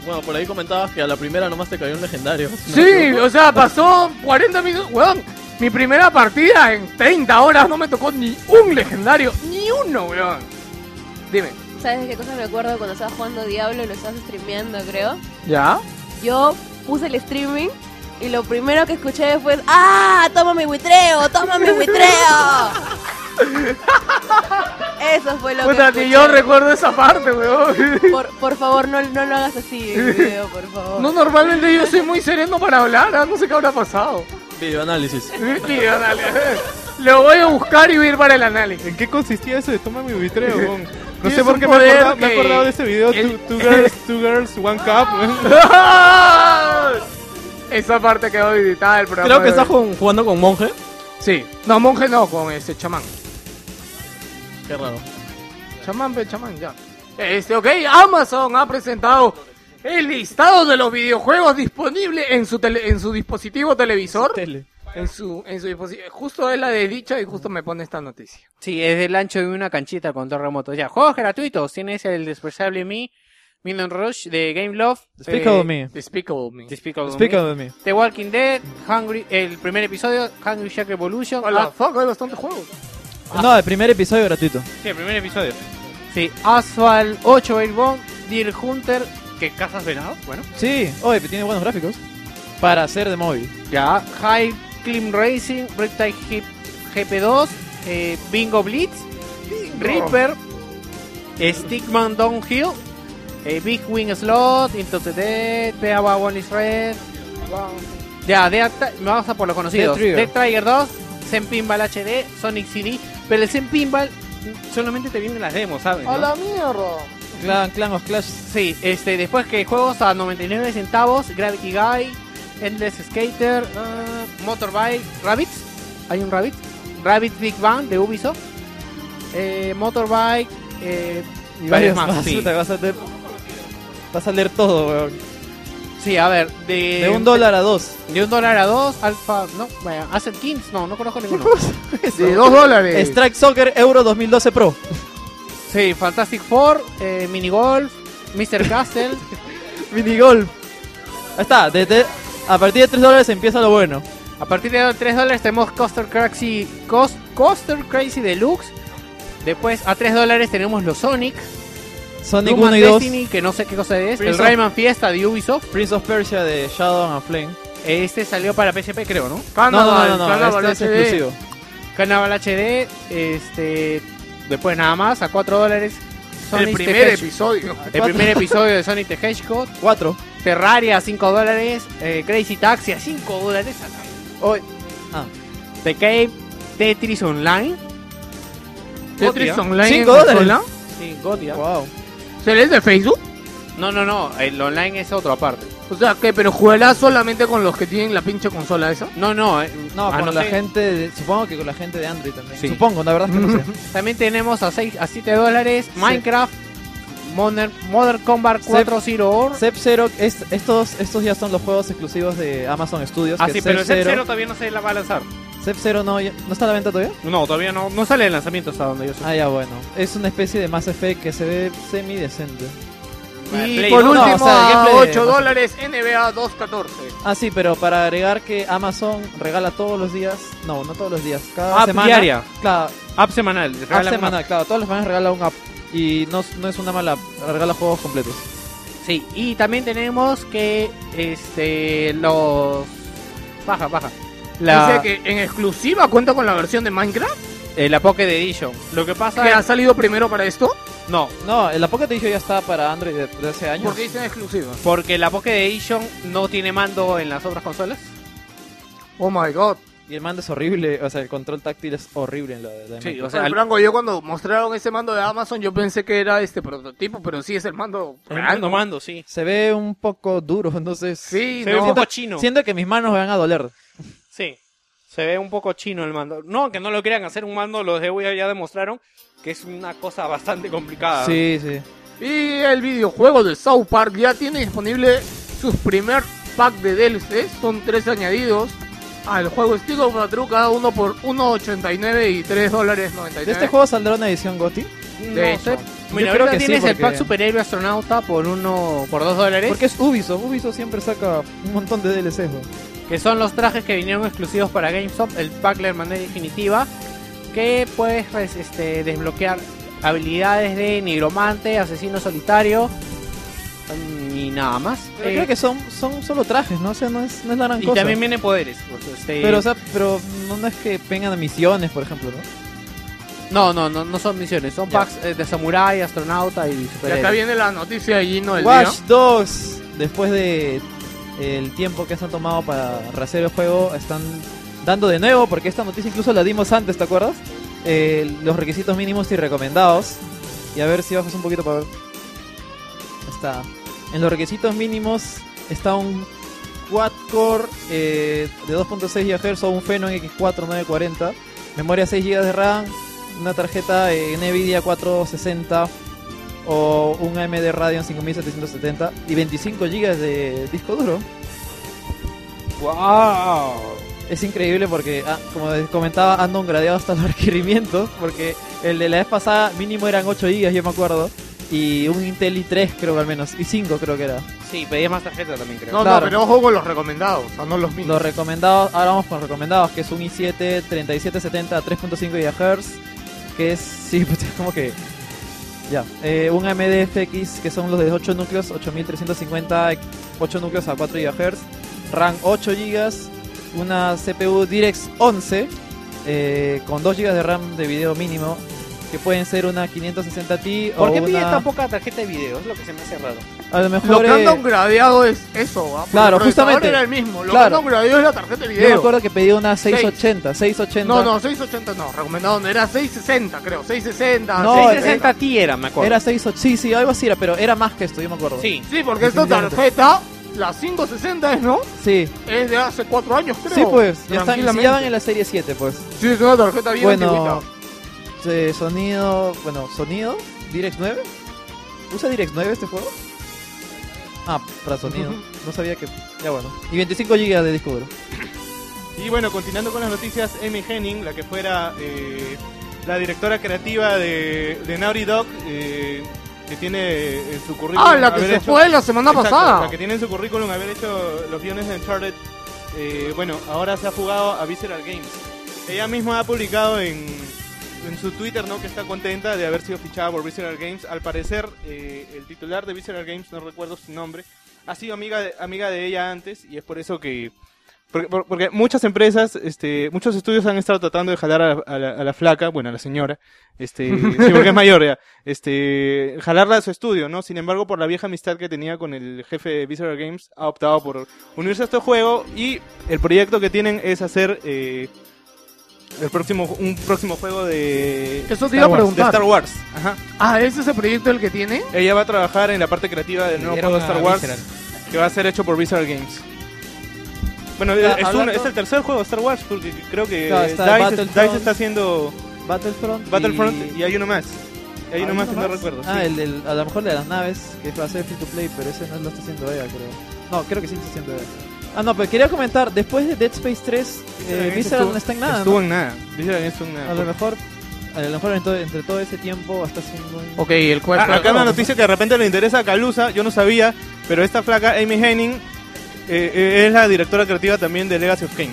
S11: Bueno, por ahí comentabas que a la primera nomás te cayó un legendario.
S1: Sí, o sea, pasó 40 minutos, weón. Mi primera partida en 30 horas no me tocó ni un legendario, ni uno, weón. Dime.
S8: ¿Sabes de qué cosa me acuerdo cuando estabas jugando Diablo y lo estabas streameando, creo?
S1: ¿Ya?
S8: Yo puse el streaming y lo primero que escuché fue ¡Ah! ¡Toma mi buitreo! ¡Toma mi buitreo! Eso fue lo
S1: Puta,
S8: que
S1: yo recuerdo esa parte, weón.
S8: Por, por favor, no, no lo hagas así en el video, por favor.
S1: No, normalmente yo soy muy sereno para hablar, ah, no sé qué habrá pasado.
S11: Video análisis.
S1: Video análisis. Lo voy a buscar y voy a ir para el análisis.
S3: ¿En qué consistía eso de toma mi vitreo? No sé por qué me he acordado, me he
S1: que-
S3: acordado de ese video,
S1: el-
S3: two, two girls, two girls, one cup.
S1: Esa parte quedó editada del programa.
S11: Creo que con- jugando con monje.
S1: Sí. No, monje no, con este chamán.
S11: Qué raro.
S1: Chamán, pe, chamán, ya. Este, ok, Amazon ha presentado el listado de los videojuegos disponibles en su tele- en su dispositivo televisor. En su, en su dispositivo. Justo es la de dicha y justo me pone esta noticia.
S6: Sí, es del ancho de una canchita con dos remotos. Ya, juegos gratuitos. Tienes el Despreciable Me, Million Rush de Game Love.
S5: Despicable
S6: eh,
S5: Me.
S1: Despicable Me.
S6: Despicable,
S5: Despicable
S6: Me.
S5: Me.
S6: The Walking Dead, Hungry, el primer episodio, Hungry Jack Revolution.
S1: Hola,
S6: Ah,
S1: fuck, hay bastantes juegos.
S5: No, el primer episodio gratuito.
S6: sí, el primer episodio. Sí, Asphalt 8 Airborne, Deer Hunter, que cazas venados, bueno.
S5: Sí, oye, tiene buenos gráficos. Para hacer de móvil.
S6: Ya, High Climb Racing, Reptile Hip GP2, eh, Bingo Blitz, Reaper, Stickman Downhill, eh, Big Wing Slot, Into the Dead, Peaba One is Red. Ya, Ti- vamos a por los conocidos.
S5: Dead
S6: Dead
S5: Trigger.
S6: Trigger 2, Zen Pinball HD, Sonic CD, pero el Zen Pinball solamente te vienen las demos, ¿sabes? no?
S1: A la mierda.
S5: Clan, Clan of Clash.
S6: Sí, este, después que juegos a 99 centavos, Gravity Guy, Endless Skater, ah, Motorbike, Rabbits, hay un Rabbit, Rabbit Big Bang de Ubisoft, eh, Motorbike, eh, y varios más. Sí.
S5: Puta, vas, a leer, vas a leer todo, weón.
S6: Sí, a ver, de,
S5: De un dólar a dos.
S6: de un dólar a dos, Alpha, no, vaya, Asset Kings, no, no conozco ninguno.
S1: De dos dólares.
S5: Strike Soccer Euro 2012 Pro.
S6: Sí, Fantastic Four, eh, Mini Golf, Mr. Castle,
S5: Minigolf. Ahí está, desde, a partir de 3 dólares empieza lo bueno.
S6: A partir de 3 dólares tenemos Coaster Crazy, Coast, Coaster Crazy Deluxe. Después a 3 dólares tenemos los Sonic.
S5: Sonic
S6: Doom
S5: 1 y
S6: and
S5: 2.
S6: Destiny, que no sé qué cosa es.
S5: Prince
S6: el
S5: of-
S6: Rayman Fiesta de Ubisoft.
S5: Prince of Persia de Shadow and Flame.
S6: Este salió para PSP, creo, ¿no?
S5: No, no,
S1: Carnaval,
S5: no, no,
S1: Carnaval
S5: este es
S1: HD.
S5: exclusivo.
S6: Carnaval HD. Este. Después nada más, a 4 dólares.
S1: El
S6: Sonic the
S1: primer episodio.
S6: El primer episodio de Sonic the Hedgehog.
S5: 4.
S6: Terraria a 5 dólares. eh, Crazy Taxi a 5 dólares.
S5: Hoy. Ah.
S6: The Cave. Tetris Online.
S1: Tetris. Online.
S5: ¿Cinco
S1: en
S5: dólares?
S1: consola.
S6: Sí, Gotia.
S5: Wow.
S1: ¿Se es de Facebook?
S6: No, no, no. El online es otro aparte.
S1: O sea, ¿qué? ¿Pero jugarás solamente con los que tienen la pinche consola esa?
S6: No, no. eh,
S5: No,
S6: ah,
S5: con la
S6: sé.
S5: gente, de- supongo que con la gente de Android también.
S6: Sí.
S5: Supongo, la verdad es que no sé.
S6: También tenemos a, 6, a 7 dólares Minecraft, Modern, Modern Combat 4 Zero.
S5: Zep Zero, es- estos, estos ya son los juegos exclusivos de Amazon Studios.
S6: Ah,
S5: que
S6: sí, pero el
S5: Zep
S6: Zero todavía no se la va a lanzar.
S5: Zep Zero no, ya- no está a la venta todavía.
S6: No, todavía no, no sale el lanzamiento hasta donde yo sé.
S5: Ah, ya bueno. Es una especie de Mass Effect que se ve semi decente.
S1: Y
S6: Play,
S1: por último,
S5: o sea, el
S1: a
S5: gameplay de
S1: 8
S5: Mass
S1: dólares NBA 214.
S5: Ah, sí, pero para agregar que Amazon regala todos los días. No, no todos los días. Cada
S6: App
S5: semana.
S6: diaria.
S5: Claro,
S6: App semanal.
S5: app semanal, claro. Todas las semanas regala un app. Y no, no es una mala. Regala juegos completos.
S6: Sí, y también tenemos que este los baja, baja. La,
S1: Dice que en exclusiva cuenta con la versión de Minecraft.
S6: eh, la Pocket Edition. Lo que pasa
S1: ¿Que ha
S6: es
S1: salido primero para esto?
S6: No,
S5: No, la Pocket Edition ya está para Android de, de hace años.
S1: Porque dicen exclusiva.
S6: porque la Pocket Edition no tiene mando en las otras consolas.
S1: Oh my god.
S5: Y el mando es horrible, o sea, el control táctil es horrible en lo de, de
S6: Sí, o sea, el-
S1: Franco, yo cuando mostraron ese mando de Amazon, yo pensé que era este prototipo, pero sí es el mando
S6: el
S1: real.
S6: mando,
S1: ¿no?
S6: mando, sí.
S5: Se ve un poco duro, entonces...
S1: Sí,
S6: Se ve
S1: no.
S6: un poco chino.
S5: Siento que mis manos me van a doler.
S6: Sí, se ve un poco chino el mando. No, que no lo quieran hacer un mando, los de Wii ya demostraron que es una cosa bastante complicada.
S5: Sí, sí.
S1: Y el videojuego de South Park ya tiene disponible sus primer pack de DLC. Son tres añadidos al juego Stick of the True, cada uno por 1.89 y 3 dólares 99.
S5: ¿De este juego saldrá una edición GOTY?
S6: No
S1: De hecho.
S6: sé. Mira,
S5: Yo creo
S6: ahorita
S5: que sí,
S6: tienes el
S5: porque-
S6: pack superhéroe astronauta por uno por dos dólares.
S5: Porque es Ubisoft. Ubisoft siempre saca un montón de DLCs. ¿no?
S6: que son los trajes que vinieron exclusivos para GameStop, el pack de manera definitiva, que puedes pues, este, desbloquear habilidades de nigromante, asesino solitario y nada más.
S5: Pero
S6: Eh,
S5: creo que son, son solo trajes, ¿no? O sea, no es, no es la gran
S6: y
S5: cosa.
S6: también vienen poderes. pues, este-
S5: Pero, o sea, pero no, es que vengan misiones, por ejemplo, ¿no?
S6: no, no, no, no son misiones, son
S5: Ya.
S6: packs eh, de samurai, astronauta y
S1: Y
S6: superhéroe.
S1: acá viene la noticia de Gino del
S5: Watch
S1: día.
S5: Dogs, después de el tiempo que se han tomado para rehacer el juego, están dando de nuevo, porque esta noticia incluso la dimos antes, ¿te acuerdas? Eh, los requisitos mínimos y recomendados. Y a ver si bajas un poquito para ver. Está. En los requisitos mínimos está un quad-core eh, de 2.6 GHz o un Phenom X4 940. Memoria 6 GB de RAM. Una tarjeta eh, NVIDIA 460 o un AMD Radeon 5770 y 25 GB de disco duro.
S6: ¡Wow!
S5: Es increíble porque, ah, como comentaba, ando gradeado hasta los requerimientos. Porque el de la vez pasada mínimo eran 8 GB, yo me acuerdo. Y un Intel i3 creo que al menos. Y 5 creo que era.
S6: Sí, pedías más tarjeta también creo.
S1: No,
S5: Claro.
S1: no, pero ojo con los recomendados, o sea, no los mismos.
S5: Los recomendados, ahora vamos con los recomendados, que es un i7 3770 3.5 GHz. Que es, sí, pues es como que... Ya, eh, un AMD FX que son los de 8 núcleos, 8350, 8 núcleos a 4 GHz, RAM 8 GB, una CPU DirectX 11 eh, con 2 GB de RAM de video mínimo, que pueden ser una 560 Ti
S6: ¿Por
S5: o
S6: qué pide
S5: una...
S6: tan poca tarjeta de video? Es lo que se me hace raro.
S5: A lo
S1: Lo
S5: mejor...
S1: que han
S5: eh,
S1: downgradeado es eso, ¿ah?
S5: Claro, justamente.
S1: era el mismo. Lo
S5: Claro.
S1: que han downgradeado es la tarjeta de
S5: yo me
S1: video.
S5: acuerdo que pedí una 680, 680.
S1: No, no, 680 no, recomendado no, era 660 creo, 660.
S5: No,
S6: 660 Ti era, me acuerdo.
S5: Era 680, sí, sí, algo así era, pero era más que esto, yo me acuerdo.
S6: Sí.
S1: Sí, porque esta tarjeta, la 560 es, ¿no?
S5: Sí,
S1: Es de hace 4 años, creo.
S5: sí pues, ya, están, ya van en la serie 7 pues.
S1: Sí, es una tarjeta bien
S5: Bueno, eh, sonido, bueno, sonido, DirectX 9. ¿Usa DirectX 9 este juego? Ah, para sonido. No sabía que... Ya bueno. Y 25 GB de disco duro.
S3: Y bueno, continuando con las noticias, Amy Henning, la que fuera eh, la directora creativa de, de Naughty Dog, eh, que tiene en su currículum...
S1: Ah, la que se
S3: hecho-
S1: fue la semana
S3: Exacto,
S1: pasada.
S3: La que tiene en su currículum haber hecho los guiones de Uncharted. eh, bueno, ahora se ha jugado a Visceral Games. Ella misma ha publicado en, en su Twitter ¿no? que está contenta de haber sido fichada por Visceral Games. Al parecer, eh, el titular de Visceral Games, no recuerdo su nombre, ha sido amiga de, amiga de ella antes y es por eso que... Porque, por- porque muchas empresas, este, muchos estudios han estado tratando de jalar a, a la, a la flaca, bueno, a la señora, este, sí, porque es mayor ya, este, jalarla a su estudio, ¿no? Sin embargo, por la vieja amistad que tenía con el jefe de Visceral Games, ha optado por unirse a este juego y el proyecto que tienen es hacer, eh, el próximo, un próximo juego de,
S1: Eso te iba a
S3: Star Wars,
S1: preguntar.
S3: de Star Wars. Ajá.
S1: Ah, ¿ese es el proyecto el que tiene?
S3: Ella va a trabajar en la parte creativa del nuevo juego de
S6: a
S3: Star Wars,
S6: Visceral.
S3: que va a ser hecho por Visceral Games. Bueno,
S5: Ya,
S3: es, un- es el tercer juego de Star Wars, porque creo que
S5: Claro, está
S3: DICE,
S5: Battlefront.
S3: DICE está haciendo
S5: Battlefront.
S3: Battlefront y, hay uno más. Y hay
S5: ¿Ah,
S3: uno más que no recuerdo.
S5: Ah,
S3: sí.
S5: el, del- a lo mejor de las naves, que va a ser free to play, pero ese no lo está haciendo ella, creo. No, creo que sí lo está haciendo ella. Ah, no, pero quería comentar, después de Dead Space 3, eh, no está en nada.
S3: Estuvo
S5: ¿no?
S3: en nada. Visceral Games estuvo en nada.
S5: A lo mejor, a lo mejor entre, entre todo ese tiempo está haciendo un...
S1: Ok, el cual.
S3: Ah, acá una noticia que de repente le interesa a Calusa, yo no sabía, pero esta flaca, Amy Henning, eh, eh, es la directora creativa también de Legacy of Kain.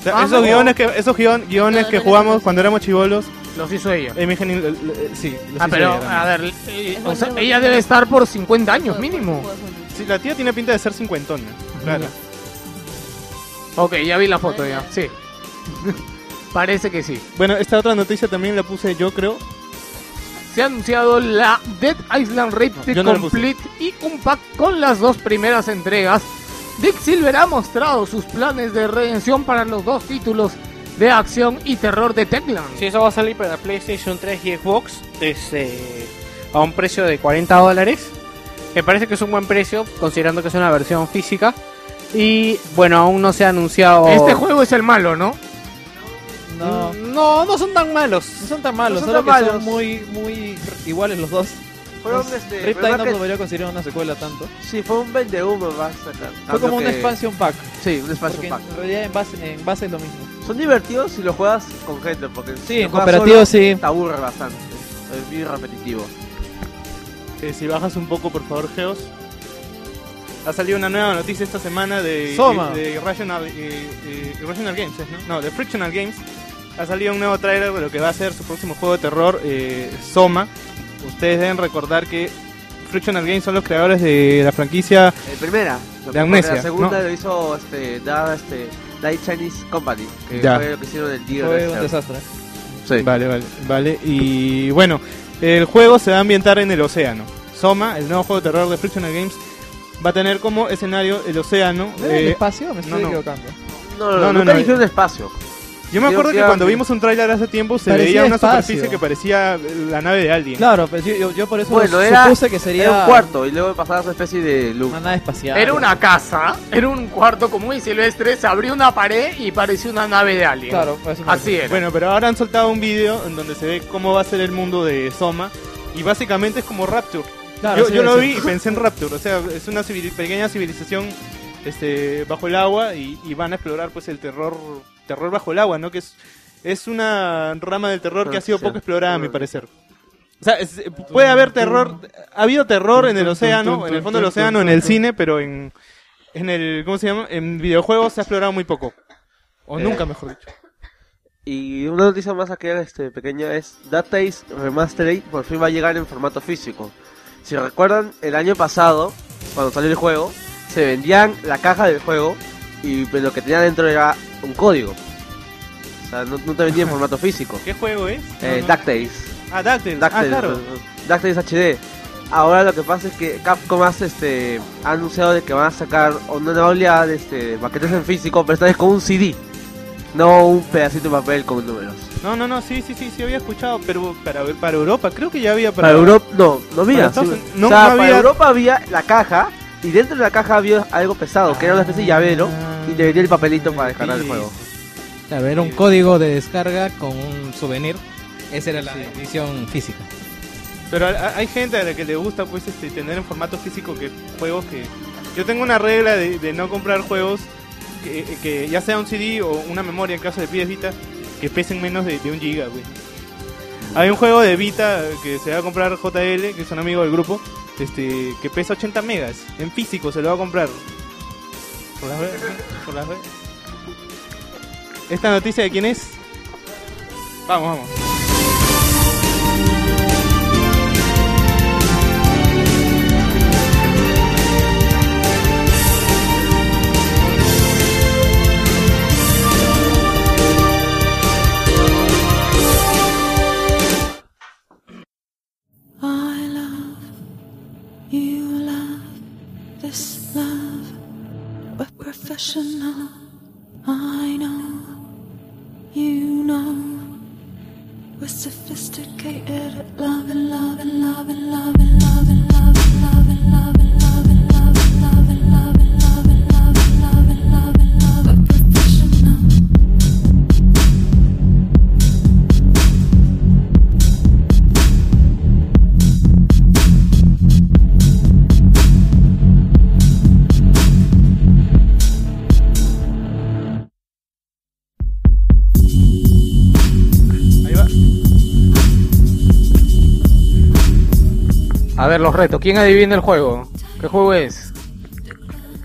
S3: O sea,
S1: Ah,
S3: esos
S1: no.
S3: guiones que, esos guion- guiones
S8: No,
S3: que jugamos cuando éramos chivolos,
S1: Los hizo ella.
S3: Amy Henning, eh, eh, sí. los
S1: Ah,
S3: hizo
S1: pero,
S3: ella
S1: a ver, eh, o sea, ella debe estar por 50 años mínimo.
S3: Sí, la tía tiene pinta de ser cincuentona, claro.
S1: Ok, ya vi la foto ya, sí. Parece que sí.
S3: Bueno, esta otra noticia también la puse yo, creo.
S1: Se ha anunciado la Dead Island
S3: no puse.
S1: Complete y un pack con las dos primeras entregas Dick Silver ha mostrado sus planes de redención para los dos títulos de acción y terror de Techland.
S6: Sí, eso va a salir para PlayStation 3 y Xbox este, a un precio de 40 dólares. Me parece que es un buen precio, considerando que es una versión física. Y bueno, aún no se ha anunciado.
S1: Este juego es el malo, ¿no?
S5: No,
S6: No, no son tan malos.
S5: no son tan malos,
S7: No son
S5: solo
S7: tan
S5: que
S7: malos.
S5: son muy, muy iguales los dos.
S7: Fueron, este,
S5: Riptide no
S7: que-
S5: podría considerar una secuela tanto.
S7: Sí, fue un vende humo más acá.
S5: Fue como un expansion pack.
S7: Sí, un expansion
S5: Porque
S7: pack.
S5: en realidad en base, en base es lo mismo.
S7: Son divertidos si lo juegas con gente, porque
S5: Sí,
S7: si
S5: en cooperativo
S7: solo,
S5: sí.
S7: Te aburre bastante. Es muy repetitivo.
S3: Eh, si bajas un poco, por favor, Geos. Ha salido una nueva noticia esta semana de,
S5: Soma.
S3: de, de Irrational, eh, eh, Irrational Games, ¿es, ¿no? No, de Frictional Games. Ha salido un nuevo trailer de lo que va a ser su próximo juego de terror, eh, Soma. Ustedes deben recordar que Frictional Games son los creadores de la franquicia
S7: Eh, primera.
S3: De Amnesia,
S7: La segunda
S3: ¿no?
S7: lo hizo este, da, este, Light Chinese Company, que
S3: Ya.
S7: fue lo que hicieron el Deer
S5: Fue un desastre.
S7: Sí.
S3: Vale, vale, vale. Y bueno, el juego se va a ambientar en el océano. Soma, el nuevo juego de terror de Frictional Games, va a tener como escenario el océano.
S5: ¿No era el
S3: eh,
S5: espacio? Me estoy
S3: no, no.
S5: equivocando.
S7: No, no,
S3: No,
S7: no,
S3: no, no.
S7: dijeron espacio.
S3: Yo me acuerdo que cuando vimos un tráiler hace tiempo se
S5: Parecía
S3: veía una
S5: espacio.
S3: superficie que parecía la nave de alguien.
S5: Claro, pues yo, yo, yo por eso
S7: Bueno, era,
S5: supuse que sería
S7: era un cuarto y luego pasaba a una especie de loop.
S5: una nave espacial.
S1: Era una casa, era un cuarto común y silvestre, se abrió una pared y parecía una nave de alguien.
S5: Claro, pues eso me
S1: Así era.
S3: Bueno, pero ahora han soltado un video en donde se ve cómo va a ser el mundo de Soma. Y básicamente es como Rapture.
S5: Claro,
S3: yo
S5: sí,
S3: yo lo
S5: sí.
S3: vi y pensé en Rapture. O sea, es una civili- pequeña civilización este, bajo el agua y, y van a explorar pues el terror terror bajo el agua, ¿no? Que es, es una rama del terror que ha sido poco explorada, a mi parecer. O sea, es- puede haber terror, ha habido terror en el océano, en el fondo del océano, en el cine, pero en, en el, ¿cómo se llama? En videojuegos se ha explorado muy poco. O
S7: Eh.
S3: nunca, mejor dicho.
S7: Y una noticia más aquí este, pequeña es Database Remastered por fin va a llegar en formato físico. Si recuerdan, el año pasado, cuando salió el juego, se vendían la caja del juego y pues, lo que tenía dentro era un código. O sea, no, no te vendía en formato físico.
S3: ¿Qué juego es?
S7: Eh,
S3: No, no.
S7: DuckTales.
S3: Ah, DuckTales.
S7: DuckTales,
S3: Ah, claro.
S7: eh, DuckTales HD. Ahora lo que pasa es que Capcom hace, este, ha anunciado de que van a sacar una nueva oleada de este, paquetes en físico, pero esta vez con un CD. No un pedacito de papel con números.
S3: No, no, no, sí, sí, sí, sí había escuchado, pero para, para Europa, creo que ya había para,
S7: Para Europa, no, no había. Sí.
S3: No,
S7: o sea,
S3: no
S7: para
S3: había-
S7: Europa había la caja y dentro de la caja había algo pesado, que era una especie de llavero y te venía el papelito para descargar el
S3: sí.
S7: juego.
S9: Claro, era un código de descarga con un souvenir. Esa era la edición física.
S3: Pero hay- hay gente a la que le gusta pues este, tener en formato físico que juegos que... Yo tengo una regla de, de no comprar juegos que, que ya sea un CD o una memoria en caso de pies Vita que pesen menos de, de un giga, güey. Hay un juego de Vita que se va a comprar JL, que es un amigo del grupo, este que pesa 80 megas. En físico se lo va a comprar. Por las ve- por las ve- ¿Esta noticia de quién es? Vamos, vamos.
S1: Ver, los retos. ¿Quién adivina el juego? ¿Qué juego es?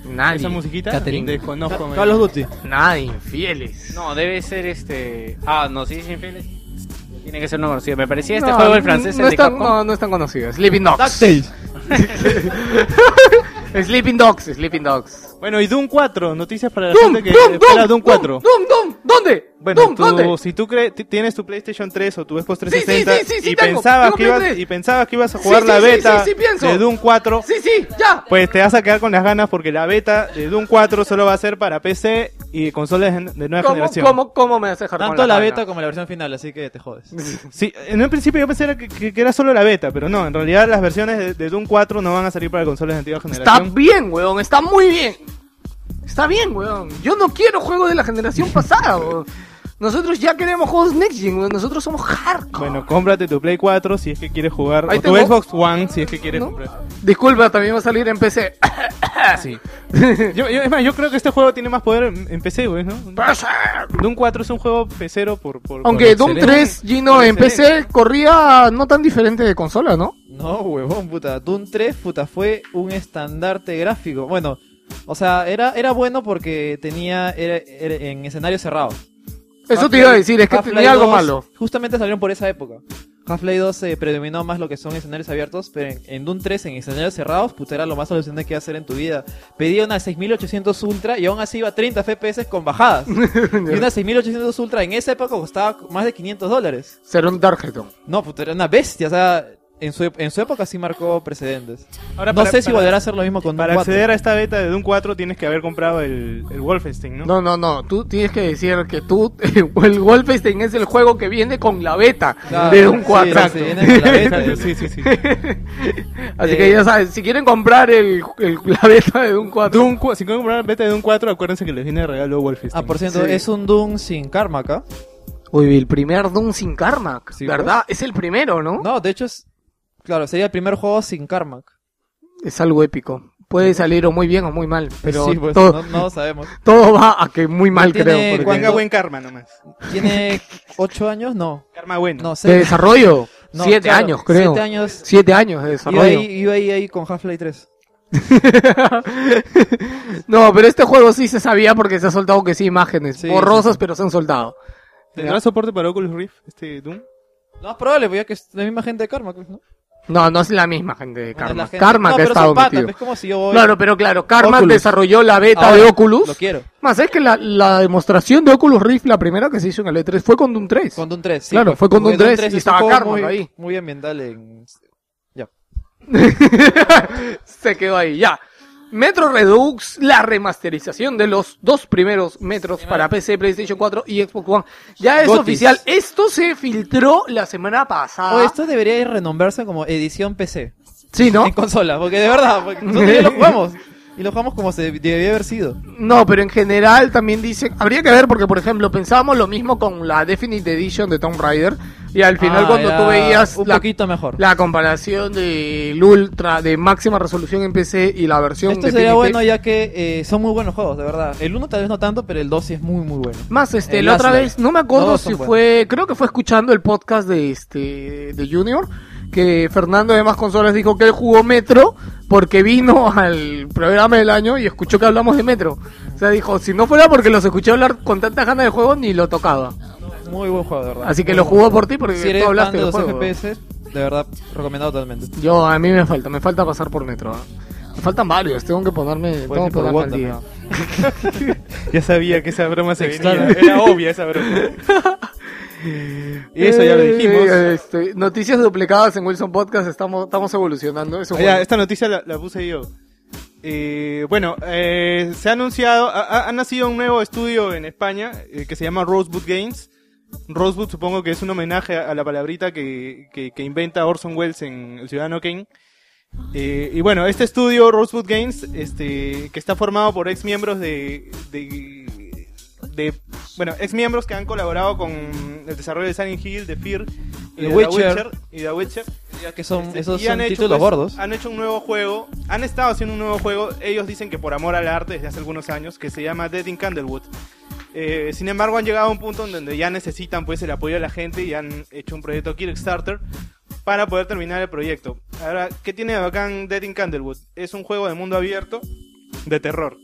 S1: Nadie.
S3: Esa musiquita
S9: Catherine.
S3: desconozco.
S5: Call of Duty.
S1: Nadie, infieles.
S6: No, debe ser este. Ah, no, sí, es infieles. Tiene que ser no conocido. Me parecía este
S1: No,
S6: juego el francés,
S1: no
S6: el de
S1: es tan,
S6: Capcom.
S1: no, no es tan conocido. Sleeping Dogs.
S5: DuckTales.
S1: Sleeping Dogs, Sleeping Dogs.
S3: Bueno, y Doom 4, noticias para la
S1: Doom,
S3: gente que
S1: Doom,
S3: espera
S1: Doom,
S3: Doom 4.
S1: Doom, Doom. ¿Dónde?
S3: Bueno,
S1: Doom,
S3: tú-
S1: ¿dónde?
S3: si tú tienes tu PlayStation 3 o tu Xbox
S1: sí,
S3: 360
S1: sí, sí, sí,
S3: y,
S1: tengo,
S3: pensabas
S1: tengo
S3: que ibas,
S1: 3.
S3: y pensabas que ibas a jugar
S1: sí,
S3: la beta
S1: sí, sí, pienso.
S3: de Doom 4,
S1: Sí, sí, ya.
S3: pues te vas a quedar con las ganas porque la beta de Doom 4 solo va a ser para PC y consolas de nueva
S1: ¿Cómo,
S3: generación.
S1: cómo, cómo me vas a dejar con
S5: Tanto la beta como la versión final, así que te jodes.
S3: Sí, en un principio yo pensé era que, que- que era solo la beta, pero no, en realidad las versiones de, de Doom 4 no van a salir para consolas de antigua
S1: Está
S3: generación.
S1: bien, weón, está muy bien. Está bien, weón. Yo no quiero juegos de la generación pasada, weón. Nosotros ya queremos juegos Next Gen, weón. Nosotros somos hardcore.
S3: Bueno, cómprate tu Play 4 si es que quieres jugar,
S1: Ahí
S3: o tu
S1: tengo-
S3: Xbox One si es que quieres
S1: ¿No?
S3: comprar.
S1: Disculpa, también va a salir en PC.
S3: Sí. Yo, yo- es más, yo creo que este juego tiene más poder en, en PC, güey, ¿no? Doom 4 es un juego pecero por... por
S1: Aunque
S3: por
S1: Doom
S3: excelencia.
S1: 3, Gino,
S3: Por
S1: en
S3: excelencia.
S1: PC corría no tan diferente de consola, ¿no?
S5: No, huevón, puta. Doom 3, puta, fue un estandarte gráfico. Bueno, o sea, era, era bueno porque tenía era, era en escenarios cerrados.
S1: Eso te iba a decir, es que tenía algo
S5: 2
S1: malo.
S5: Justamente salieron por esa época. Half-Life 2 se predominó más lo que son escenarios abiertos, pero en, en Doom 3, en escenarios cerrados, puta, era lo más alucinante que iba a hacer en tu vida. Pedía una 6800 Ultra y aún así iba a 30 FPS con bajadas. y una 6800 Ultra en esa época costaba más de 500 dólares.
S1: Será un Darkheton.
S5: No, puta, era una bestia, o sea, en su, en su época sí marcó precedentes.
S3: Ahora,
S5: no
S3: para-
S5: sé si
S3: para-
S5: volverá a hacer lo mismo con Doom
S3: Para
S5: 4.
S3: acceder a esta beta de Doom 4 tienes que haber comprado el, el Wolfenstein, ¿no?
S1: No, no, no. Tú tienes que decir que tú, el Wolfenstein es el juego que viene con la beta
S5: Claro,
S1: de Doom
S5: sí,
S1: 4.
S5: sí, viene con la beta.
S3: Exacto, sí, sí, sí.
S1: Así
S5: Eh,
S1: que ya sabes, si quieren comprar el, el- la beta de Doom 4.
S3: Doom, si quieren comprar la beta de Doom 4, acuérdense que les viene de regalo Wolfenstein.
S5: Ah, por cierto,
S1: Sí.
S5: es un Doom sin karma acá.
S1: Uy, el primer Doom sin
S5: Sí,
S1: ¿verdad? Es el primero, ¿no?
S5: No, de hecho es... Claro, sería el primer juego sin Carmack.
S1: Es algo épico. Puede salir o muy bien o muy mal, pero
S5: sí, pues,
S1: todo,
S5: no, no lo sabemos.
S1: todo va a que muy mal,
S5: Tiene
S1: creo. porque-
S5: cuánto-
S3: Tenga buen karma nomás.
S5: ¿Tiene 8 años? No.
S3: Karma bueno.
S5: No,
S1: ¿De desarrollo?
S5: No,
S1: Siete
S5: claro,
S1: años, creo.
S5: Siete años.
S1: Siete años de
S5: Iba
S1: desarrollo.
S5: ahí, iba ahí, ahí con Half-Life 3.
S1: no, pero este juego sí se sabía porque se ha soltado que sí imágenes.
S5: Sí,
S1: borrosas,
S5: sí,
S1: pero se han soltado.
S3: ¿Tendrá soporte para Oculus Rift este Doom?
S5: No es probable, pues ya que es la misma gente de Karma, pues, ¿no?
S1: No, no es la misma gente de Karma.
S5: la gente-
S1: Karma
S5: no,
S1: que ha estado
S5: patas,
S1: metido.
S5: Es como si yo voy...
S1: Claro, pero claro, Karma
S5: Oculus.
S1: desarrolló la beta
S5: Ahora,
S1: de Oculus.
S5: Lo quiero.
S1: Más es que la, la demostración de Oculus Rift, la primera que se hizo en el E3, fue con Doom 3.
S5: Con Doom 3, sí.
S1: Claro,
S5: pues,
S1: fue con Doom 3 y
S5: es un
S1: estaba Karma
S5: muy,
S1: ahí.
S5: Muy ambiental en... Ya.
S1: se quedó ahí, ya. Metro Redux, la remasterización de los dos primeros metros para PC, PlayStation 4 y Xbox One. Ya es
S5: Gotis.
S1: oficial. Esto se filtró la semana pasada.
S5: O esto debería ir renombrarse como edición PC.
S1: Sí, ¿no?
S5: En consola, porque de verdad, porque nosotros ya lo jugamos. Y lo jugamos como se debía haber sido.
S1: No, pero en general también dicen, habría que ver porque por ejemplo pensábamos lo mismo con la Definite Edition de Tomb Raider y al final
S5: Ah,
S1: cuando tú veías
S5: un
S1: la,
S5: poquito mejor.
S1: la comparación del Ultra de máxima resolución en PC y la versión
S5: Esto sería bueno ya que eh, son muy buenos juegos, de verdad. El 1 tal vez no tanto, pero el 2 sí es muy muy bueno.
S1: Más este,
S5: El
S1: la otra vez, no me acuerdo si
S5: buenos.
S1: fue, creo que fue escuchando el podcast de este de Junior que Fernando de Más Consolas dijo que él jugó Metro porque vino al programa del año y escuchó que hablamos de Metro. O sea, dijo, si no fuera porque los escuché hablar con tanta ganas de juego, ni lo tocaba.
S5: Muy buen juego, de verdad.
S1: Así que
S5: Muy
S1: lo jugó por ti porque
S5: si
S1: tú hablaste
S5: de los
S1: juego.
S5: FPS, de verdad, recomendado totalmente.
S1: Yo, a mí me falta, me falta pasar por Metro. ¿ah? Me faltan varios, tengo que ponerme, tengo que ponerme al día.
S3: Ya sabía que esa broma se venía. Era obvia esa broma. Y eso ya lo dijimos.
S1: Eh, este, noticias duplicadas en Wilson Podcast, estamos, estamos evolucionando. Eso
S3: Ah, esta noticia la, la puse yo. Eh, bueno, eh, se ha anunciado, ha, nacido un nuevo estudio en España eh, que se llama Rosebud Games. Rosebud supongo que es un homenaje a, a la palabrita que, que- que inventa Orson Welles en El Ciudadano Kane. Y bueno, este estudio, Rosebud Games, este, que está formado por ex miembros de, de, de- bueno, ex miembros que han colaborado con el desarrollo de Silent Hill, de Fear, y
S5: The
S3: de
S5: Witcher.
S3: y The Witcher.
S5: Ya que son,
S3: Este,
S5: esos son
S3: hecho,
S5: títulos
S3: pues,
S5: gordos.
S3: Han hecho un nuevo juego, han estado haciendo un nuevo juego, ellos dicen que por amor al arte desde hace algunos años, que se llama Dead in Candlewood. Eh, sin embargo, han llegado a un punto en donde ya necesitan pues el apoyo de la gente y han hecho un proyecto Kickstarter para poder terminar el proyecto. Ahora, ¿qué tiene de bacán Dead in Candlewood? Es un juego de mundo abierto de terror.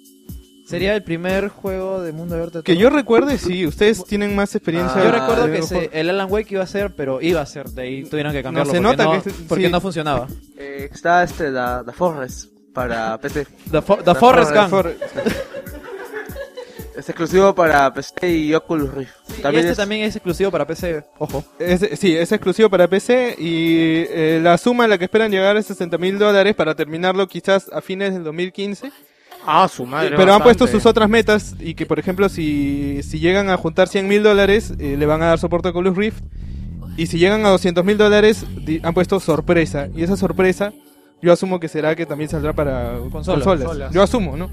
S5: Sería el primer juego de mundo abierto. de
S3: Que yo recuerde, sí, ustedes tienen más experiencia.
S5: Yo recuerdo que se- el Alan Wake iba a ser, pero iba a ser, de ahí tuvieron que cambiarlo
S3: se
S5: porque,
S3: nota
S5: no,
S3: que es-
S5: porque
S3: sí.
S5: no funcionaba.
S7: Eh, está este, The, The Forest para PC.
S5: The, Fo- The Forest.
S7: Es exclusivo para PC y Oculus Rift.
S5: y
S7: También
S5: este
S7: es-
S5: también es exclusivo para PC, ojo.
S3: Es- sí, es exclusivo para PC y eh, la suma a la que esperan llegar es 60 mil dólares para terminarlo quizás a fines del 2015.
S1: Ah, su madre.
S3: Pero han puesto sus otras metas y que, por ejemplo, si, si llegan a juntar 100 mil dólares, eh, le van a dar soporte a Oculus Rift. Y si llegan a 200 mil dólares, han puesto sorpresa. Y esa sorpresa, yo asumo que será que también saldrá para
S5: consolas.
S3: Consolas. Yo asumo, ¿no?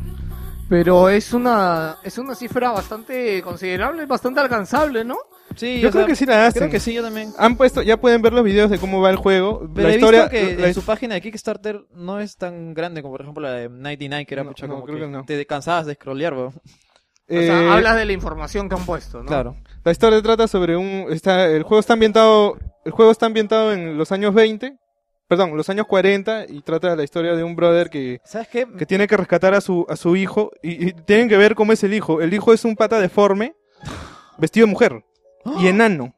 S1: Pero es una, es una cifra bastante considerable, bastante alcanzable, ¿no?
S5: Sí,
S3: Yo creo
S5: sea,
S3: que sí la hacen.
S5: Creo que sí, yo también.
S3: Han puesto, ya pueden ver los videos de cómo va el juego.
S5: Pero
S3: la
S5: he
S3: historia,
S5: visto que
S3: la-
S5: en su página de Kickstarter no es tan grande como por ejemplo la de 99 que era
S3: No,
S5: pucha,
S3: no,
S5: como
S3: creo
S5: que
S3: que no.
S5: te cansabas de scrollear, weón.
S1: O sea,
S3: eh,
S1: hablas de la información que han puesto, ¿no?
S5: Claro.
S3: La historia trata sobre un está el juego está ambientado el juego está ambientado en los años 20, perdón, los años 40 y trata de la historia de un brother que
S5: ¿Sabes qué?
S3: que tiene que rescatar a su a su hijo y, y tienen que ver cómo es el hijo. El hijo es un pata deforme, vestido de mujer y enano.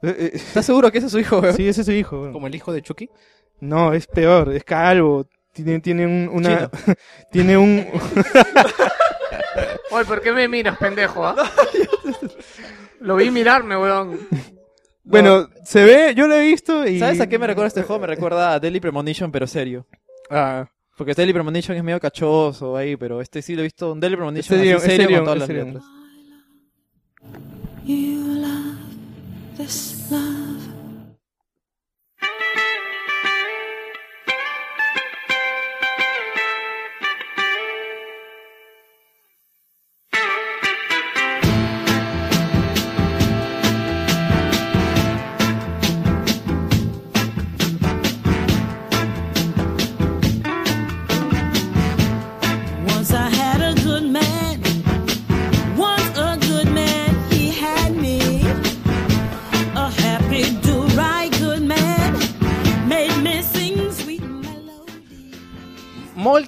S3: Eh, eh,
S5: ¿Estás seguro que ese es su hijo, weón?
S3: sí, ese es su hijo. weón.
S9: Como el hijo de Chucky.
S3: No, es peor, es calvo, tiene tiene un, una tiene un
S1: Oye, ¿por qué me miras, pendejo? ah? Lo vi mirarme, weón.
S3: Bueno, se ve, yo lo he visto y
S5: ¿Sabes a qué me recuerda este juego? Me recuerda a Deadly Premonition, pero serio.
S3: Ah,
S5: Porque Deadly Premonition es medio cachoso ahí, pero este sí lo he visto, un Deadly Premonition
S3: serio,
S5: así
S3: es
S5: serio,
S3: serio,
S5: con todas las letras.
S12: You love this love.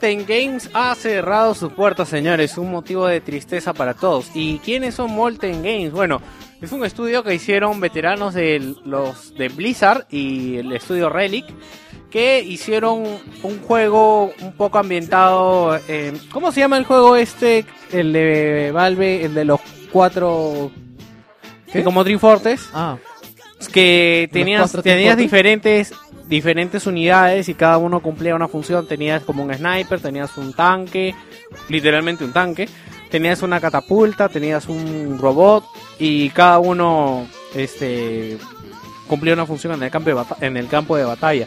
S6: Molten Games ha cerrado sus puertas, señores. Un motivo de tristeza para todos. ¿Y quiénes son Molten Games? Bueno, es un estudio que hicieron veteranos de los de Blizzard y el estudio Relic. Que hicieron un juego un poco ambientado. eh, ¿Cómo se llama el juego este? El de Valve, el de los cuatro.
S5: ¿Qué?
S6: Como Dream Fortress.
S5: Ah,
S6: que
S5: ¿Los
S6: tenías,
S5: cuatro
S6: tenías diferentes diferentes unidades y cada uno cumplía una función. Tenías como un sniper, tenías un tanque, literalmente un tanque, tenías una catapulta, tenías un robot y cada uno este cumplía una función en el campo de bata- en el campo de batalla.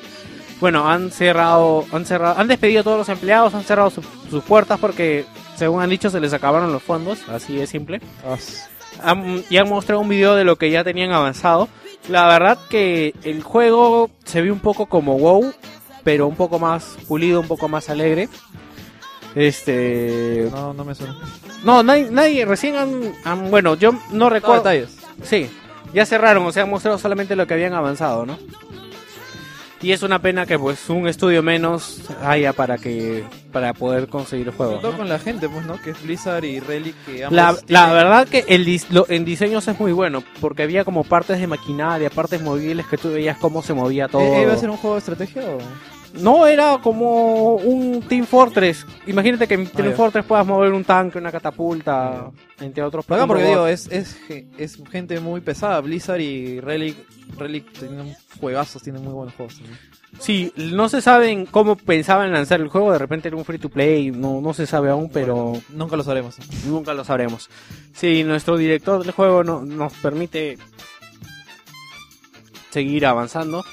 S6: Bueno, han cerrado, han cerrado, han despedido a todos los empleados, han cerrado su- sus puertas porque según han dicho se les acabaron los fondos, así de simple han- y han mostrado un video de lo que ya tenían avanzado. La verdad que el juego se ve un poco como WoW, pero un poco más pulido, un poco más alegre. Este.
S5: no, no me suena.
S6: No, nadie, nadie recién han, han- Bueno, yo no
S5: No,
S6: recuerdo.
S5: detalles.
S6: Sí, ya cerraron, o sea, han mostrado solamente lo que habían avanzado, ¿no? Y es una pena que pues un estudio menos haya para que para poder conseguir el juego.
S5: Sobre todo
S6: ¿no?
S5: con la gente, pues, ¿no? Que es Blizzard y Relic, que ambos
S6: La, la
S5: tienen-
S6: verdad que el dis- lo- en diseños es muy bueno, porque había como partes de maquinaria, partes movibles que tú veías cómo se movía todo.
S5: ¿Eh, ¿Iba a ser un juego de estrategia o...?
S6: No, era como un Team Fortress. Imagínate que en Team
S5: ya.
S6: Fortress puedas mover un tanque, una catapulta, entre otros.
S5: Acá porque
S6: robot.
S5: digo, es, es, es gente muy pesada. Blizzard y Relic, Relic tienen juegazos, tienen muy buenos juegos. también.
S6: Sí, no se saben cómo pensaban lanzar el juego, de repente era un free to play, no, no se sabe aún, pero
S5: Nunca lo sabremos.
S6: nunca lo sabremos. Si nuestro director del juego no, nos permite seguir avanzando.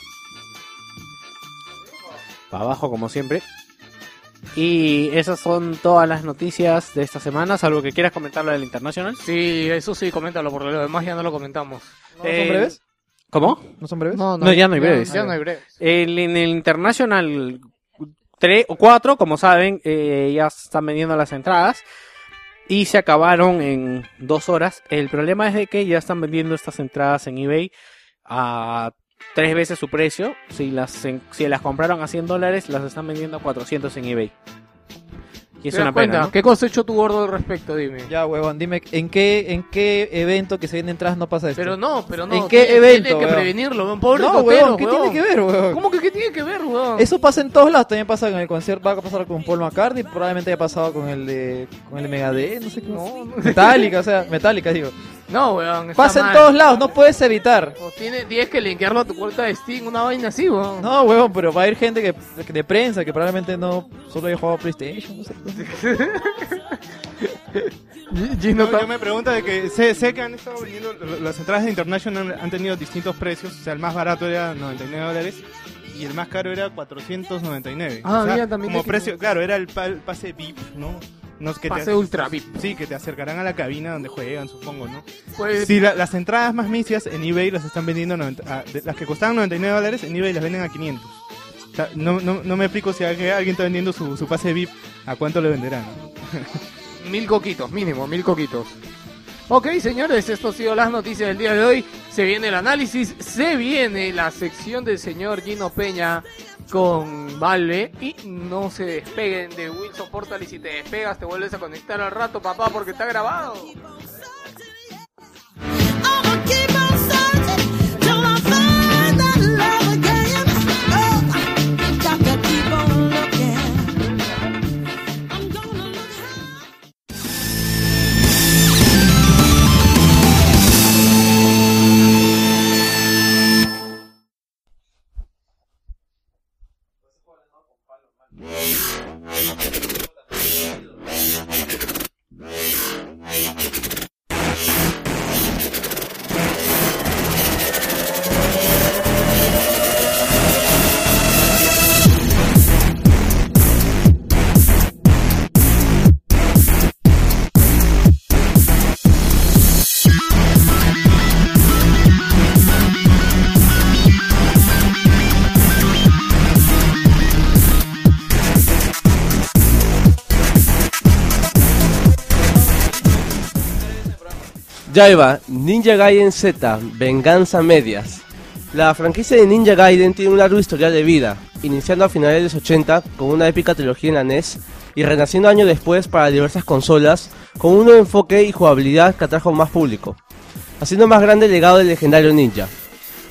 S6: Para abajo como siempre. Y esas son todas las noticias de esta semana, salvo que quieras comentarlo del International.
S1: Sí, eso sí, coméntalo, porque lo demás ya no lo comentamos.
S5: ¿No
S6: Eh,
S5: son breves?
S6: ¿Cómo?
S5: ¿No son breves?
S6: No, ya no hay breves.
S1: Ya, no hay breves.
S6: El- en el International 3 o 4, como saben, eh, ya están vendiendo las entradas y se acabaron en dos horas. El problema es de que ya están vendiendo estas entradas en eBay a tres veces su precio. Si las, en- si las compraron a 100 dólares, las están vendiendo a 400 en eBay. Y es
S1: ¿Te das
S6: una
S1: cuenta?
S6: pena, ¿no?
S1: ¿Qué hecho tu gordo al respecto? Dime.
S5: Ya, huevón, dime, ¿en qué, ¿en qué evento que se viene entradas no pasa esto?
S1: Pero no, pero no.
S5: ¿En qué
S1: tiene-
S5: evento,
S1: Tiene que prevenirlo. Pobre
S5: No, huevón, ¿qué
S1: weón.
S5: tiene que ver, huevón?
S1: ¿Cómo que qué tiene que ver, weón?
S5: Eso pasa en todos lados, también pasa en el concierto, va a pasar con Paul McCartney, probablemente haya pasado con el de, con el de Megadeth, no sé qué. Metallica, o sea, Metallica digo.
S1: No, weón. está
S5: Pasa en
S1: mal.
S5: todos lados, no puedes evitar.
S1: O tiene, tienes que linkearlo a tu cuenta de Steam, una vaina así, weón.
S5: No, huevón, pero va a ir gente que, que de prensa que probablemente no solo haya jugado PlayStation, no sé.
S3: No, yo me pregunto de que sé, sé que han estado vendiendo las entradas de International han, han tenido distintos precios, o sea, el más barato era 99 dólares y el más caro era 499.
S1: Ah,
S3: O sea,
S1: había también
S3: como
S1: que-
S3: precio, claro, era el, pa- el pase VIP, ¿no? No que
S1: Pase
S3: te,
S1: ultra VIP.
S3: Sí, que te acercarán a la cabina donde juegan, supongo, ¿no?
S1: Pues-
S3: Sí, la- las entradas más misias en eBay las están vendiendo, a 90 a- de- las que costaban 99 dólares en eBay las venden a 500. O sea, no, no, no me explico si alguien alguien está vendiendo su, su pase VIP, ¿a cuánto le venderán?
S1: Mil coquitos, mínimo, mil coquitos. Ok, señores, esto ha sido las noticias del día de hoy. Se viene el análisis, se viene la sección del señor Gino Peña con Vale. Y no se despeguen de Wilson Portal. Y si te despegas, te vuelves a conectar al rato, papá, porque está grabado.
S7: Yaiba, Ninja Gaiden Z, Venganza Medias. La franquicia de Ninja Gaiden tiene un largo historial de vida, iniciando a finales de los 80 con una épica trilogía en la NES y renaciendo años después para diversas consolas con un nuevo enfoque y jugabilidad que atrajo más público, haciendo más grande el legado del legendario Ninja.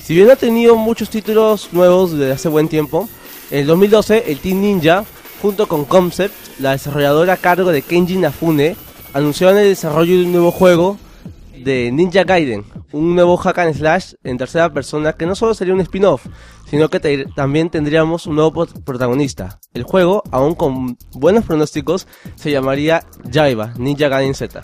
S7: Si bien ha tenido muchos títulos nuevos desde hace buen tiempo, en el 2012 el Team Ninja, junto con Concept, la desarrolladora a cargo de Kenji Nafune, anunciaron el desarrollo de un nuevo juego de Ninja Gaiden, un nuevo hack and slash en tercera persona que no solo sería un spin-off, sino que también tendríamos un nuevo protagonista. El juego, aún con buenos pronósticos, se llamaría Jaiba, Ninja Gaiden Z.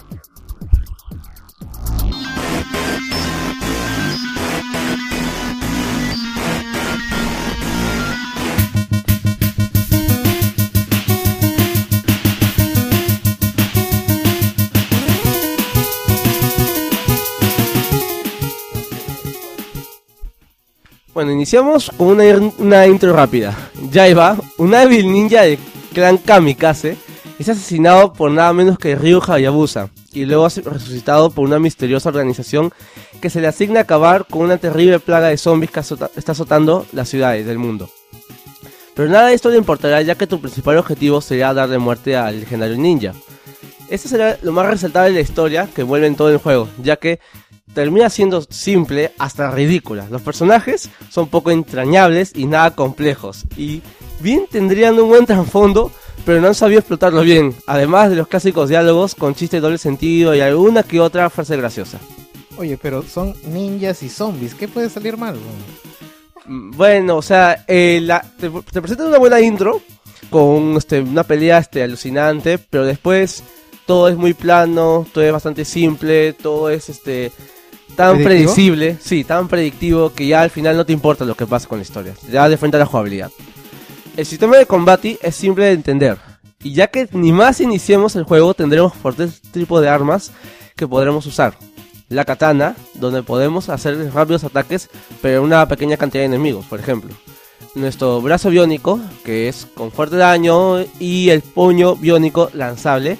S7: Bueno, iniciamos con una, una intro rápida. Jaiba, un hábil ninja del clan Kamikaze, es asesinado por nada menos que Ryu Hayabusa y luego es resucitado por una misteriosa organización que se le asigna acabar con una terrible plaga de zombies que está azotando las ciudades del mundo. Pero nada de esto le importará ya que tu principal objetivo será darle muerte al legendario ninja. Este será lo más resaltable de la historia que envuelve en todo el juego, ya que termina siendo simple hasta ridícula. Los personajes son poco entrañables y nada complejos. Y bien tendrían un buen trasfondo, pero no han sabido explotarlo bien. Además de los clásicos diálogos con chiste de doble sentido y alguna que otra frase graciosa.
S9: Oye, pero son ninjas y zombies. ¿Qué puede salir mal?
S7: Mm, Bueno, o sea, eh, la- te, te presentan una buena intro con este, una pelea este, alucinante, pero después todo es muy plano, todo es bastante simple, todo es este tan
S9: ¿Predictivo?
S7: predecible, sí, tan predictivo que ya al final no te importa lo que pasa con la historia, te da de frente a la jugabilidad. El sistema de combate es simple de entender, y ya que ni más iniciemos el juego tendremos por tres tipos de armas que podremos usar. La katana, donde podemos hacer rápidos ataques, pero una pequeña cantidad de enemigos, por ejemplo. Nuestro brazo biónico, que es con fuerte daño, y el puño biónico lanzable,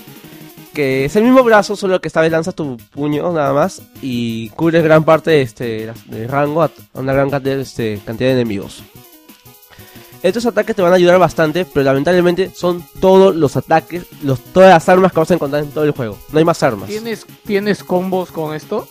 S7: que es el mismo brazo, solo que esta vez lanzas tu puño nada más y cubre gran parte de este del rango a a una gran cantidad, este, cantidad de enemigos. Estos ataques te van a ayudar bastante, pero lamentablemente son todos los ataques, los, todas las armas que vas a encontrar en todo el juego. No hay más armas.
S1: ¿Tienes, ¿Tienes combos con esto?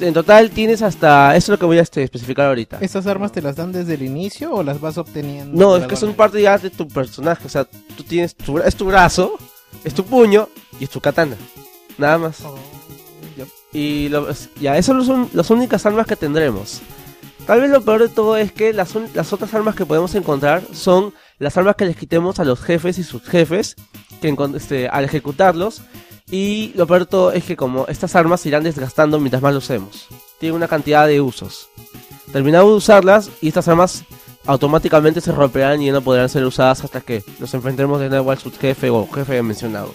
S7: En total tienes hasta... Eso es lo que voy a este, especificar ahorita.
S9: ¿Estas armas te las dan desde el inicio o las vas obteniendo?
S7: No, es que son parte ya de tu personaje. O sea, tú tienes tu, es tu brazo, es tu puño y es tu katana. Nada más. Y lo- ya, esas son las únicas armas que tendremos. Tal vez lo peor de todo es que las, las otras armas que podemos encontrar son las armas que les quitemos a los jefes y sus jefes que este, al ejecutarlos. Y lo peor de todo es que como estas armas se irán desgastando mientras más lo usemos. Tienen una cantidad de usos. Terminamos de usarlas y estas armas automáticamente se romperán y ya no podrán ser usadas hasta que nos enfrentemos de nuevo al subjefe o jefe mencionado.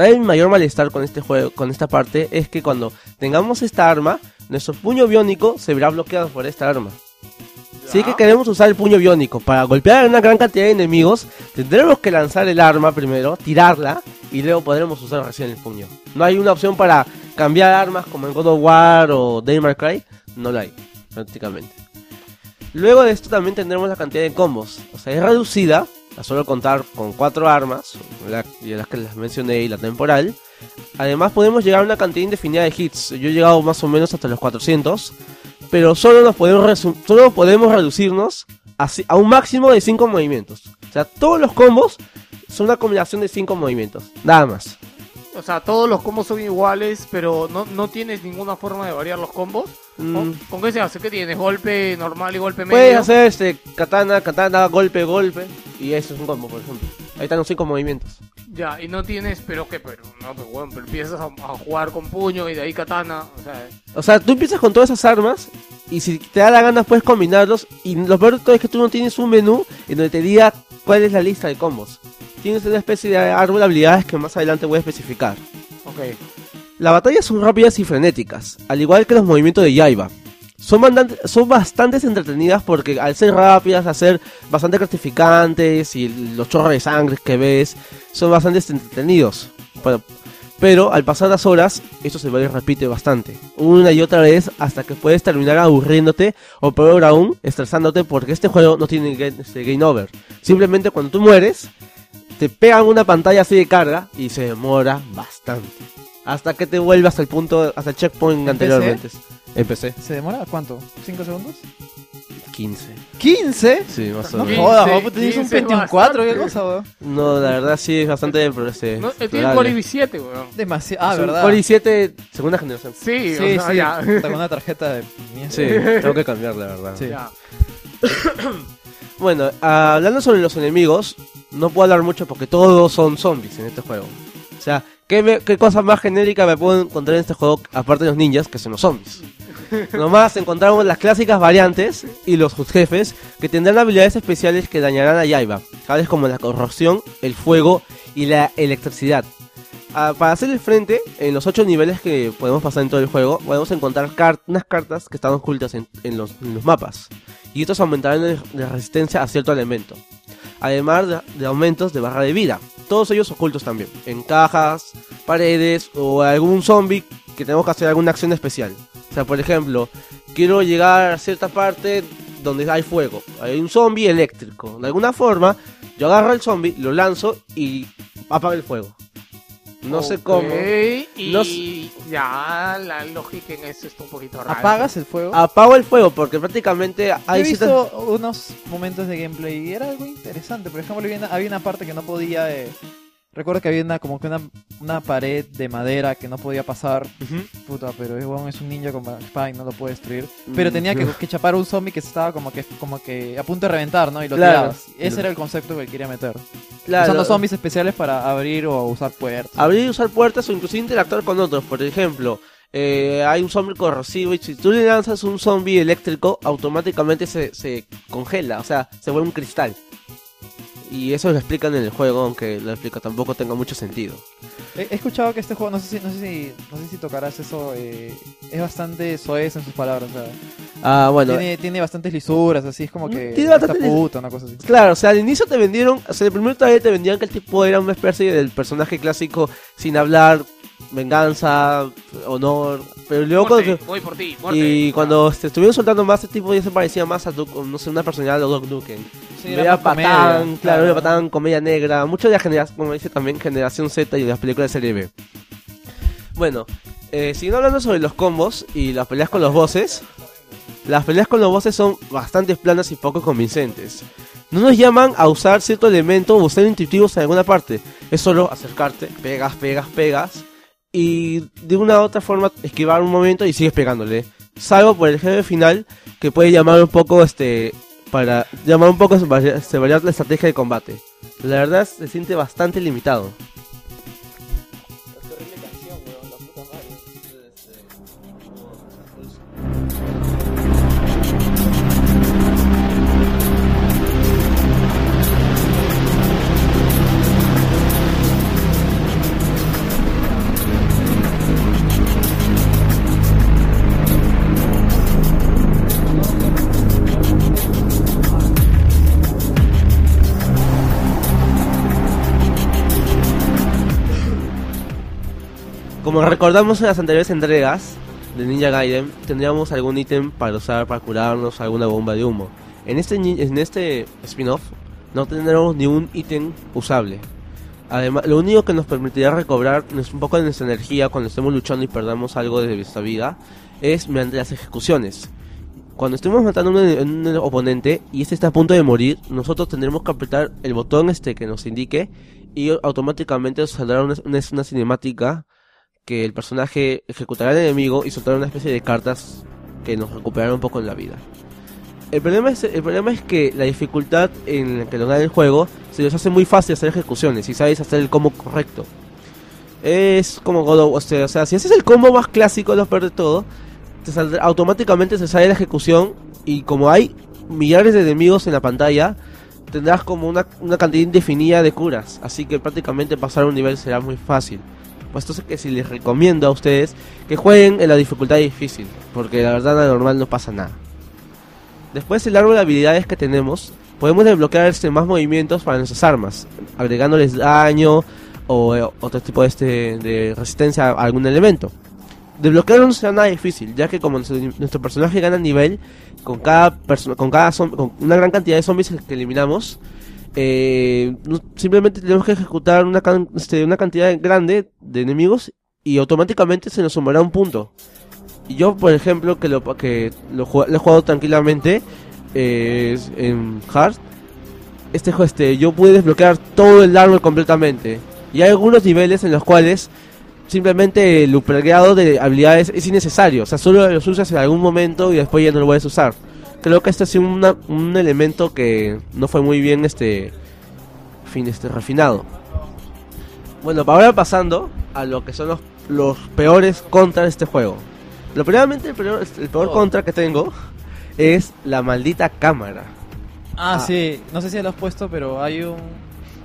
S7: También mi mayor malestar con este juego, con esta parte, es que cuando tengamos esta arma, nuestro puño biónico se verá bloqueado por esta arma. Si que queremos usar el puño biónico para golpear a una gran cantidad de enemigos, tendremos que lanzar el arma primero, tirarla y luego podremos usar recién el puño. No hay una opción para cambiar armas como en God of War o Devil Cry, no la hay, prácticamente. Luego de esto también tendremos la cantidad de combos, o sea, es reducida a solo contar con cuatro armas, la, las que les mencioné y la temporal. Además podemos llegar a una cantidad indefinida de hits, yo he llegado más o menos hasta los 400, pero solo nos podemos, solo podemos reducirnos a, a un máximo de 5 movimientos. O sea, todos los combos son una combinación de 5 movimientos, nada más.
S1: O sea, todos los combos son iguales, pero no, no tienes ninguna forma de variar los combos. ¿Con, con qué se hace? ¿Qué tienes? ¿Golpe normal y golpe medio?
S7: Puedes hacer este katana, katana, golpe, golpe, y eso es un combo, por ejemplo. Ahí están los 5 movimientos.
S1: Ya, y no tienes, pero qué, pero no, pero bueno, pero empiezas a, a jugar con puño y de ahí katana, o sea,
S7: O sea, tú empiezas con todas esas armas y si te da la gana puedes combinarlos y lo peor de todo es que tú no tienes un menú en donde te diga cuál es la lista de combos. Tienes una especie de árbol de habilidades que más adelante voy a especificar.
S1: ok.
S7: Las batallas son rápidas y frenéticas, al igual que los movimientos de Yaiba. Son, son bastante entretenidas porque al ser rápidas, al ser bastante gratificantes y los chorros de sangre que ves, son bastante entretenidos. Pero, pero al pasar las horas, esto se repite bastante. Una y otra vez hasta que puedes terminar aburriéndote o peor aún, estresándote porque este juego no tiene game, este, game over. Simplemente cuando tú mueres, te pegan una pantalla así de carga y se demora bastante. Hasta que te vuelvas al punto, hasta el checkpoint anteriormente. Empecé.
S5: ¿Se demora cuánto? ¿5 segundos?
S7: 15.
S5: ¿15?
S7: Sí, más o
S5: No
S7: menos.
S5: jodas, vos tenías un
S1: 15
S5: Pentium
S1: bastante.
S5: 4, ¿qué cosa, weón?
S7: No, la verdad sí es bastante pero, este,
S1: No, eh, tiene
S7: explorable.
S1: Core i7, weón.
S5: Demasiado. Ah,
S7: Es un
S5: ¿verdad?
S7: Core i7 segunda generación.
S1: Sí,
S5: Sí,
S1: o sea,
S5: sí.
S1: ya.
S5: Con una tarjeta de mierda.
S7: Sí, tengo que cambiar la verdad.
S5: Sí.
S1: Ya.
S7: Bueno, hablando sobre los enemigos, no puedo hablar mucho porque todos son zombies en este juego. O sea, ¿qué, me- qué cosa más genérica me puedo encontrar en este juego aparte de los ninjas que son los zombies? Nomás encontramos las clásicas variantes y los jefes que tendrán habilidades especiales que dañarán a Yaiba, tales como la corrosión, el fuego y la electricidad. Ah, para hacer el frente, en los 8 niveles que podemos pasar en todo el juego, podemos encontrar unas cartas que están ocultas en, en los, en los mapas. Y estos aumentarán de resistencia a cierto elemento. Además de, de aumentos de barra de vida. Todos ellos ocultos también. En cajas, paredes o algún zombie que tenemos que hacer alguna acción especial. O sea, por ejemplo, quiero llegar a cierta parte donde hay fuego. Hay un zombie eléctrico. De alguna forma, yo agarro el zombie, lo lanzo y apaga el fuego. No sé cómo.
S1: Y
S7: No
S1: ya, la lógica en eso está un poquito rara.
S5: ¿Apagas el fuego?
S7: Apago el fuego porque prácticamente hay
S5: He visto unos momentos de gameplay y era algo interesante. Por ejemplo, había una, había una parte que no podía. eh, recuerdo que había una, como que una, una pared de madera que no podía pasar. Puta, pero es, un ninja con espada y no lo puede destruir. Pero
S7: Mm,
S5: tenía que, que chapar un zombie que estaba como que, como que a punto de reventar, ¿no? Y lo
S7: Claro.
S5: tirabas. Ese era el concepto que él quería meter.
S7: Claro.
S5: Usando zombies especiales para abrir o usar puertas.
S7: abrir y usar puertas o inclusive interactuar con otros. Por ejemplo, eh, hay un zombie corrosivo y si tú le lanzas un zombie eléctrico, automáticamente se, se congela, o sea, se vuelve un cristal. Y eso lo explican en el juego, aunque lo explica tampoco tenga mucho sentido.
S5: He, escuchado que este juego, no sé si, no sé si, no sé si tocarás eso, eh, es bastante soez en sus palabras. O sea,
S7: Ah, bueno.
S5: tiene, tiene bastantes lisuras, así es como que
S7: Tiene bastante
S5: puta, una cosa así.
S7: Claro, o sea, al inicio te vendieron, o sea, el primer trailer te vendían que el tipo era una especie del personaje clásico sin hablar, venganza, honor, pero luego
S1: Muerte,
S7: cuando-
S1: voy por ti, muerte.
S7: y cuando se estuvieron soltando más, este tipo ya se parecía más a Duke- no sé, una personalidad de Doc Nukem.
S5: Sí, era comedia,
S7: patán, claro,
S5: claro.
S7: era patán, comedia negra, mucho de la generación, como dice también, generación Z y de las películas de serie B. Bueno, eh, siguiendo hablando sobre los combos y las peleas con los bosses, las peleas con los bosses son bastante planas y poco convincentes. No nos llaman a usar cierto elemento o ser intuitivos en alguna parte. Es solo acercarte, pegas, pegas, pegas. Y de una u otra forma esquivar un momento y sigues pegándole. Salvo por el jefe final que puede llamar un poco este. Para llamar un poco varia- este, variar la estrategia de combate. La verdad se siente bastante limitado. Como recordamos en las anteriores entregas de Ninja Gaiden, tendríamos algún ítem para usar para curarnos, alguna bomba de humo. En este, en este spin-off no tendremos ni un ítem usable. Además, lo único que nos permitirá recobrar un poco de nuestra energía cuando estemos luchando y perdamos algo de nuestra vida es mediante las ejecuciones. Cuando estemos matando a un, un oponente y este está a punto de morir, nosotros tendremos que apretar el botón este que nos indique y automáticamente saldrá una, una, una cinemática que el personaje ejecutará al enemigo y soltará una especie de cartas que nos recuperarán un poco en la vida. El problema, es, el problema es que la dificultad en la que lo da el juego se les hace muy fácil hacer ejecuciones si sabes hacer el combo correcto. Es como God of- sea, o sea, si haces el combo más clásico, lo peor de todo, automáticamente se sale la ejecución y como hay millares de enemigos en la pantalla, tendrás como una, una cantidad indefinida de curas, así que prácticamente pasar un nivel será muy fácil. Pues entonces que si les recomiendo a ustedes que jueguen en la dificultad difícil, porque la verdad la normal no pasa nada. Después del árbol de habilidades que tenemos, podemos desbloquear este, más movimientos para nuestras armas, agregándoles daño o eh, otro tipo de, este, de resistencia a algún elemento. Desbloquearlo no será nada difícil, ya que como nuestro, personaje gana nivel con cada con cada con una gran cantidad de zombies que eliminamos, eh, simplemente tenemos que ejecutar una, can- este, una cantidad grande de enemigos y automáticamente se nos sumará un punto. Y yo, por ejemplo, que lo, que lo, he jugado tranquilamente eh, en Hard, este, este, yo pude desbloquear todo el árbol completamente. Y hay algunos niveles en los cuales simplemente el upgradeado de habilidades es innecesario. O sea, solo los usas en algún momento y después ya no lo puedes usar. Creo que este ha sido una- un elemento que no fue muy bien este, fin, este refinado. Bueno, ahora pasando a lo que son los, los peores contras de este juego. Lo primeramente el peor, el peor contra que tengo es la maldita cámara.
S5: Ah,
S7: Ah.
S5: sí, no sé si lo has puesto, pero hay un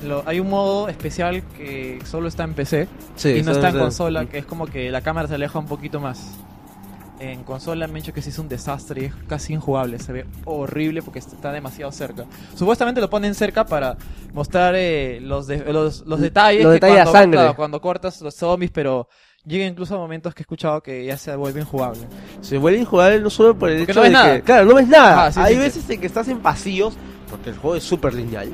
S5: lo- hay un modo especial que solo está en PC
S7: Sí,
S5: y no está en consola, que es como que la cámara se aleja un poquito más. En consola me han dicho que sí es un desastre y es casi injugable, se ve horrible porque está demasiado cerca. Supuestamente lo ponen cerca para mostrar eh, los, de- los, los detalles,
S7: Los
S5: que
S7: detalles a
S5: cuando,
S7: sangre.
S5: claro, cuando cortas los zombies, pero llega incluso a momentos que he escuchado que ya se vuelve injugable.
S7: Se vuelve injugable no solo por el
S5: Porque
S7: hecho
S5: no ves
S7: de
S5: nada.
S7: que... Claro, no ves nada.
S5: Ah, sí,
S7: Hay
S5: sí, sí.
S7: veces en que estás en pasillos, porque el juego es súper lineal,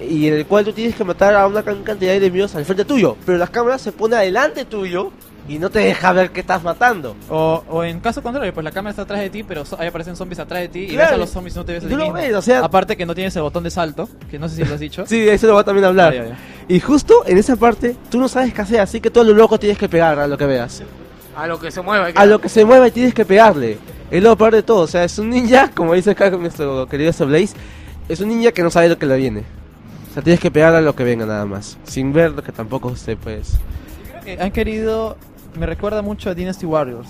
S7: y en el cual tú tienes que matar a una can- cantidad de enemigos al frente tuyo, pero la cámara se pone adelante tuyo y no te deja ver qué estás matando.
S5: O, o en caso contrario, pues la cámara está atrás de ti, pero so- ahí aparecen zombies atrás de ti y ves
S7: Claro.
S5: a los zombies y no te ves a ti
S7: lo
S5: mismo.
S7: ves, o sea-
S5: Aparte que no tienes el botón de salto, que no sé si lo has dicho.
S7: Sí, de eso lo voy a también hablar.
S5: Ah, ya, ya.
S7: Y justo en esa parte, tú no sabes qué hacer, así que todo lo loco tienes que pegar a lo que veas.
S1: A lo que se mueva. que-
S7: A lo que se mueva y tienes que pegarle. Es lo peor de todo. O sea, es un ninja, como dice acá nuestro querido Blaze, es un ninja que no sabe lo que le viene. O sea, tienes que pegarle a lo que venga nada más. Sin ver lo que tampoco se pues.
S5: Han querido. Me recuerda mucho a Dynasty Warriors.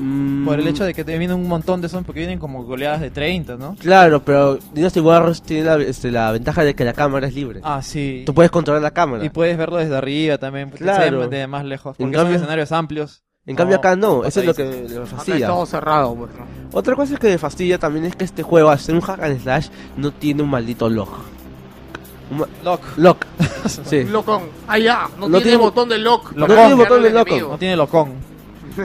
S7: Mm,
S5: Por el hecho de que te vienen un montón de zombies, porque vienen como goleadas de 30, ¿no?
S7: Claro, pero Dynasty Warriors tiene la, este, la ventaja de que la cámara es libre.
S5: Ah, sí.
S7: Tú puedes controlar la cámara.
S5: Y puedes verlo desde arriba también, porque
S7: Claro.
S5: se ve de más lejos.
S7: En
S5: Porque son
S7: cambio-
S5: escenarios amplios.
S7: En cambio acá no, eso es lo que
S1: Acá
S7: fastidia.
S1: es todo cerrado, pues, ¿no?
S7: Otra cosa que me fastidia también es que este juego, al ser un hack and slash, no tiene un maldito log. Un
S5: Lock.
S7: Lock. sí.
S1: Locón. Ah, ya. No,
S7: No
S1: tiene,
S7: tiene-
S1: botón de lock.
S7: No tiene botón de lock.
S5: No tiene locón.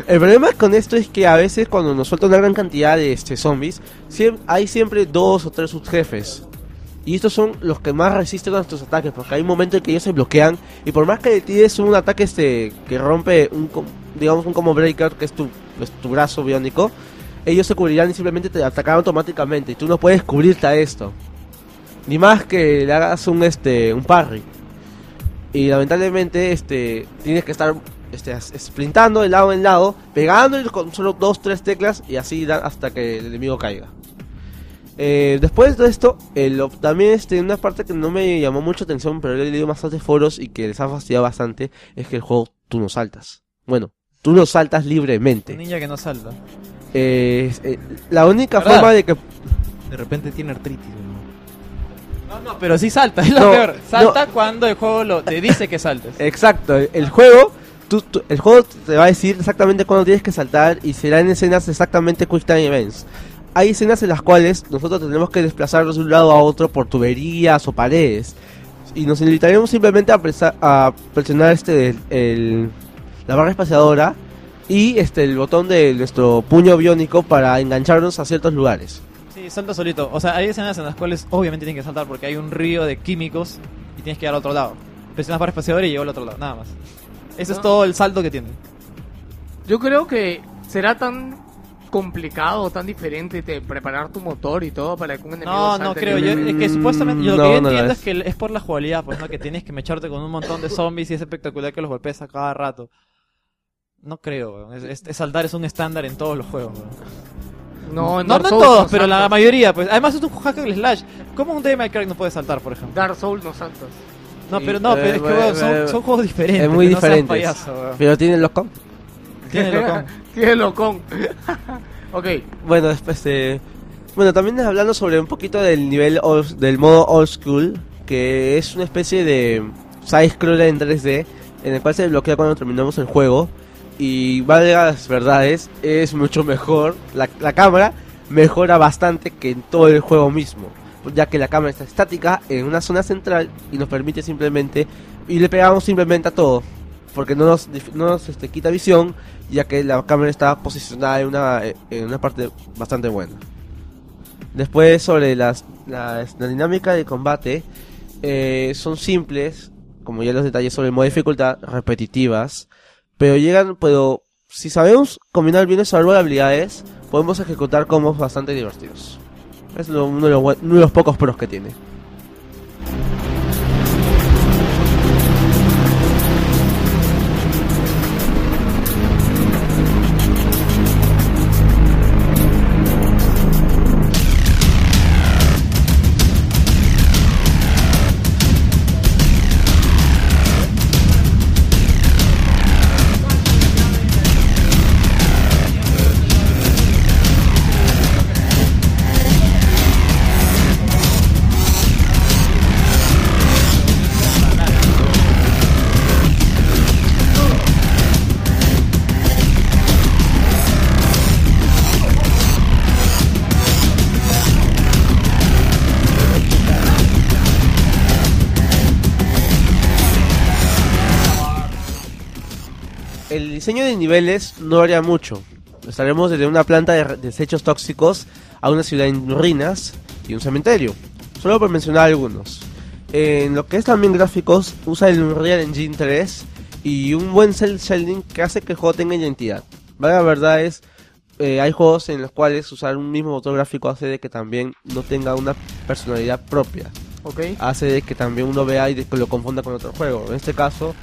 S7: El problema con esto es que a veces cuando nos suelta una gran cantidad de este, zombies, siem- hay siempre dos o tres subjefes. Y estos son los que más resisten a nuestros ataques, porque hay momentos en que ellos se bloquean. Y por más que tires un ataque este que rompe, un digamos, un combo breaker, que es tu, pues, tu brazo biónico, ellos se cubrirán y simplemente te atacarán automáticamente. Y tú no puedes cubrirte a esto. Ni más que le hagas un, este, un parry. Y lamentablemente este tienes que estar este, sprintando de lado en lado, pegando con solo dos, tres teclas y así hasta que el enemigo caiga. Eh, después de esto, el, también este, una parte que no me llamó mucha atención, pero he leído bastantes foros y que les ha fastidiado bastante, es que el juego tú no saltas. Bueno, tú no saltas libremente.
S5: Un ninja que no salta.
S7: Eh, eh, la única
S5: ¿Verdad?
S7: forma de que...
S9: De repente tiene artritis.
S5: No, no, pero sí salta, es lo
S7: No,
S5: peor. Salta cuando el juego lo, te dice que saltes.
S7: Exacto, el, juego, tú- tú- el juego te va a decir exactamente cuándo tienes que saltar y serán escenas exactamente quick time events. Hay escenas en las cuales nosotros tenemos que desplazarnos de un lado a otro por tuberías o paredes y nos limitaríamos simplemente a, presa- a presionar este el, el- la barra espaciadora y este el botón de nuestro puño biónico para engancharnos a ciertos lugares.
S5: Sí, salta solito. O sea, hay escenas en las cuales obviamente tienes que saltar porque hay un río de químicos y tienes que ir al otro lado. Presionas para espaciador y llego al otro lado, nada más. Ese es todo el salto que tiene.
S1: Yo creo que será tan complicado, tan diferente de preparar tu motor y todo para que un enemigo
S5: No, no creo. Yo, es que supuestamente yo lo
S7: No,
S5: que yo
S7: no lo
S5: entiendo
S7: es.
S5: es que es por la jugabilidad, pues no que tienes que mecharte con un montón de zombies y es espectacular que los golpees a cada rato. No creo, weón. Es, es- es saltar es un estándar en todos los juegos. weón.
S1: No, en
S5: No,
S1: Dark
S5: no
S1: Souls
S5: todos,
S1: no
S5: pero la
S1: saltas.
S5: mayoría, pues. Además es un hack and slash. ¿Cómo un Devil May Cry no puede saltar, por ejemplo?
S1: Dark Souls no saltas.
S5: No, pero no, pero es que
S7: eh,
S5: weón, son,
S7: eh,
S5: son juegos diferentes.
S7: es muy
S5: no
S7: diferente. Pero tiene los com-
S5: Tiene locón.
S1: Tiene locón. ok.
S7: Bueno, después eh, bueno, también hablando sobre un poquito del nivel old- del modo old school, que es una especie de side scroller en 3D en el cual se bloquea cuando terminamos el juego y valga las verdades, es mucho mejor. La, la cámara mejora bastante que en todo el juego mismo, ya que la cámara está estática en una zona central y nos permite simplemente y le pegamos simplemente a todo, porque no nos, no nos este, quita visión, ya que la cámara está posicionada en una, en una parte bastante buena. Después sobre las, las- la dinámica de combate, eh, son simples, como ya los detalles sobre modo de dificultad, repetitivas, pero llegan, pero si sabemos combinar bien de habilidades, podemos ejecutar combos bastante divertidos. Es uno, de los, uno de los pocos pros que tiene. Niveles no varía mucho. Estaremos desde una planta de desechos tóxicos a una ciudad en ruinas y un cementerio. Solo por mencionar algunos. En lo que es también gráficos, usa el Unreal Engine 3 y un buen cel shading que hace que el juego tenga identidad. Vale, la verdad es, eh, hay juegos en los cuales usar un mismo motor gráfico hace de que también no tenga una personalidad propia.
S1: Ok.
S7: Hace de que también uno vea y de que lo confunda con otro juego. En este caso,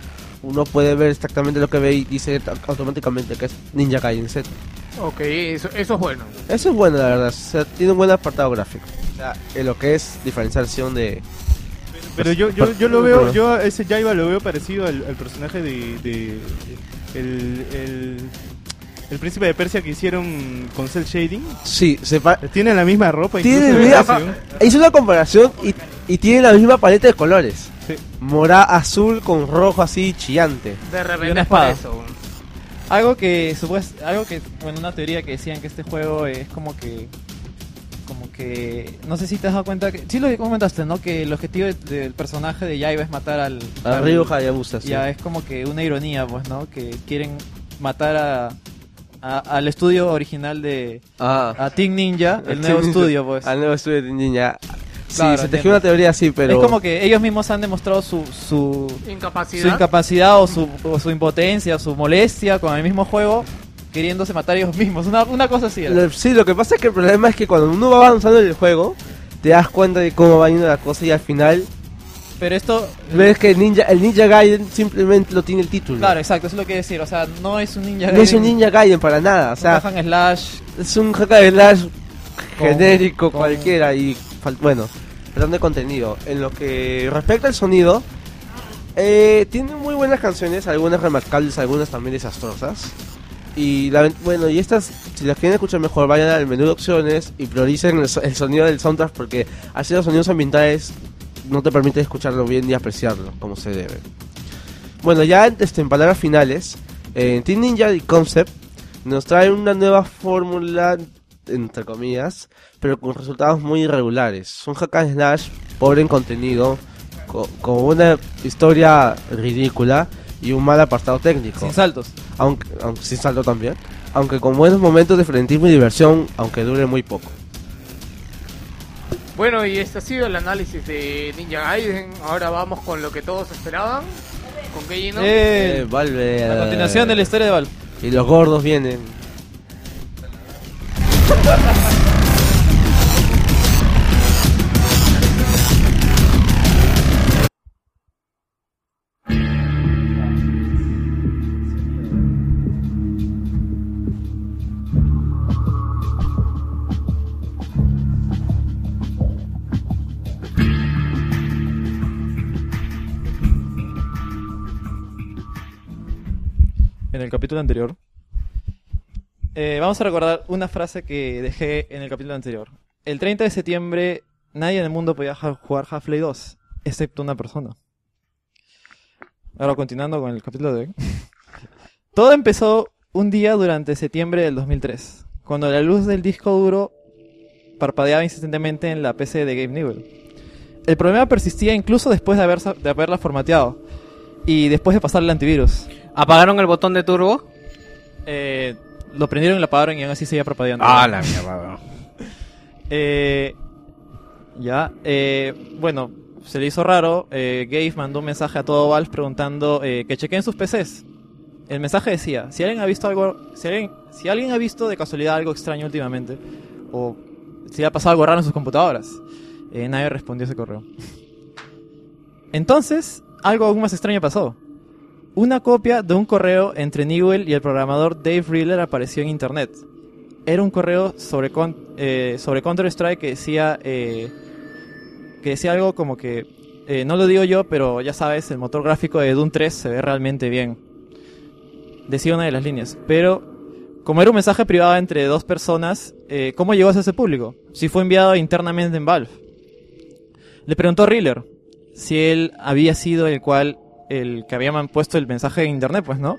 S7: uno puede ver exactamente lo que ve y dice automáticamente que es Ninja Gaiden Z.
S1: Ok, eso, eso es bueno.
S7: Eso es bueno, la verdad. O sea, tiene un buen apartado gráfico. O sea, en lo que es diferenciación de.
S3: Pero yo, yo, yo lo veo, yo a ese Jaiba lo veo parecido al, al personaje de, de el, el, el príncipe de Persia que hicieron con cel shading.
S7: Sí, se
S3: Tiene la misma ropa.
S7: Tiene
S3: me
S7: misma- Hizo una comparación y, y tiene la misma paleta de colores.
S3: Sí.
S7: Mora azul con rojo así chillante.
S1: De repente
S5: una
S1: es por
S5: espada.
S1: eso.
S5: Algo que, supues- algo que, bueno, una teoría que decían que este juego es como que como que no sé si te has dado cuenta que sí lo que comentaste, ¿no? Que el objetivo de- del personaje de Yaiba es matar al
S7: A
S5: al-
S7: Ryu Hayabusa, sí.
S5: Ya es como que una ironía, pues, ¿no? Que quieren matar a, a- al estudio original de
S7: Ah.
S5: a Team Ninja, el nuevo
S7: Team Ninja.
S5: estudio, pues.
S7: Al nuevo estudio de Team Ninja. Sí,
S5: Claro,
S7: se tejió una teoría así, pero...
S5: Es como que ellos mismos han demostrado su, su,
S1: Incapacidad.
S5: su incapacidad o su, o su impotencia, su molestia con el mismo juego, queriéndose matar ellos mismos. Una, una cosa así.
S7: Sí, lo que pasa es que el problema es que cuando uno va avanzando en el juego, te das cuenta de cómo va yendo la cosa y al final
S5: Pero esto...
S7: ves que el Ninja, el Ninja Gaiden simplemente lo tiene el título.
S5: Claro, exacto, eso es lo que decir. O sea, no es un ninja
S7: no es un
S5: Gaiden,
S7: Ninja Gaiden para nada, o sea,
S5: un hack and slash.
S7: es un hack and slash
S5: Con-
S7: genérico
S5: con-
S7: cualquiera y bueno, perdón de contenido. En lo que respecta al sonido, eh, tiene muy buenas canciones, algunas remarcables, algunas también desastrosas. Y la, bueno, y estas, si las quieren escuchar mejor, vayan al menú de opciones y prioricen el, el sonido del soundtrack porque así los sonidos ambientales no te permiten escucharlo bien ni apreciarlo como se debe. Bueno, ya este, en palabras finales, eh, Team Ninja y Concept nos trae una nueva fórmula, entre comillas, pero con resultados muy irregulares. Un hack and slash pobre en contenido, co- con una historia ridícula y un mal apartado técnico.
S5: Sin saltos.
S7: Aunque, aunque sin salto también. Aunque con buenos momentos de frenetismo y diversión, aunque dure muy poco.
S1: Bueno, y este ha sido el análisis de Ninja Gaiden. Ahora vamos con lo que todos esperaban. Con Keiji, ¿no?
S5: Eh,
S7: Valve.
S5: a continuación de la historia de Valve.
S7: Y los gordos vienen.
S5: En el capítulo anterior. Eh, vamos a recordar una frase que dejé en el capítulo anterior. El 30 de septiembre nadie en el mundo podía jugar Half-Life 2, excepto una persona. Ahora continuando con el capítulo de hoy. Todo empezó un día durante septiembre del 2003, cuando la luz del disco duro parpadeaba insistentemente en la PC de Gabe Newell. El problema persistía incluso después de, haber, de haberla formateado y después de pasarle el antivirus.
S6: ¿Apagaron el botón de turbo?
S5: Eh, lo prendieron y lo apagaron y aún así seguía parpadeando.
S6: Ah, la mierda.
S5: Eh, ya, eh, bueno, se le hizo raro. Eh, Gabe mandó un mensaje a todo Valve preguntando eh, que chequeen sus PCs. El mensaje decía, si alguien ha visto algo, si alguien, si alguien ha visto de casualidad algo extraño últimamente, o si ha pasado algo raro en sus computadoras. Eh, nadie respondió ese correo. Entonces, algo aún más extraño pasó. Una copia de un correo entre Newell y el programador Dave Reeler apareció en internet. Era un correo sobre, eh, sobre Counter-Strike que decía, eh, que decía algo como que, eh, no lo digo yo, pero ya sabes, el motor gráfico de Doom 3 se ve realmente bien. Decía una de las líneas. Pero, como era un mensaje privado entre dos personas, eh, ¿cómo llegó a ese público? Si fue enviado internamente en Valve. Le preguntó a Reeler si él había sido el cual el que había man- puesto el mensaje en internet, pues, ¿no?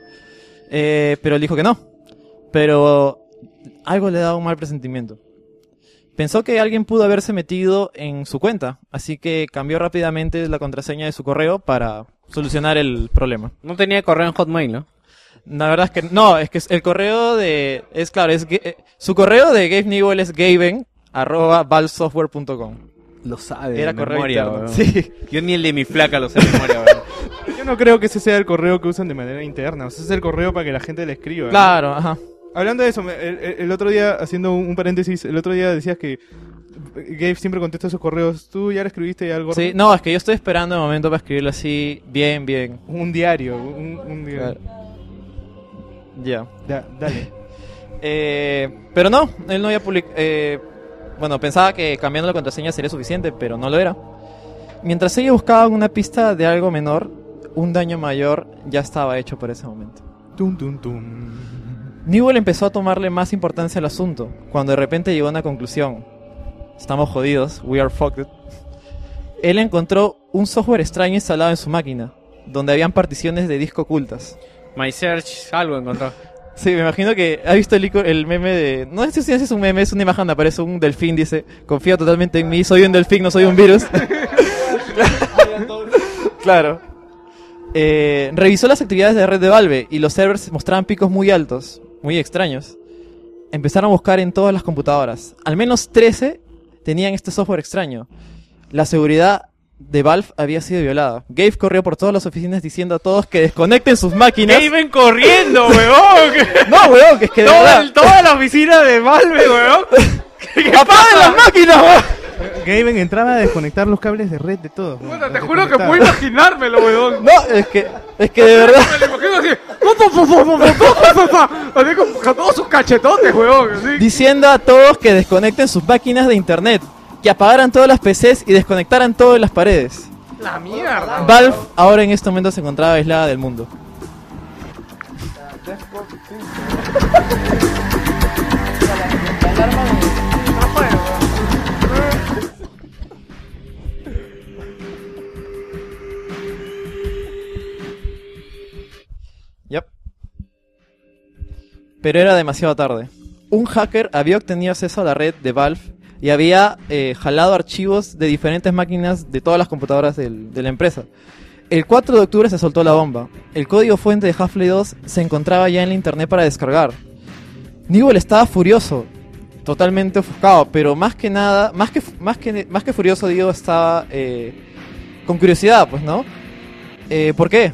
S5: Eh, pero él dijo que no. Pero algo le daba un mal presentimiento. Pensó que alguien pudo haberse metido en su cuenta, así que cambió rápidamente la contraseña de su correo para solucionar el problema.
S6: No tenía correo en Hotmail, ¿no?
S5: La verdad es que no, es que el correo de es claro, es que- eh, su correo de Gabe Newell es gaben arroba valsoftware.com.
S6: Lo sabe.
S5: Era
S6: de
S5: correo
S6: memoria,
S5: interno. Sí.
S6: Yo ni el de mi flaca lo sé de memoria.
S3: Yo no creo que ese sea el correo que usan de manera interna. O sea, ese es el correo para que la gente le escriba. ¿no?
S5: Claro, ajá.
S3: Hablando de eso, el, el- otro día, haciendo un, un paréntesis, el otro día decías que Gabe siempre contesta sus correos. ¿Tú ya le escribiste algo?
S5: Sí, no, es que yo estoy esperando el momento para escribirlo así bien, bien.
S3: Un diario, un, un diario.
S5: Ya.
S3: Da- dale.
S5: Eh, pero no, él no había publicado. bueno, pensaba que cambiando la contraseña sería suficiente, pero no lo era. Mientras ella buscaba una pista de algo menor, un daño mayor ya estaba hecho por ese momento.
S3: Tum, tum, tum.
S5: Newell empezó a tomarle más importancia al asunto, cuando de repente llegó a una conclusión. Estamos jodidos, we are fucked. Él encontró un software extraño instalado en su máquina, donde habían particiones de disco ocultas.
S6: My Search algo encontró.
S5: Sí, me imagino que ha visto el, el meme de... No sé si es un meme, es una imagen donde aparece un delfín, dice, confía totalmente en mí, soy un delfín, no soy un virus. claro. Eh, revisó las actividades de red de Valve y los servers mostraban picos muy altos, muy extraños. Empezaron a buscar en todas las computadoras. Al menos 13 tenían este software extraño. La seguridad de Valve había sido violada. Gabe corrió por todas las oficinas diciendo a todos que desconecten sus máquinas.
S6: Gaben corriendo, weón.
S5: No, weón, que es que de
S6: Toda,
S5: verdad.
S6: el- toda la oficina de Valve, weón.
S5: ¡Apaguen las máquinas, weón!
S3: Gaben entraba a desconectar los cables de red de todo.
S1: Bueno, te juro que puedo imaginármelo, weón.
S5: No, es que, es que de verdad.
S1: Me lo imagino así. Con todos sus cachetotes, weón.
S5: Diciendo a todos que desconecten sus máquinas de internet. Que apagaran todas las PCs y desconectaran todas las paredes.
S1: La mierda.
S5: Valve ahora en este momento se encontraba aislada del mundo. La alarma Pero era demasiado tarde. Un hacker había obtenido acceso a la red de Valve y había eh, jalado archivos de diferentes máquinas de todas las computadoras de la empresa. El 4 de octubre se soltó la bomba. El código fuente de Half-Life 2 se encontraba ya en la internet para descargar. Newell estaba furioso, totalmente ofuscado, pero más que nada, más que, más que, más que furioso, digo, estaba eh, con curiosidad, pues, ¿no? Eh, ¿Por qué?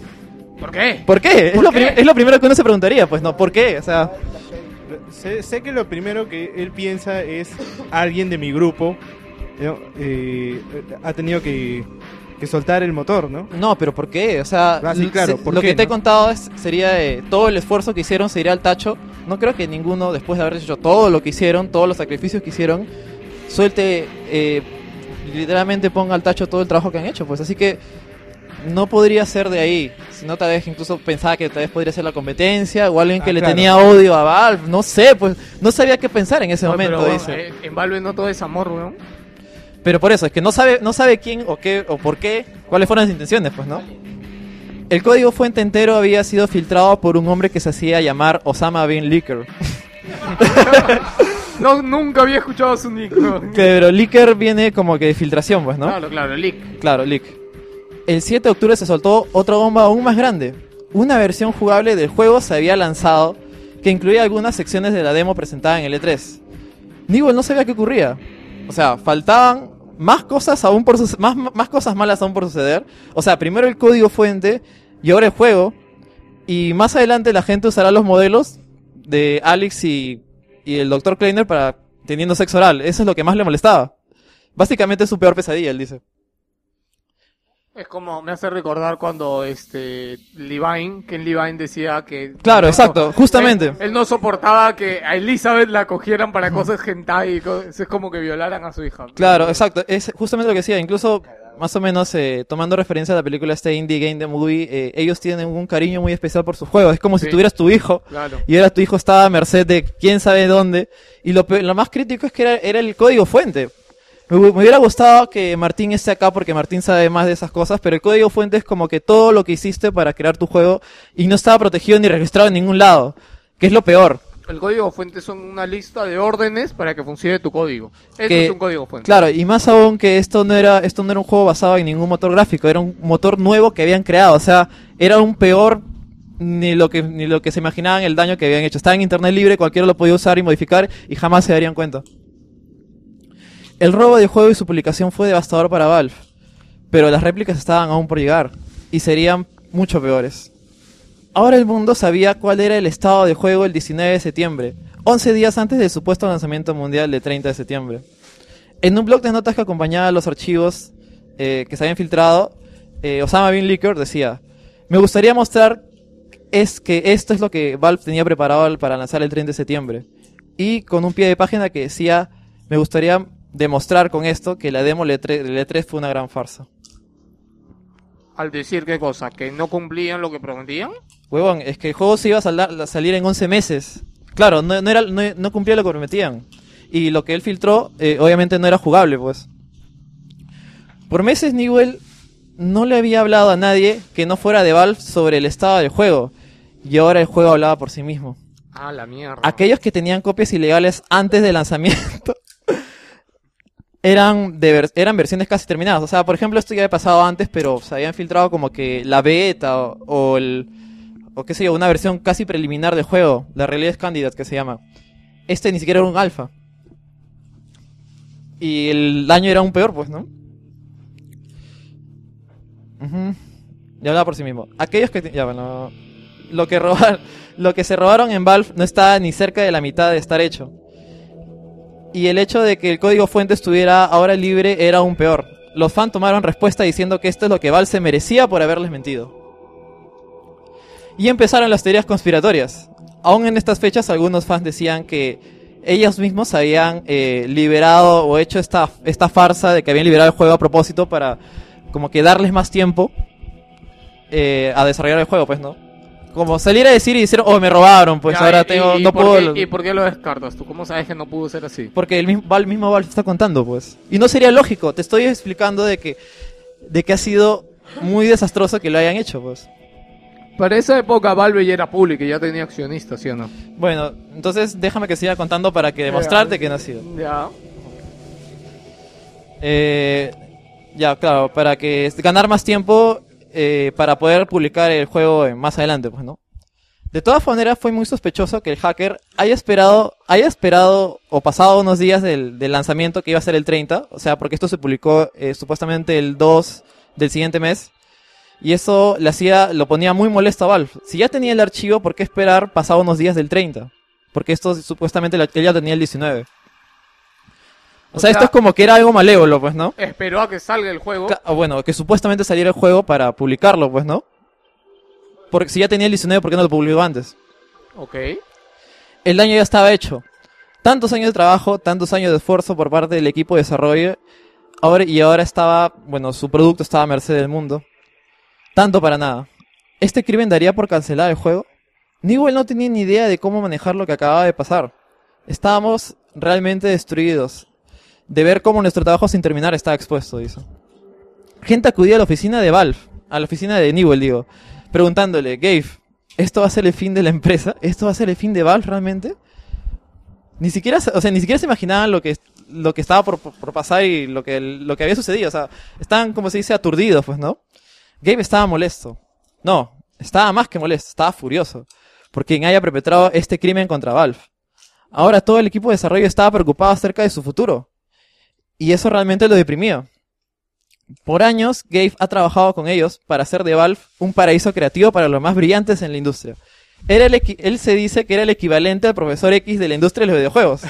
S1: ¿Por qué?
S5: ¿Por qué? Es,
S1: ¿Por
S5: lo
S1: qué?
S5: prim- es lo primero que uno se preguntaría, pues, ¿no? ¿Por qué? O sea,
S3: Sé, sé que lo primero que él piensa es alguien de mi grupo ¿no? Eh, ha tenido que, que soltar el motor, ¿no?
S5: No, pero ¿por qué? O sea,
S3: Ah, sí, claro, ¿por
S5: lo
S3: qué,
S5: que te he contado es, sería eh, todo el esfuerzo que hicieron se iría al tacho. No creo que ninguno, después de haber hecho todo lo que hicieron, todos los sacrificios que hicieron, suelte, eh, literalmente ponga al tacho todo el trabajo que han hecho. Pues así que no podría ser de ahí. Si no, tal vez incluso pensaba que tal vez podría ser la competencia o alguien que
S3: Ah,
S5: le
S3: claro.
S5: tenía odio a Valve. No sé, pues no sabía qué pensar en ese
S1: No,
S5: momento.
S1: pero,
S5: dice.
S1: eh, en Valve no todo es amor, weón.
S5: Pero por eso, es que no sabe, no sabe quién o qué o por qué, cuáles fueron las intenciones, pues, ¿no? El código fuente entero había sido filtrado por un hombre que se hacía llamar Osama Bin Licker.
S1: No, nunca había escuchado su nick.
S5: Pero Licker viene como que de filtración, pues, ¿no?
S1: Claro, claro, leak.
S5: Claro, leak. El 7 de octubre se soltó otra bomba aún más grande. Una versión jugable del juego se había lanzado que incluía algunas secciones de la demo presentada en el E3. Newell no sabía qué ocurría. O sea, faltaban más cosas aún por más, más cosas malas aún por suceder. O sea, primero el código fuente y ahora el juego. Y más adelante la gente usará los modelos de Alex y, y el Dr. Kleiner para teniendo sexo oral. Eso es lo que más le molestaba. Básicamente es su peor pesadilla, él dice.
S1: Es como me hace recordar cuando este Levine, Ken Levine decía que
S5: Claro,
S1: no-
S5: exacto, justamente.
S1: Él, él no soportaba que a Elizabeth la cogieran para cosas hentai y cosas, es como que violaran a su hija.
S5: Claro, exacto. Es justamente lo que decía. Incluso, más o menos, eh, tomando referencia a la película este Indie Game The Movie, eh, ellos tienen un cariño muy especial por sus juegos. Es como si tuvieras tu hijo
S1: Claro.
S5: y ahora tu hijo estaba a merced de quién sabe dónde. Y lo, lo más crítico es que era, era el código fuente. Me, hu- me hubiera gustado que Martín esté acá porque Martín sabe más de esas cosas, pero el código fuente es como que todo lo que hiciste para crear tu juego y no estaba protegido ni registrado en ningún lado, que es lo peor.
S1: El código fuente son una lista de órdenes para que funcione tu código. Eso
S5: que-
S1: es un código fuente.
S5: Claro, y más aún que esto no era esto no era un juego basado en ningún motor gráfico, era un motor nuevo que habían creado, o sea, era un peor ni lo que ni lo que se imaginaban el daño que habían hecho. Estaba en internet libre, cualquiera lo podía usar y modificar y jamás se darían cuenta. El robo del juego y su publicación fue devastador para Valve, pero las réplicas estaban aún por llegar y serían mucho peores. Ahora el mundo sabía cuál era el estado de juego el 19 de septiembre, 11 días antes del supuesto lanzamiento mundial de 30 de septiembre. En un blog de notas que acompañaba los archivos eh, que se habían filtrado, eh, Osama Bin Licker decía, me gustaría mostrar es que esto es lo que Valve tenía preparado para lanzar el 30 de septiembre. Y con un pie de página que decía, me gustaría demostrar con esto que la demo del E3 del E3 fue una gran farsa.
S1: Al decir qué cosa, que no cumplían lo que prometían.
S5: Huevón, es que el juego se iba a, salir en 11 meses. Claro, no, no era, no, no cumplía lo que prometían. Y lo que él filtró, eh, obviamente no era jugable, pues. Por meses Newell no le había hablado a nadie que no fuera de Valve sobre el estado del juego. Y ahora el juego hablaba por sí mismo.
S1: Ah, la mierda.
S5: aquellos que tenían copias ilegales antes del lanzamiento eran de ver- eran versiones casi terminadas. O sea, por ejemplo, esto ya había pasado antes, pero se habían filtrado como que la beta o, el o qué sé yo, una versión casi preliminar del juego, la Release Candidate que se llama. Este ni siquiera era un alfa. Y el daño era aún peor, pues, ¿no? Ujú. Ya hablaba por sí mismo. Aquellos que... Ya, bueno... Lo que, robar, lo que se robaron en Valve no estaba ni cerca de la mitad de estar hecho. Y el hecho de que el código fuente estuviera ahora libre era aún peor. Los fans tomaron respuesta diciendo que esto es lo que Valve se merecía por haberles mentido. Y empezaron las teorías conspiratorias. Aún en estas fechas algunos fans decían que ellos mismos habían eh, liberado o hecho esta, esta farsa de que habían liberado el juego a propósito para como que darles más tiempo eh, a desarrollar el juego, pues, ¿no? Como salir a decir y decir, oh, me robaron, pues
S1: Ya,
S5: ahora
S1: y-
S5: tengo,
S1: y
S5: no
S1: por
S5: puedo...
S1: qué- ¿Y por qué lo descartas tú? ¿Cómo sabes que no pudo ser así?
S5: Porque el mismo Valve, mismo Valve está contando, pues. Y no sería lógico, te estoy explicando de que, de que ha sido muy desastroso que lo hayan hecho, pues.
S1: Para esa época Valve ya era pública y ya tenía accionistas, ¿sí o no?
S5: Bueno, entonces déjame que siga contando para que demostrarte que no ha sido.
S1: Ya.
S5: Eh, ya, claro, para que ganar más tiempo eh, para poder publicar el juego en- más adelante, pues, ¿no? De todas maneras, fue muy sospechoso que el hacker haya esperado, haya esperado o pasado unos días del, lanzamiento que iba a ser el 30, o sea, porque esto se publicó eh, supuestamente el 2 del siguiente mes, y eso le hacía, lo ponía muy molesto a Valve. Si ya tenía el archivo, ¿por qué esperar pasado unos días del 30? Porque esto supuestamente ya tenía el 19. O,
S1: O
S5: sea,
S1: sea-
S5: esto es como que era algo malévolo, pues, ¿no?
S1: Esperó a que salga el juego.
S5: Ca- Bueno, que supuestamente saliera el juego para publicarlo, pues, ¿no? Porque si ya tenía el 19, ¿por qué no lo publicó antes?
S1: Ok.
S5: El daño ya estaba hecho. Tantos años de trabajo, tantos años de esfuerzo por parte del equipo de desarrollo. Ahora, y ahora estaba, bueno, su producto estaba a merced del mundo. Tanto para nada. ¿Este crimen daría por cancelar el juego? Newell no tenía ni idea de cómo manejar lo que acababa de pasar. Estábamos realmente destruidos. De ver cómo nuestro trabajo sin terminar estaba expuesto, dice. Gente acudía a la oficina de Valve, a la oficina de Newell, digo, preguntándole, Gabe, ¿esto va a ser el fin de la empresa? ¿Esto va a ser el fin de Valve realmente? Ni siquiera, o sea, ni siquiera se imaginaban lo que, lo que estaba por- por pasar y lo que, lo que había sucedido. O sea, estaban, como se dice, aturdidos, pues, ¿no? Gabe estaba molesto. No, estaba más que molesto, estaba furioso. Por quien haya perpetrado este crimen contra Valve. Ahora todo el equipo de desarrollo estaba preocupado acerca de su futuro. Y eso realmente lo deprimía. Por años, Gabe ha trabajado con ellos para hacer de Valve un paraíso creativo para los más brillantes en la industria. Era el él se dice que era el equivalente al profesor X de la industria de los videojuegos.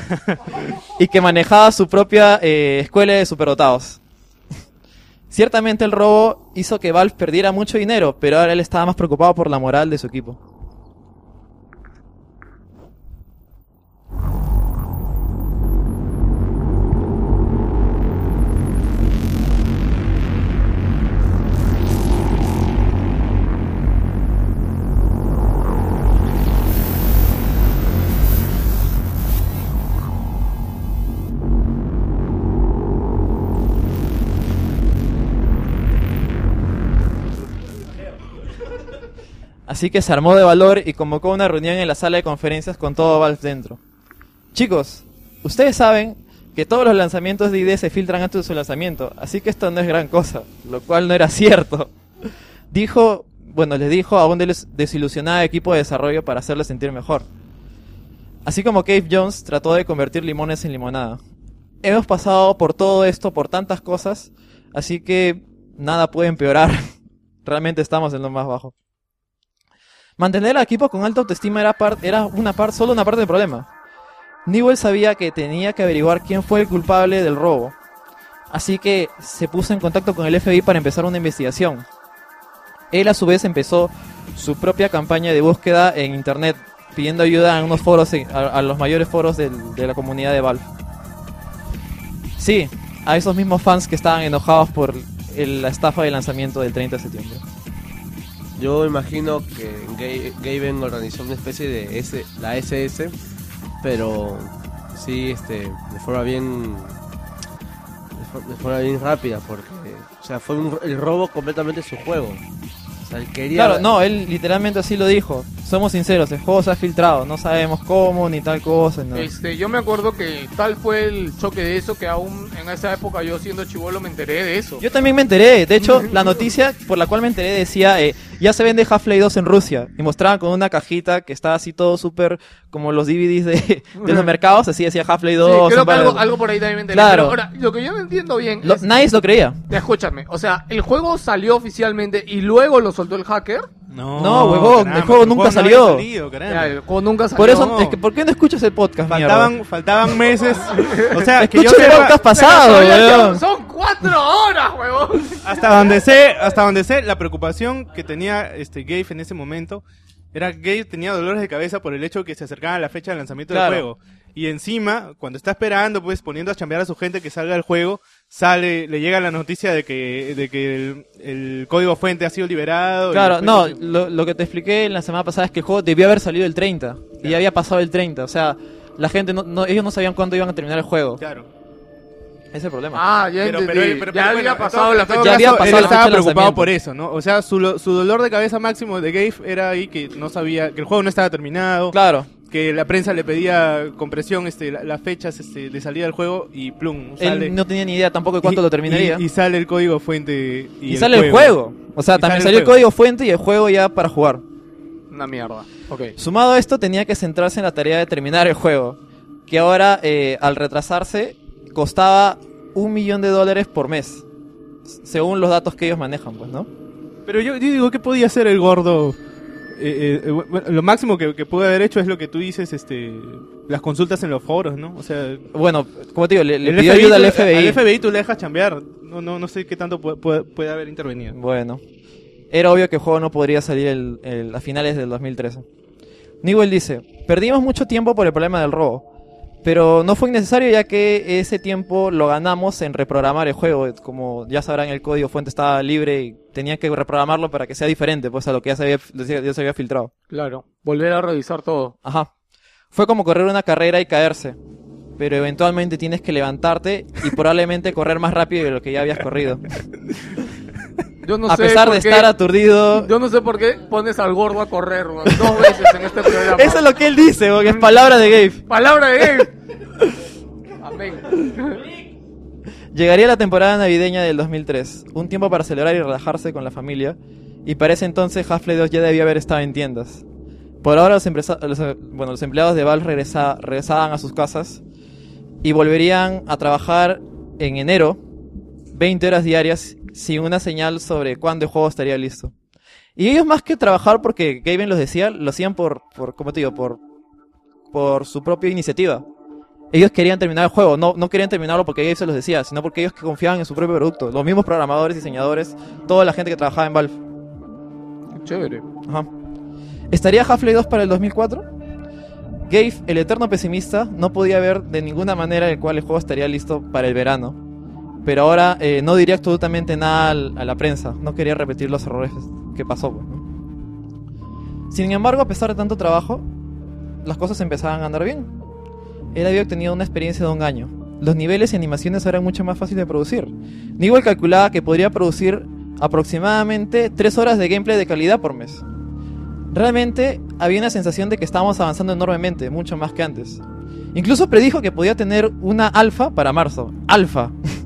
S5: y que manejaba su propia eh, escuela de superdotados. Ciertamente el robo hizo que Valve perdiera mucho dinero, pero ahora él estaba más preocupado por la moral de su equipo. Así que se armó de valor y convocó una reunión en la sala de conferencias con todo Valve dentro. Chicos, ustedes saben que todos los lanzamientos de ID se filtran antes de su lanzamiento, así que esto no es gran cosa, lo cual no era cierto. Dijo, bueno, les dijo a un des- desilusionado equipo de desarrollo para hacerles sentir mejor. Así como Cave Jones trató de convertir limones en limonada. Hemos pasado por todo esto, por tantas cosas, así que nada puede empeorar. Realmente estamos en lo más bajo. Mantener al equipo con alta autoestima era, era una par- solo una parte del problema. Newell sabía que tenía que averiguar quién fue el culpable del robo. Así que se puso en contacto con el FBI para empezar una investigación. Él a su vez empezó su propia campaña de búsqueda en internet, pidiendo ayuda a unos foros, a, los mayores foros de la comunidad de Valve. Sí, a esos mismos fans que estaban enojados por la estafa de lanzamiento del 30 de septiembre.
S7: Yo imagino que Ga- Gaben organizó una especie de S, la SS, pero sí, este, de forma bien, de, for- de forma bien rápida, porque, o sea, fue un- el robo completamente su juego. O sea, él quería.
S5: Claro, no, él literalmente así lo dijo. Somos sinceros, el juego se ha filtrado, no sabemos cómo ni tal cosa. no.
S1: Este, yo me acuerdo que tal fue el choque de eso que aún en esa época yo siendo chivolo me enteré de eso.
S5: Yo también me enteré, de hecho, la noticia por la cual me enteré decía, eh, ya se vende Half-Life 2 en Rusia, y mostraban con una cajita que estaba así todo súper, como los DVDs de, de los mercados, así decía Half-Life 2.
S1: Sí, creo que algo, por ahí también me enteré.
S5: Claro.
S1: Pero ahora, lo que yo no entiendo bien
S5: Lo-
S1: es...
S5: nadie lo creía.
S1: Escúchame, o sea, ¿el juego salió oficialmente y luego lo soltó el hacker?
S3: No,
S5: No, huevón,
S3: caramba,
S5: el juego
S3: el
S5: nunca
S3: no
S5: salió.
S3: había salido.
S1: Ya, el juego nunca salió.
S5: Por eso,
S3: no.
S5: es que, ¿por qué no escuchas el podcast,
S3: Faltaban,
S5: mierda?
S3: faltaban meses. O sea, que yo
S5: el podcast pasado, weón.
S1: son- cuatro horas, huevón.
S3: hasta donde sé, hasta donde sé, la preocupación que tenía este Gabe en ese momento era que Gabe tenía dolores de cabeza por el hecho que se acercaba la fecha de lanzamiento
S5: Claro.
S3: del juego. Y encima, cuando está esperando, pues poniendo a chambear a su gente que salga el juego, sale, le llega la noticia de que, de que el, el código fuente ha sido liberado. y
S5: Claro, no, lo, lo que te expliqué la semana pasada es que el juego debió haber salido el 30 y ya había pasado el 30, o sea, la gente no, no- ellos no sabían cuándo iban a terminar el juego.
S3: Claro.
S5: Ese es el problema.
S1: Ah, ya
S3: Pero, pero, pero,
S1: ya
S3: pero,
S1: había
S3: bueno,
S1: pasado
S3: en
S1: la fecha.
S5: Ya había pasado
S3: él
S5: la fecha
S3: estaba preocupado por eso, ¿no? O sea, su, lo- su dolor de cabeza máximo de Gabe era ahí que no sabía, que el juego no estaba terminado.
S5: Claro.
S3: Que la prensa le pedía con presión este, la- las fechas este, de salida del juego y plum, sale.
S5: Él no tenía ni idea tampoco de cuánto
S3: y-
S5: lo terminaría.
S3: Y, y sale el código fuente y,
S5: Y,
S3: el
S5: sale el juego. O sea, también
S3: sale
S5: salió el
S3: juego.
S5: código fuente y el juego ya para jugar.
S1: Una mierda. Ok.
S5: Sumado a esto, tenía que centrarse en la tarea de terminar el juego. Que ahora, eh, al retrasarse, costaba un millón de dólares por mes. Según los datos que ellos manejan, pues, ¿no?
S3: Pero yo, yo digo, ¿qué podía hacer el gordo? Eh, eh, bueno, lo máximo que, que puede haber hecho es lo que tú dices, este, las consultas en los foros, ¿no? O sea,
S5: Bueno, como te digo, le, le pidió
S3: FBI
S5: ayuda al FBI.
S3: Al FBI tú le dejas chambear. No, no, no sé qué tanto puede, puede, puede haber intervenido.
S5: Bueno, era obvio que el juego no podría salir el- el- a finales del 2013. Newell dice, perdimos mucho tiempo por el problema del robo, pero no fue innecesario ya que ese tiempo lo ganamos en reprogramar el juego. Como ya sabrán, el código fuente estaba libre y tenía que reprogramarlo para que sea diferente pues a lo que ya se había, ya se había filtrado.
S1: Claro. Volver a revisar todo.
S5: Ajá. Fue como correr una carrera y caerse. Pero eventualmente tienes que levantarte y probablemente correr más rápido de lo que ya habías corrido.
S1: Yo no
S5: a
S1: sé
S5: pesar de
S1: qué-
S5: estar aturdido.
S1: Yo no sé por qué pones al gordo a correr dos veces en este programa.
S5: Eso es lo que él dice, porque es palabra de Gabe.
S1: Palabra de Gabe. Amén.
S5: Llegaría la temporada navideña del 2003, un tiempo para celebrar y relajarse con la familia, y para ese entonces Half-Life 2 ya debía haber estado en tiendas. Por ahora los, los, bueno, los empleados de Valve regresa- regresaban a sus casas y volverían a trabajar en enero, 20 horas diarias, sin una señal sobre cuándo el juego estaría listo. Y ellos más que trabajar porque Gaben los decía, lo hacían por, por ¿cómo te digo? Por, por su propia iniciativa. Ellos querían terminar el juego, no, no querían terminarlo porque ellos se los decía, sino porque ellos que confiaban en su propio producto. Los mismos programadores, diseñadores, toda la gente que trabajaba en Valve.
S1: Chévere.
S5: Ajá. ¿Estaría Half-Life 2 para el 2004? Gabe, el eterno pesimista, no podía ver de ninguna manera el cual el juego estaría listo para el verano. Pero ahora eh, no diría absolutamente nada a la prensa. No quería repetir los errores que pasó. pues, ¿no? Sin embargo, a pesar de tanto trabajo, las cosas empezaban a andar bien. Él había obtenido una experiencia de un año. Los niveles y animaciones eran mucho más fáciles de producir. Newell calculaba que podría producir aproximadamente 3 horas de gameplay de calidad por mes. Realmente había una sensación de que estábamos avanzando enormemente, mucho más que antes. Incluso predijo que podía tener una alfa para marzo. Alfa.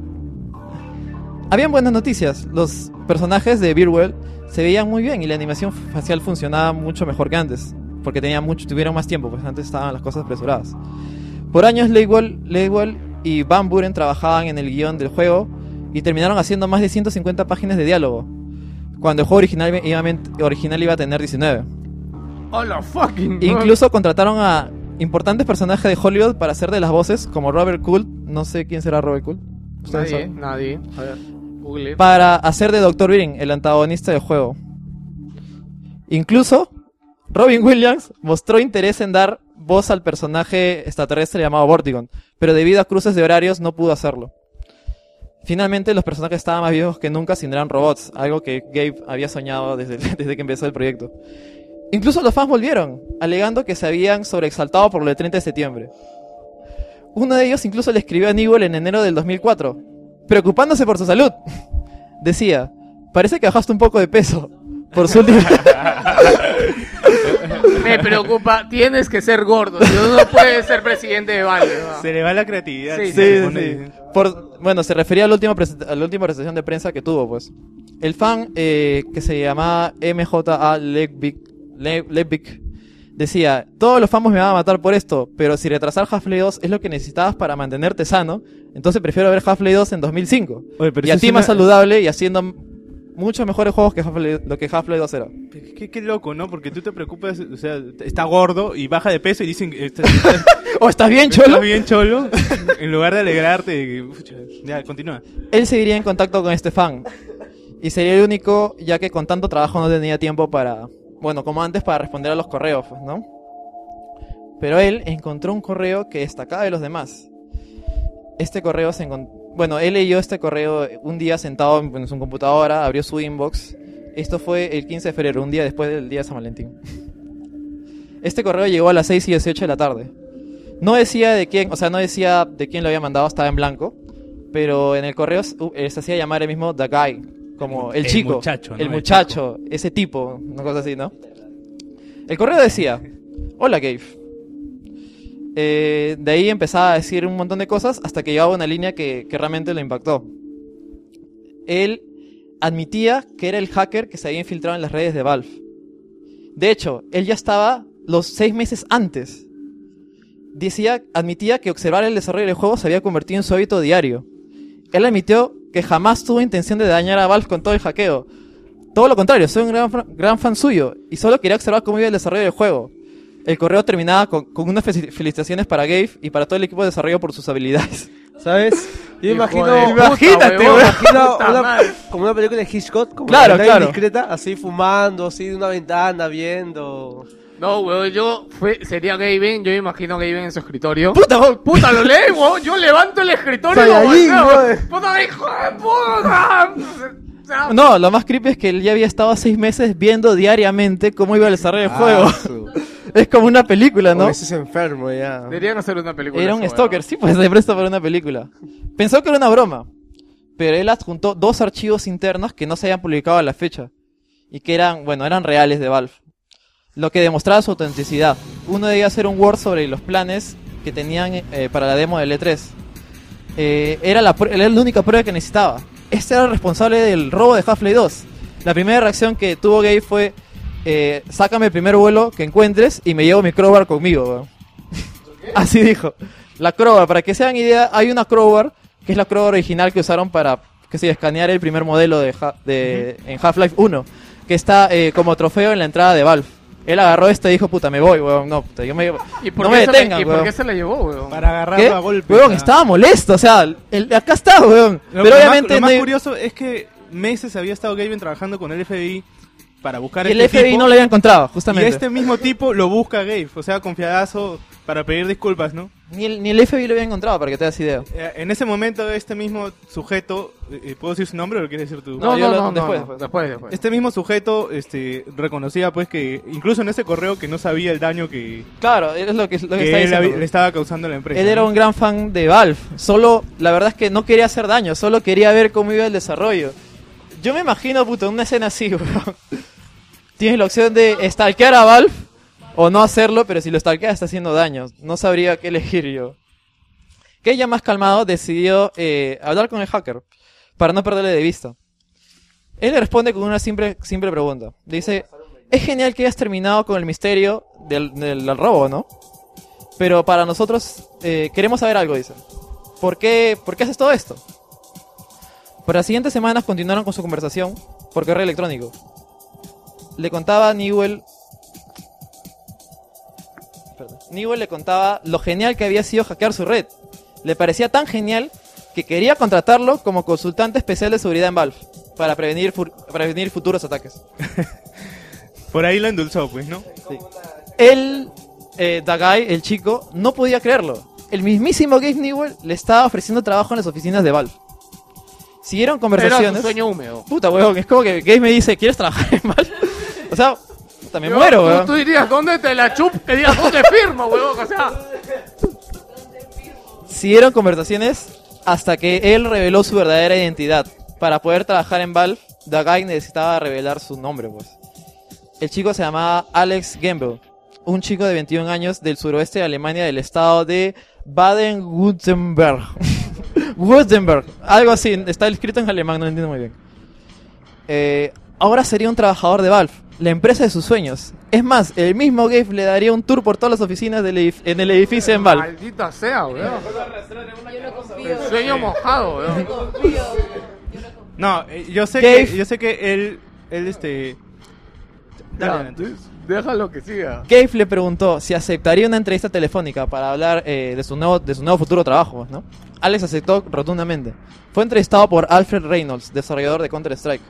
S5: Habían buenas noticias. Los personajes de Beerwell se veían muy bien y la animación facial funcionaba mucho mejor que antes. Porque tenía mucho, tuvieron más tiempo, pues antes estaban las cosas apresuradas. Por años, Leywell, Leywell y Van Buren trabajaban en el guion del juego y terminaron haciendo más de 150 páginas de diálogo. Cuando el juego original iba, original iba a tener 19.
S1: Hola fucking.
S5: Incluso contrataron a importantes personajes de Hollywood para hacer de las voces, como Robert Cool. No sé quién será Robert Cool. ¿Ustedes
S1: Nadie,
S5: saben?
S1: nadie. A ver,
S5: Para hacer de Dr. Birin, el antagonista del juego. Incluso, Robin Williams mostró interés en dar voz al personaje extraterrestre llamado Vortigon, pero debido a cruces de horarios no pudo hacerlo. Finalmente, los personajes estaban más viejos que nunca sin eran robots, algo que Gabe había soñado desde, desde que empezó el proyecto. Incluso los fans volvieron, alegando que se habían sobreexaltado por lo del 30 de septiembre. Uno de ellos incluso le escribió a Newell en enero del 2004, preocupándose por su salud. Decía, parece que bajaste un poco de peso por su última...
S1: Me preocupa, tienes que ser gordo. Si no, no puedes ser presidente de Valve. ¿no?
S3: Se le va la creatividad.
S1: Sí,
S5: Sí, sí. Por, bueno, se refería a la última, a la última presentación de prensa que tuvo, pues. El fan eh, que se llamaba MJA Legbik, Le- decía, todos los fans me van a matar por esto, pero si retrasar Half-Life 2 es lo que necesitabas para mantenerte sano, entonces prefiero ver Half-Life 2 en 2005.
S3: Oye, pero
S5: y a ti más saludable y haciendo muchos mejores juegos que lo que Half-Life 2 era.
S3: Qué, qué loco, ¿no? Porque tú te preocupas, o sea, está gordo y baja de peso y dicen, está,
S5: ¿O estás bien, cholo?
S3: ¿Estás bien, cholo? en lugar de alegrarte, pucha, ya, continúa.
S5: Él seguiría en contacto con este fan. Y sería el único, ya que con tanto trabajo no tenía tiempo para, bueno, como antes, para responder a los correos, pues, ¿no? Pero él encontró un correo que destacaba de los demás. Este correo se encontró... Bueno, él leyó este correo un día sentado en su computadora, abrió su inbox. Esto fue el 15 de febrero, un día después del día de San Valentín. Este correo llegó a las 6 y 18 de la tarde. No decía de quién, o sea, no decía de quién lo había mandado, estaba en blanco. Pero en el correo eh, se hacía llamar el mismo The Guy, como el,
S3: El
S5: chico.
S3: muchacho, ¿no?
S5: El
S3: El
S5: muchacho, ese tipo, una cosa así, ¿no? El correo decía, hola Gabe. Eh, de ahí empezaba a decir un montón de cosas hasta que llegaba una línea que, que realmente lo impactó. Él admitía que era el hacker que se había infiltrado en las redes de Valve. De hecho, él ya estaba los seis meses antes. Decía, admitía que observar el desarrollo del juego se había convertido en su hábito diario. Él admitió que jamás tuvo intención de dañar a Valve con todo el hackeo. Todo lo contrario, soy un gran, gran fan suyo y solo quería observar cómo iba el desarrollo del juego. El correo terminaba con, con unas fe- felicitaciones para Gabe y para todo el equipo de desarrollo por sus habilidades.
S7: ¿Sabes? Yo imagino,
S1: puta,
S7: imagínate, me imagino una- como una película de Hitchcock, como
S5: Claro,
S7: la
S5: claro.
S7: discreta, así fumando, así de una ventana, viendo.
S1: No, weón, yo fue, sería Gaben, yo me imagino a Gaben en su escritorio.
S5: ¡Puta, weón!
S1: ¡Puta, lo leí, weón! Yo levanto el escritorio y lo
S7: Saiyajin,
S1: volteo.
S7: weón.
S1: ¡Puta, hijo de puta! O sea,
S5: No, lo más creepy es que él ya había estado seis meses viendo diariamente cómo iba el desarrollo del juego. es como una película, ¿no?
S7: ¿no? Ese es enfermo ya.
S1: Deberían hacer una película.
S5: Era un
S1: eso,
S5: stalker, sí, pues se presta para una película. Pensó que era una broma, pero él adjuntó dos archivos internos que no se habían publicado a la fecha y que eran, bueno, eran reales de Valve. Lo que demostraba su autenticidad. Uno de ellos era un Word sobre los planes que tenían eh, para la demo del E3. Eh, era, la, era la única prueba que necesitaba. Este era el responsable del robo de Half-Life 2. La primera reacción que tuvo Gabe fue: eh, Sácame el primer vuelo que encuentres y me llevo mi crowbar conmigo. weón". Así dijo. La crowbar, para que se hagan idea, hay una crowbar que es la crowbar original que usaron para que se escanear el primer modelo de, Ha- de- en Half-Life 1, que está como trofeo en la entrada de Valve. Él agarró esta y dijo, puta, me voy, weón. No, puta, yo me llevo-
S1: ¿Y por,
S5: no
S1: qué
S5: me
S1: se
S5: detengan,
S1: ¿Y por qué se la llevó, weón?
S3: Para agarrarlo
S5: ¿Qué?
S3: a golpe.
S5: Weón, estaba molesto, o sea, el- acá está, weón.
S3: Lo,
S5: Pero
S3: lo
S5: obviamente
S3: más, lo más
S5: no-
S3: curioso es que meses había estado Gaben trabajando con el FBI para buscar
S5: y el
S3: este
S5: FBI
S3: tipo,
S5: no lo había encontrado,
S3: Y
S5: justamente.
S3: este mismo tipo lo busca Gabe, o sea, confiadazo para pedir disculpas, ¿no?
S5: Ni, el, ni el FBI lo había encontrado, para que te das idea.
S3: Eh, En ese momento este mismo sujeto, eh, ¿puedo decir su nombre o lo quieres decir tú?
S1: No,
S5: yo
S1: no,
S5: lo-
S1: no,
S5: después,
S1: no,
S5: después.
S1: después, después.
S3: Este mismo sujeto este, reconocía pues que incluso en ese correo que no sabía el daño que,
S5: Claro, es lo que, lo que
S3: que
S5: está
S3: él
S5: diciendo.
S3: había- le estaba causando a la empresa.
S5: Él era un gran fan de Valve. Solo, la verdad es que no quería hacer daño, solo quería ver cómo iba el desarrollo. Yo me imagino, puto, una escena así, weón. Tienes la opción de stalkear a Valve o no hacerlo, pero si lo stalkeas está haciendo daño. No sabría qué elegir yo. Que ya más calmado decidió eh, hablar con el hacker para no perderle de vista. Él le responde con una simple, simple pregunta. Dice, es genial que hayas terminado con el misterio del, del- robo, ¿no? Pero para nosotros eh, queremos saber algo, dice. ¿Por qué, ¿Por qué haces todo esto? Por las siguientes semanas continuaron con su conversación por correo electrónico. Le contaba a Newell... Newell le contaba lo genial que había sido hackear su red. Le parecía tan genial que quería contratarlo como consultante especial de seguridad en Valve para prevenir, fu- prevenir futuros ataques.
S3: Por ahí lo endulzó, pues, ¿no?
S5: Él, eh, Dagai, el chico, no podía creerlo. El mismísimo Gabe Newell le estaba ofreciendo trabajo en las oficinas de Valve. Siguieron
S1: Era
S5: conversaciones.
S1: su sueño húmedo.
S5: Puta, weón, es como que Gabe me dice, ¿quieres trabajar en Valve? o sea, puta, me
S1: Yo-
S5: muero,
S1: tú,
S5: weón.
S1: tú dirías, ¿dónde te la chup? Que digas, ¿dónde firmo, weón? O sea,
S5: Siguieron conversaciones hasta que él reveló su verdadera identidad. Para poder trabajar en Valve, Dagai necesitaba revelar su nombre, pues. El chico se llamaba Alex Gamble. un chico de 21 años del suroeste de Alemania del estado de Baden-Württemberg. Württemberg, algo así, está escrito en alemán, no lo entiendo muy bien. Eh, ahora sería un trabajador de Valve, la empresa de sus sueños. Es más, el mismo Gabe le daría un tour por todas las oficinas del en el edificio en Valve.
S1: Maldita sea, weón. El sueño mojado, weón.
S3: No, eh, yo sé que yo sé que él él este Dale, dale, entonces.
S1: Déjalo que siga.
S5: Gabe le preguntó si aceptaría una entrevista telefónica para hablar eh, de, su nuevo, de su nuevo futuro trabajo, ¿no? Alex aceptó rotundamente. Fue entrevistado por Alfred Reynolds, desarrollador de Counter-Strike.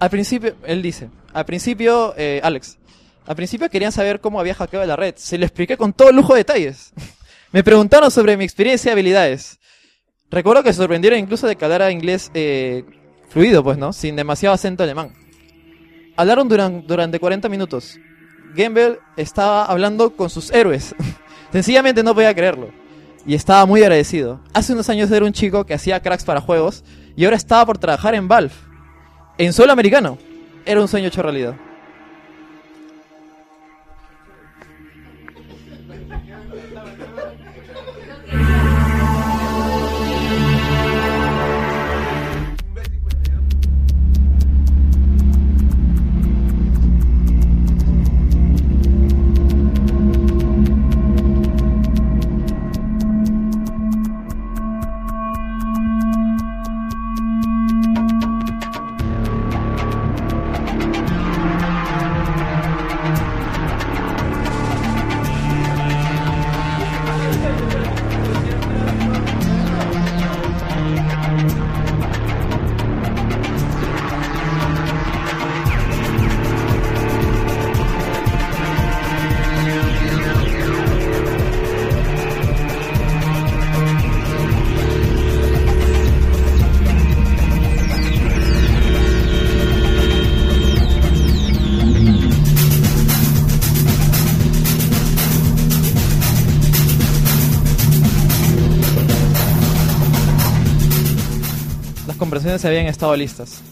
S5: Al principio, él dice, al principio, eh, Alex, al principio querían saber cómo había hackeado la red. Se lo expliqué con todo lujo de detalles. Me preguntaron sobre mi experiencia y habilidades. Recuerdo que se sorprendieron incluso de que hablara inglés eh, fluido, pues, ¿no? Sin demasiado acento alemán. Hablaron duran- durante 40 minutos. Gamble estaba hablando con sus héroes. Sencillamente no podía creerlo. Y estaba muy agradecido. Hace unos años era un chico que hacía cracks para juegos y ahora estaba por trabajar en Valve. En suelo americano. Era un sueño hecho realidad. Conversaciones habían estado listas.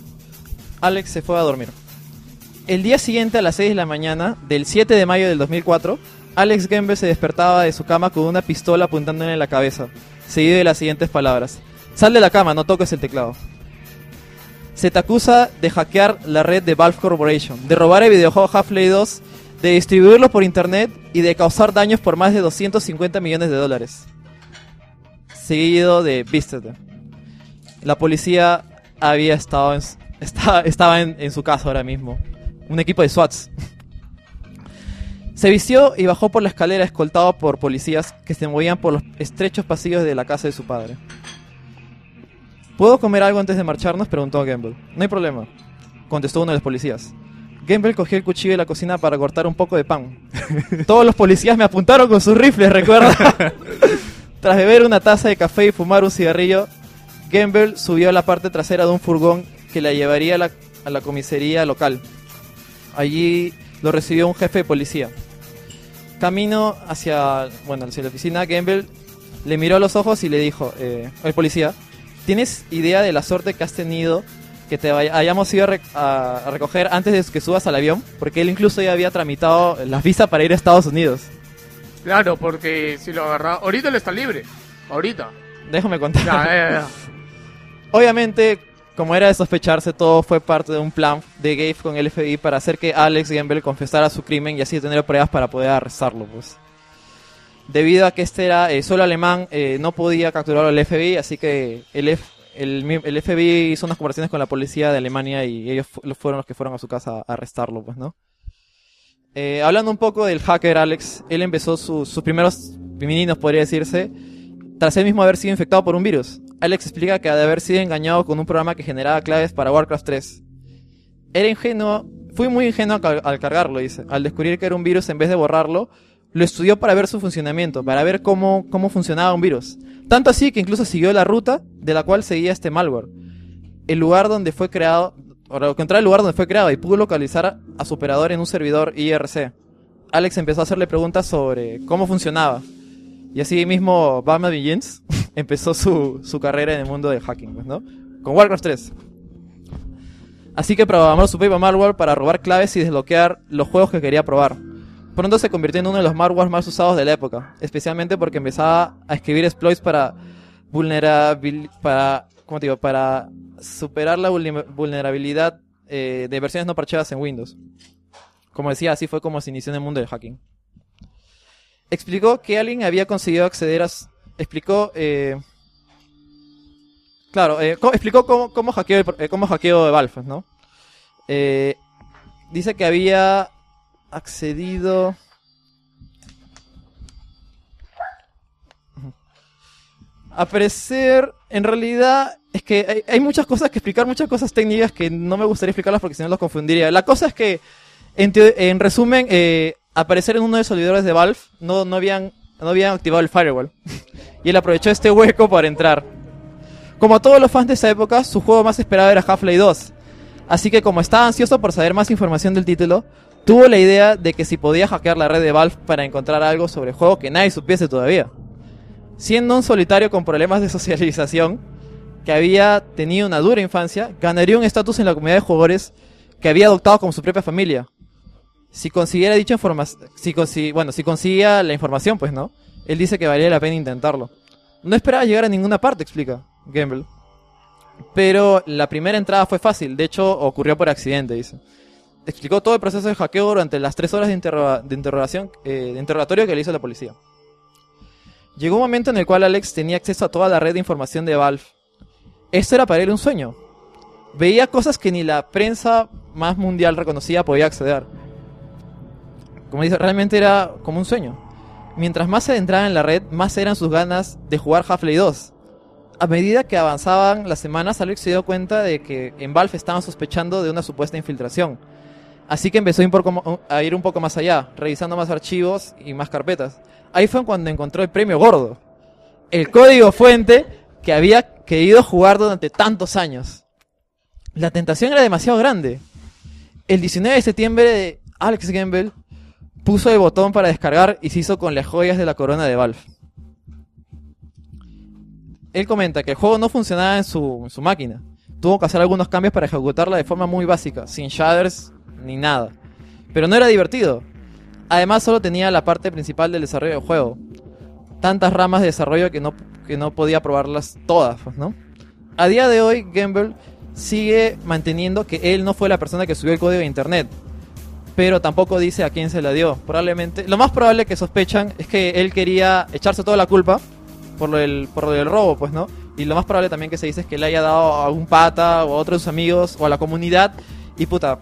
S5: Alex se fue a dormir. El día siguiente a las 6 de la mañana, del 7 de mayo del 2004, Alex Gamble se despertaba de su cama con una pistola apuntándole en la cabeza, seguido de las siguientes palabras. Sal de la cama, no toques el teclado. Se te acusa de hackear la red de Valve Corporation, de robar el videojuego Half-Life 2, de distribuirlo por internet y de causar daños por más de 250 millones de dólares. Seguido de vístete. La policía había estado en, estaba, estaba en, en su casa ahora mismo. Un equipo de SWATs. Se vistió y bajó por la escalera escoltado por policías que se movían por los estrechos pasillos de la casa de su padre. ¿Puedo comer algo antes de marcharnos? preguntó Gamble. No hay problema, contestó uno de los policías. Gamble cogió el cuchillo de la cocina para cortar un poco de pan. Todos los policías me apuntaron con sus rifles, recuerda. Tras beber una taza de café y fumar un cigarrillo, Gamble subió a la parte trasera de un furgón que la llevaría a la, a la comisaría local. Allí lo recibió un jefe de policía. Camino hacia, bueno, hacia la oficina, Gamble le miró a los ojos y le dijo, eh, "Oye, policía, ¿tienes idea de la suerte que has tenido que te hayamos ido a, rec- a- recoger antes de que subas al avión? Porque él incluso ya había tramitado las visas para ir a Estados Unidos.
S1: Claro, porque si lo agarra... Ahorita él está libre. Ahorita.
S5: Déjame contar.
S1: Ya, ya, ya.
S5: Obviamente, como era de sospecharse, todo fue parte de un plan de Gabe con el FBI para hacer que Alex Gamble confesara su crimen y así tener pruebas para poder arrestarlo, pues. Debido a que este era eh, solo alemán, eh, no podía capturarlo el FBI, así que el, FBI hizo unas conversaciones con la policía de Alemania y ellos fu- fueron los que fueron a su casa a arrestarlo, pues, ¿no? Eh, hablando un poco del hacker Alex, él empezó su- sus primeros pininos, podría decirse, tras él mismo haber sido infectado por un virus. Alex explica que ha de haber sido engañado con un programa que generaba claves para Warcraft 3. Era ingenuo, fui muy ingenuo al, car- al cargarlo, dice. Al descubrir que era un virus, en vez de borrarlo, lo estudió para ver su funcionamiento, para ver cómo, cómo funcionaba un virus. Tanto así que incluso siguió la ruta de la cual seguía este malware. El lugar donde fue creado, o encontrar el lugar donde fue creado y pudo localizar a su operador en un servidor IRC. Alex empezó a hacerle preguntas sobre cómo funcionaba. Y así mismo Batman Begins empezó su, su carrera en el mundo del hacking, pues, ¿no? Con Warcraft 3. Así que programó su propio malware para robar claves y desbloquear los juegos que quería probar. pronto se convirtió en uno de los malwares más usados de la época, especialmente porque empezaba a escribir exploits para vulnerabil para ¿cómo te digo? para superar la vulne- vulnerabilidad eh, de versiones no parcheadas en Windows. Como decía, así fue como se inició en el mundo del hacking. Explicó que alguien había conseguido acceder a... Explicó... eh, claro, eh, explicó cómo, cómo hackeó, el eh, cómo hackeó Valve, ¿no? Dice que había accedido... A parecer, en realidad, es que hay, hay muchas cosas que explicar, muchas cosas técnicas que no me gustaría explicarlas porque si no los confundiría. La cosa es que, en, resumen, aparecer en uno de los servidores de Valve no, no, habían, no habían activado el firewall. y él aprovechó este hueco para entrar. Como todos los fans de esa época, su juego más esperado era Half-Life 2. Así que como estaba ansioso por saber más información del título, tuvo la idea de que si podía hackear la red de Valve para encontrar algo sobre el juego que nadie supiese todavía. Siendo un solitario con problemas de socialización, que había tenido una dura infancia, ganaría un estatus en la comunidad de jugadores que había adoptado como su propia familia. Si consiguiera dicha información, bueno, si la información, pues no. Él dice que valía la pena intentarlo. No esperaba llegar a ninguna parte, explica Gamble. Pero la primera entrada fue fácil, de hecho ocurrió por accidente, dice. Explicó todo el proceso de hackeo durante las tres horas de, interroga- de interrogación, eh, de interrogatorio que le hizo la policía. Llegó un momento en el cual Alex tenía acceso a toda la red de información de Valve. Esto era para él un sueño. Veía cosas que ni la prensa más mundial reconocida podía acceder. Como dice, realmente era como un sueño. Mientras más se adentraba en la red, más eran sus ganas de jugar Half-Life 2. A medida que avanzaban las semanas, Alex se dio cuenta de que en Valve estaban sospechando de una supuesta infiltración. Así que empezó a ir, un poco más allá, revisando más archivos y más carpetas. Ahí fue cuando encontró el premio gordo. El código fuente que había querido jugar durante tantos años. La tentación era demasiado grande. El 19 de septiembre, Alex Gamble puso el botón para descargar y se hizo con las joyas de la corona de Valve. Él comenta que el juego no funcionaba en su, su máquina. Tuvo que hacer algunos cambios para ejecutarla de forma muy básica, sin shaders ni nada. Pero no era divertido. Además solo tenía la parte principal del desarrollo del juego. Tantas ramas de desarrollo que no, que no podía probarlas todas, pues, ¿no? A día de hoy, Gamble sigue manteniendo que él no fue la persona que subió el código de internet. Pero tampoco dice a quién se la dio. Probablemente, lo más probable que sospechan es que él quería echarse toda la culpa por lo del, por lo robo, pues, ¿no? Y lo más probable también que se dice es que le haya dado a un pata o a otros de sus amigos o a la comunidad y puta,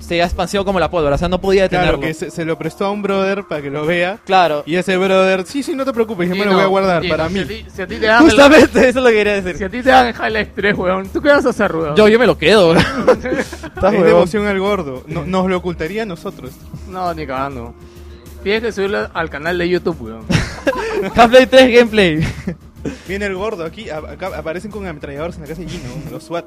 S5: se ha expansido como la pólvora, o sea, no podía
S3: Claro,
S5: detenerlo.
S3: que se, se lo prestó a un brother para que lo vea.
S5: Claro.
S3: Y ese brother, sí, sí, no te preocupes, yo
S1: Y
S3: me lo
S1: no,
S3: voy a guardar
S1: y
S3: para
S1: no,
S3: mí.
S1: Si a ti, si a ti te dan
S5: Justamente, eso es lo que quería decir.
S1: Si a ti te dan el Highlight 3, weón, ¿tú qué vas a hacer, weón?
S5: Yo, yo me lo quedo, bro.
S3: Es
S5: Estás
S3: de
S5: huevón.
S3: emoción al gordo. No- nos lo ocultaría a nosotros.
S1: No, ni cagando. Tienes que subirlo al canal de YouTube, weón.
S5: Half-Life 3 gameplay.
S3: Viene el gordo aquí, a- acá aparecen con ametralladores en la casa de Gino, los SWAT.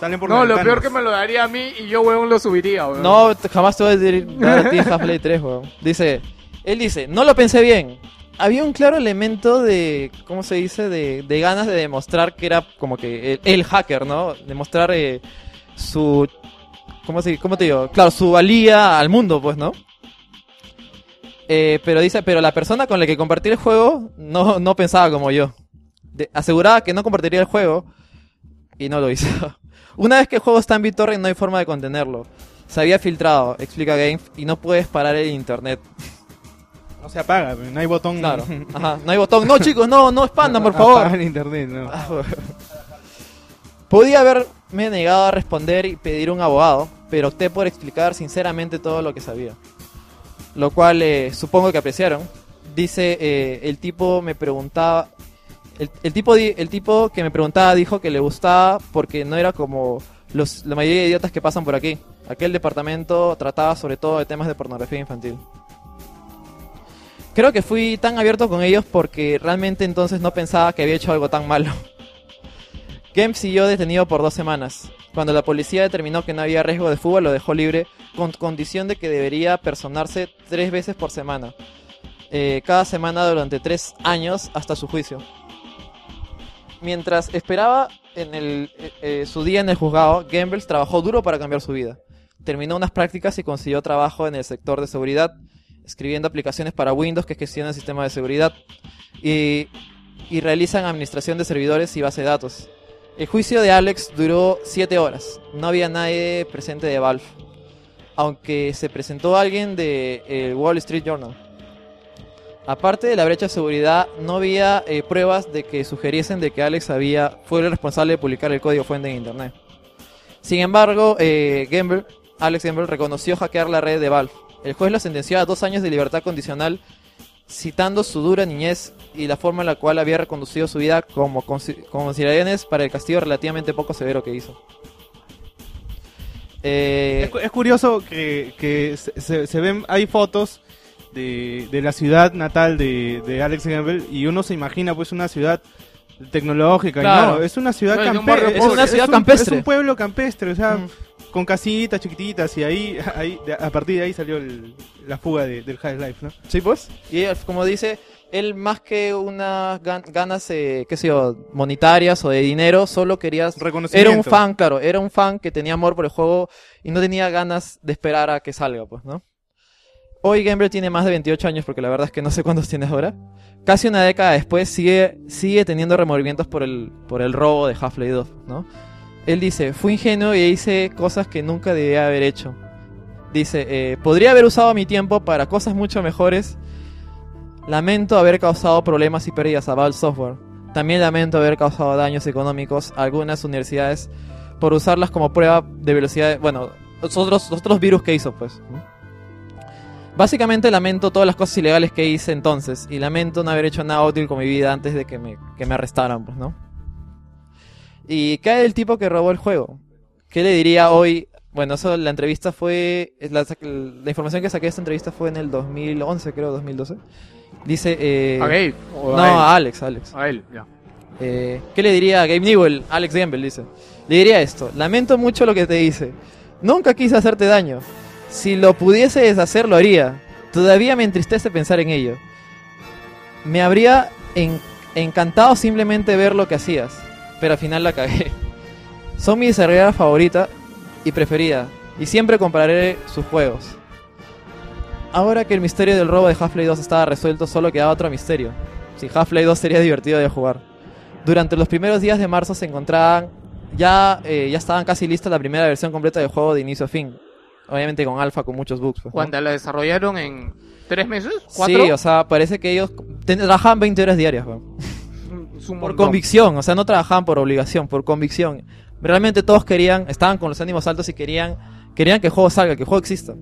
S3: Salen por
S1: No,
S3: las
S1: lo
S3: ventanas.
S1: peor que me lo daría a mí y yo, weón, lo subiría, weón.
S5: No, t- jamás te voy a decir dar a ti Half-Life 3, weón. Dice, él dice, no lo pensé bien. Había un claro elemento de, ¿cómo se dice? De, de ganas de demostrar que era como que el, el hacker, ¿no? Demostrar eh, su, ¿cómo, se, ¿cómo te digo? Claro, su valía al mundo, pues, ¿no? Eh, pero dice, pero la persona con la que compartí el juego no, no pensaba como yo. De- aseguraba que no compartiría el juego y no lo hizo. Una vez que el juego está en BitTorrent no hay forma de contenerlo. Se había filtrado, explica Game, y no puedes parar el internet.
S3: No se apaga, no hay botón.
S5: Claro. Ajá, no hay botón. No, chicos, no, no expandan, por
S3: Apaga
S5: favor.
S3: el internet, no.
S5: Ah. Podía haberme negado a responder y pedir un abogado, pero opté por explicar sinceramente todo lo que sabía. Lo cual eh, supongo que apreciaron. Dice, eh, el tipo me preguntaba... El, tipo el tipo que me preguntaba dijo que le gustaba porque no era como la mayoría de idiotas que pasan por aquí. Aquel departamento trataba sobre todo de temas de pornografía infantil. Creo que fui tan abierto con ellos porque realmente entonces no pensaba que había hecho algo tan malo. Game siguió detenido por dos semanas. Cuando la policía determinó que no había riesgo de fuga, lo dejó libre con condición de que debería personarse tres veces por semana. Eh, cada semana durante tres años hasta su juicio. Mientras esperaba en eh, eh, su día en el juzgado, Gambles trabajó duro para cambiar su vida. Terminó unas prácticas y consiguió trabajo en el sector de seguridad escribiendo aplicaciones para Windows que gestionan el sistema de seguridad y, realizan administración de servidores y base de datos. El juicio de Alex duró 7 horas. No había nadie presente de Valve. Aunque se presentó alguien de el Wall Street Journal. Aparte de la brecha de seguridad, no había eh, pruebas de que sugeriesen de que Alex había, fue el responsable de publicar el código fuente en internet. Sin embargo, eh, Gamble, Alex Gamble reconoció hackear la red de Valve. El juez lo sentenció a dos años de libertad condicional, citando su dura niñez y la forma en la cual había reconducido su vida como consi- consideraciones para el castigo relativamente poco severo que hizo. Eh,
S3: Es, cu- es curioso que, que se- se ven, hay fotos de, de la ciudad natal de, de Alex Gamble y uno se imagina pues una ciudad tecnológica y
S5: Claro.
S3: no, es una ciudad
S5: Claro, es un
S3: campestre.
S5: Es una ciudad
S3: un-
S5: campestre.
S3: es un pueblo campestre, o sea, con casitas chiquititas y ahí, ahí de- a partir de ahí salió el- la fuga de- del Half-Life, ¿no?
S5: Sí, pues. Y como dice, él más que unas gan- ganas, eh, qué sé yo, monetarias o de dinero, solo quería... Era un fan, claro, era un fan que tenía amor por el juego y no tenía ganas de esperar a que salga, pues, ¿no? Hoy Gamer tiene más de 28 años, porque la verdad es que no sé cuántos tiene ahora. Casi una década después sigue, sigue teniendo remordimientos por el, por el robo de Half-Life 2, ¿no? Él dice, fui ingenuo y hice cosas que nunca debía haber hecho. Dice, eh, podría haber usado mi tiempo para cosas mucho mejores. Lamento haber causado problemas y pérdidas a Valve Software. También lamento haber causado daños económicos a algunas universidades por usarlas como prueba de velocidad. Bueno, otros, otros virus que hizo, pues. Básicamente lamento todas las cosas ilegales que hice entonces y lamento no haber hecho nada útil con mi vida antes de que me, que me arrestaran, pues, ¿no? Y cae el tipo que robó el juego. ¿Qué le diría hoy? Bueno, eso, la entrevista fue. La, la información que saqué de esta entrevista fue en el 2011, creo, 2012. Dice. Eh,
S1: ¿A Gabe o
S5: no, a Alex, Alex.
S1: A él, ya.
S5: Eh, ¿Qué le diría a Gabe Newell? Alex Gamble dice. Le diría esto: Lamento mucho lo que te hice. Nunca quise hacerte daño. Si lo pudiese deshacer, lo haría. Todavía me entristece pensar en ello. Me habría en- encantado simplemente ver lo que hacías, pero al final la cagué. Son mi desarrolladora favorita y preferida, y siempre compararé sus juegos. Ahora que el misterio del robo de Half-Life 2 estaba resuelto, solo quedaba otro misterio. Si Half-Life 2 sería divertido de jugar. Durante los primeros días de marzo se encontraban, ya, eh, ya estaban casi listas la primera versión completa del juego de inicio a fin. Obviamente con alfa, con muchos bugs. pues, ¿no?
S1: ¿Cuándo la desarrollaron en tres meses? ¿Cuatro?
S5: Sí, o sea, parece que ellos trabajaban 20 horas diarias. weón.
S1: Es un
S5: Por convicción, o sea, no trabajaban por obligación, por convicción. Realmente todos querían, estaban con los ánimos altos y querían, querían que el juego salga, que el juego exista.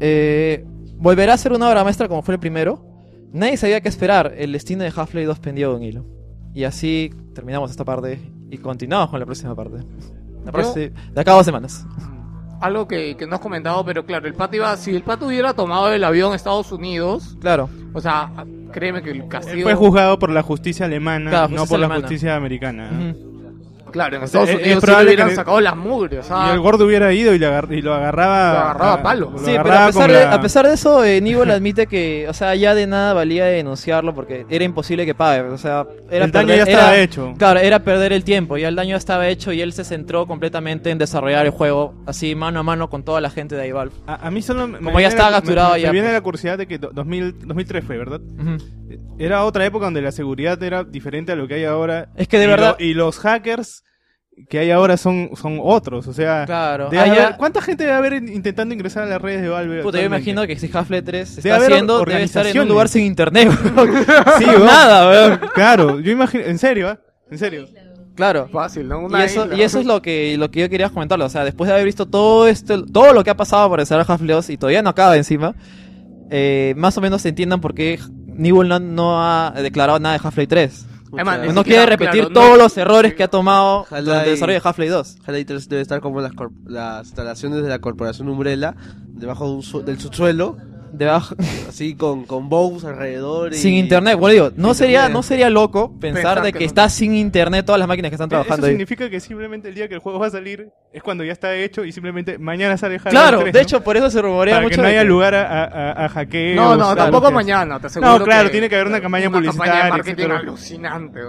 S5: Eh, volverá a ser una obra maestra como fue el primero. Nadie sabía qué esperar. El destino de Half-Life 2 pendía de un hilo. Y así terminamos esta parte y continuamos con la próxima parte. La próxima- de acá a dos semanas.
S1: Algo que, que no has comentado, pero claro, el pato iba, si el pato hubiera tomado el avión a Estados Unidos,
S5: Claro.
S1: o sea, créeme que el
S3: Él
S1: castigo...
S3: fue juzgado por la justicia alemana,
S5: Claro,
S3: no
S5: justicia
S3: por la
S5: alemana.
S3: justicia americana. ¿no?
S1: Claro, en Estados
S3: es-
S1: Unidos
S3: es
S1: sí
S3: probable
S1: le hubieran
S3: que-
S1: sacado las mugres.
S3: Y el gordo hubiera ido y, le agar- y lo agarraba.
S1: Lo agarraba a palo.
S3: lo
S5: Sí, pero
S3: agarraba
S5: a pesar, de,
S3: la-
S5: a pesar de eso, eh, Nibble admite que, o sea, ya de nada valía denunciarlo porque era imposible que pague. O sea, era
S3: El daño
S5: perder-
S3: ya estaba
S5: era-
S3: hecho.
S5: Claro, era perder el tiempo. Ya el daño estaba hecho y él se centró completamente en desarrollar el juego, así mano a mano con toda la gente de Ivalve.
S3: A, a mí solo me
S5: Como
S3: viene
S5: ya estaba capturado
S3: me, me
S5: ya,
S3: viene
S5: pues.
S3: la curiosidad de que do- 2000, 2003 fue, ¿verdad?
S5: Ujú.
S3: Era otra época donde la seguridad era diferente a lo que hay ahora.
S5: Es que de
S3: Y
S5: verdad-
S3: lo- y los hackers que hay ahora son, son otros, o sea...
S5: Claro.
S3: debe
S5: Allá-
S3: haber- ¿Cuánta gente debe haber in- intentando ingresar a las redes de Valve?
S5: Puta, yo imagino que si Half-Life 3 se
S3: Debe
S5: está haciendo, debe estar en un lugar sin internet.
S3: Sí.
S5: Nada, weón.
S3: Claro, yo imagino... ¿En serio? ah? ¿En serio?
S5: Claro.
S1: Fácil, ¿no?
S5: Y
S1: Una
S5: eso,
S1: isla.
S5: y eso es lo que, lo que yo quería comentarlo. O sea, después de haber visto todo esto, todo lo que ha pasado para desarrollar Half-Life 2 y todavía no acaba encima, eh, más o menos se entiendan por qué Nibble no, no ha declarado nada de Half-Life 3.
S1: Además,
S5: no
S1: siquiera,
S5: quiere repetir
S1: claro,
S5: todos
S1: no-
S5: los errores que ha tomado durante el desarrollo de Half-Life 2.
S7: Half-Life 3 debe estar como las, corp- las instalaciones de la corporación Umbrella, debajo de un su- del subsuelo,
S5: Debajo,
S7: así con, con bows alrededor. y-
S5: sin internet. Bueno, digo, no sería,
S7: internet.
S5: no sería loco pensar,
S1: Pensar
S5: de
S1: que
S5: que
S1: no.
S5: está sin internet todas las máquinas que están
S3: Eso
S5: trabajando ahí.
S3: significa que simplemente el día que el juego va a salir es cuando ya está hecho y simplemente mañana sale Half-Life
S5: Claro,
S3: 3,
S5: de
S3: ¿no?
S5: hecho, por eso se rumorea
S3: Para
S5: mucho.
S3: que no haya
S5: que-
S3: lugar a, a, a- a hackeos.
S1: No, no, tampoco mañana, te aseguro
S3: No, claro,
S1: que-
S3: tiene que haber una campaña
S1: una
S3: publicitaria.
S1: campaña de marketing
S3: etcétera.
S1: alucinante.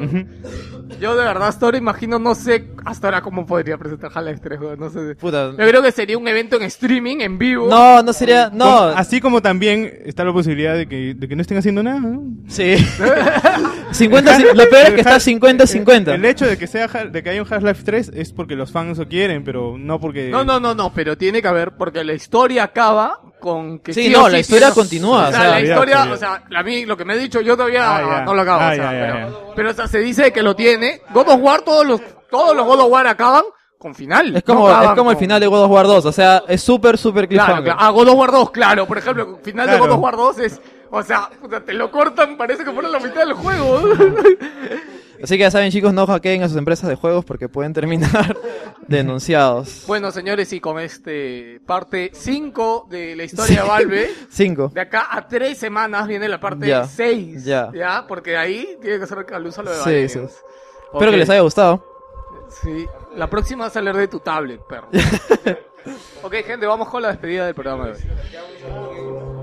S1: Yo de verdad hasta ahora imagino, no sé hasta ahora cómo podría presentar Half-Life 3, weón, no sé.
S5: Puta.
S1: Yo creo que sería un evento en streaming, en vivo.
S5: No, no sería. No.
S3: Así como también está la posibilidad de que, de que no estén haciendo nada. ¿no?
S5: Sí. 50, lo peor es que está 50-50.
S3: El hecho de que sea de que haya un Half-Life 3 es porque los fans lo quieren, pero no porque
S1: No, no, no, no, pero tiene que haber, porque la historia acaba con que
S5: Sí,
S1: sí,
S5: no, la
S1: sí
S5: historia
S1: tiene-
S5: continúa,
S1: O sea, la historia, o sea, a mí lo que me he dicho, yo todavía
S3: Ah, ya.
S1: no lo acabo,
S3: Ah,
S1: o sea,
S3: ya, ya,
S1: pero, pero, o sea, se dice que lo tiene. God of War, todos los, todos los God of War acaban con final.
S5: Es como,
S1: no
S5: es como el
S1: con-
S5: final de God of War 2, o sea, es súper, súper
S1: Claro,
S5: cliffhanger.
S1: claro. Ah, God of War 2, claro. Por ejemplo, el final
S3: Claro.
S1: de God of War 2 es, o sea, te lo cortan, parece que fuera la mitad del juego.
S5: Así que ya saben, chicos, no hackeen a sus empresas de juegos porque pueden terminar denunciados.
S1: bueno, señores, y con este parte 5 de la historia de Valve,
S5: 5.
S1: de acá a 3 semanas viene la parte
S5: Ya,
S1: 6.
S5: ya.
S1: Porque ahí tiene que ser calusa lo de
S5: Sí,
S1: Valve.
S5: sí. Espero que les haya gustado.
S1: Sí, la próxima vas a leer de tu tablet, perro. ok, gente, vamos con la despedida del programa de hoy.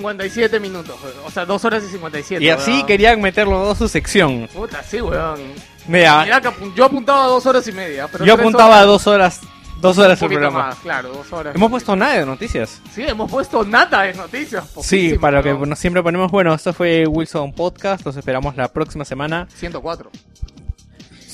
S1: .57 minutos, weón. o sea, 2 horas y 57.
S6: Y así
S1: weón.
S6: querían meterlo todo su sección.
S1: Puta, sí, weón.
S6: Mira,
S1: Mira que yo apuntaba a 2 horas y media. Pero
S6: yo apuntaba a
S1: horas-
S6: dos horas, dos horas el programa.
S1: más, claro, 2 horas.
S6: Hemos puesto nada de noticias.
S1: Sí, hemos puesto nada de noticias.
S6: Sí, para lo que siempre ponemos, bueno, esto fue Wilson Podcast, los esperamos la próxima semana,
S1: 104.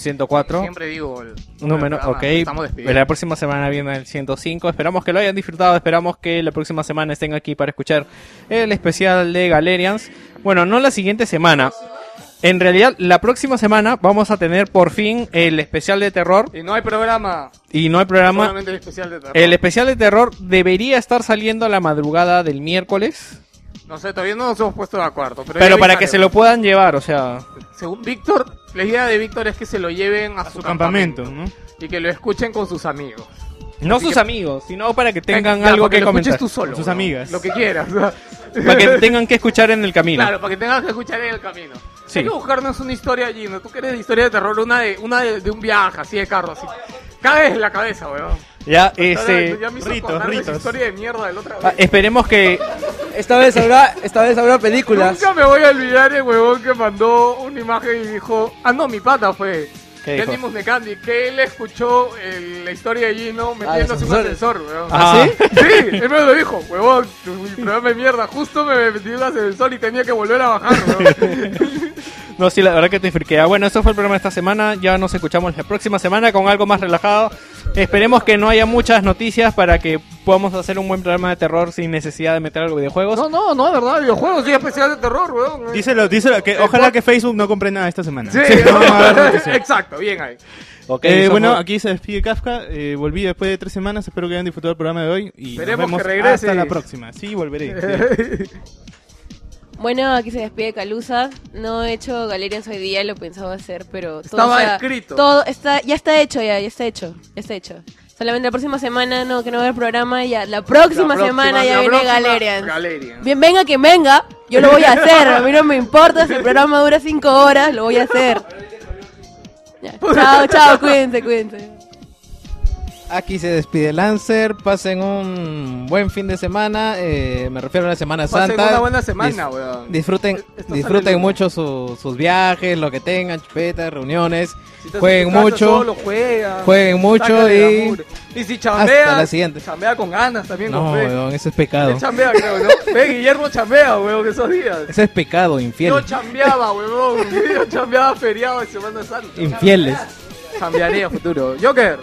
S6: 104.
S1: Siempre digo el
S6: Número, ok.
S1: Estamos despidiendo.
S6: La próxima semana viene el 105. Esperamos que lo hayan disfrutado. Esperamos que la próxima semana estén aquí para escuchar el especial de Galerians. Bueno, no la siguiente semana. En realidad, la próxima semana vamos a tener por fin el especial de terror.
S1: Y no hay programa.
S6: Y no hay programa.
S1: Solamente el especial de terror.
S6: El especial de terror debería estar saliendo a la madrugada del miércoles.
S1: No sé, todavía no nos hemos puesto de acuerdo. Pero,
S6: Pero para que se lo puedan llevar, o sea.
S1: Según Víctor, la idea de Víctor es que se lo lleven a, su,
S3: campamento,
S1: campamento, Y que lo escuchen con sus amigos.
S6: No
S1: Así
S6: sus
S1: que-
S6: amigos, sino para que tengan
S1: Claro,
S6: algo
S1: para
S6: que
S1: lo escuches
S6: comentar.
S1: tú solo,
S3: Con sus amigas.
S1: Lo que quieras.
S6: Para que tengan que escuchar en el camino.
S1: Claro, para que tengas que escuchar en el camino.
S6: Sí.
S1: Hay que buscarnos una historia allí, ¿no? Tú quieres de historia de terror, una de, una de, de un viaje así de carro, así. Caes en la cabeza, weón.
S6: Ya, este.
S1: ya me hizo
S3: ritos,
S1: acordar de esa
S3: ritos.
S1: historia de mierda del otra
S6: ah, esperemos que.
S7: Esta vez habrá, esta vez habrá películas.
S1: Nunca me voy a olvidar el huevón que mandó una imagen y dijo, ah no, mi pata fue.
S6: ¿Qué dijo?
S1: Denis Musnecandi, que él escuchó el- la historia de Gino metiéndose
S7: los
S1: en un ascensor, weón.
S6: ¿Ah, sí?
S1: Sí, él me lo dijo, huevón, tu programa de mierda, justo me metí en el ascensor y tenía que volver a bajar, weón.
S6: No, sí, la verdad que te friquea. Bueno, eso fue el programa de esta semana. Ya nos escuchamos la próxima semana con algo más relajado. Esperemos que no haya muchas noticias para que podamos hacer un buen programa de terror sin necesidad de meter algo de videojuegos.
S1: No, no, no, de verdad, videojuegos sí especial de terror, weón.
S3: Díselo, díselo, que
S1: Eh,
S3: ojalá que Facebook no compre nada esta semana.
S1: Sí,
S3: no, no
S1: exacto, bien ahí.
S6: Ok,
S3: Eh, bueno, aquí se despide Kafka. Eh, volví después de tres semanas. Espero que hayan disfrutado el programa de hoy. Y
S1: Esperemos
S3: nos
S1: que
S3: vemos
S1: regreses.
S3: hasta la próxima. Sí, volveré. sí.
S8: Bueno, aquí se despide Calusa. No he hecho Galerians hoy día, lo pensaba hacer, pero todo,
S1: Estaba escrito.
S8: Todo está, ya está hecho, ya, ya está hecho, ya está hecho. Solamente la próxima semana no, que no va a haber programa, ya la próxima,
S1: La próxima-
S8: semana ya viene Galerians.
S1: Galerians.
S8: Bien, venga que venga, yo lo voy a hacer, a mí no me importa si el programa dura cinco horas, lo voy a hacer. Ya. Chao, chao, cuídense, cuídense.
S9: Aquí se despide Lancer. Pasen un buen fin de semana. eh, me refiero a la Semana
S1: Pasen
S9: Santa.
S1: una buena semana,
S9: Dis-
S1: weón.
S9: Disfruten,
S1: Esto
S9: disfruten mucho su- sus viajes, lo que tengan, chupetas, reuniones.
S1: Si
S9: Jueguen mucho.
S1: solo, juega,
S9: jueguen mucho y.
S1: Y si chambea,
S9: Hasta la siguiente.
S1: chambea con ganas también,
S9: No,
S1: con
S9: weón, eso es pecado.
S1: Él chambea, creo, ¿no? Ve, Guillermo chambea, weón, esos días.
S9: Eso es pecado, infiel.
S1: Yo chambeaba, weón. Yo chambeaba feriado de Semana Santa.
S9: Infieles.
S1: Chambearé a futuro. Joker.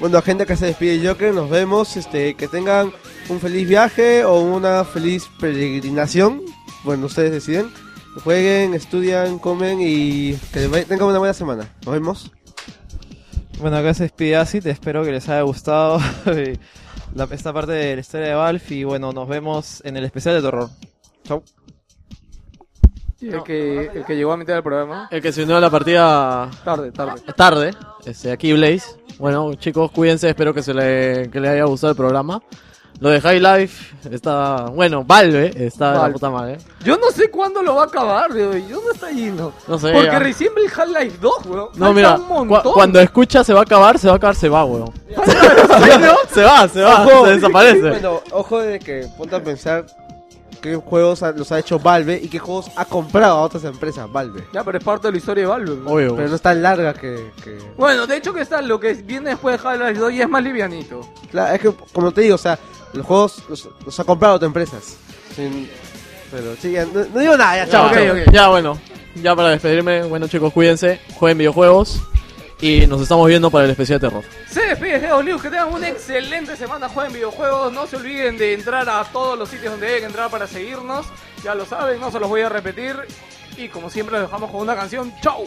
S7: Bueno, gente que se despide Joker, nos vemos. Este, que tengan un feliz viaje o una feliz peregrinación. Bueno, ustedes deciden. Jueguen, estudian, comen y que tengan una buena semana. Nos vemos.
S5: Bueno, acá se despide Acid, espero que les haya gustado eh, la- esta parte de la historia de Valve y bueno, nos vemos en el especial de terror. Chau.
S1: El que, el que llegó a mitad del programa.
S11: El que se unió a la partida
S1: Tarde, tarde.
S11: tarde, este, aquí Blaze. Bueno, chicos, cuídense, espero que se le, que les haya gustado el programa. Lo de High Life está, bueno, Valve está de la
S1: Valve.
S11: puta madre.
S1: Yo no sé cuándo lo va a acabar, weón. Yo no está yendo.
S11: No sé.
S1: Porque
S11: ya.
S1: recién vi el Half-Life 2, weón.
S11: No,
S1: Falta
S11: mira,
S1: un
S11: cu-
S1: montón.
S11: cuando escucha se va a acabar, se va a acabar, se va, weón. se va, se va,
S7: Ojo.
S11: se desaparece.
S7: Bueno, ojo de que ponte a pensar qué juegos ha- los ha hecho Valve y qué juegos ha comprado a otras empresas Valve.
S1: Ya, pero es parte de la historia de Valve.
S11: Obvio.
S7: Pero no es tan larga que... que-
S1: Bueno, de hecho que está lo que viene después de Half-Life 2 y es más livianito.
S7: Claro, es que, como te digo, o sea, los juegos los, los ha comprado otras empresas. Sin- Pero sí, ya, no, no digo nada, ya, chao.
S11: Ya,
S7: chao.
S1: ok.
S11: ya, bueno, ya para despedirme, bueno chicos, cuídense, jueguen videojuegos y nos estamos viendo para el especial de terror.
S1: Se despide Geo News, que tengan una excelente semana, jueguen videojuegos, no se olviden de entrar a todos los sitios donde deben entrar para seguirnos, ya lo saben, no se los voy a repetir, y como siempre los dejamos con una canción, ¡Chau!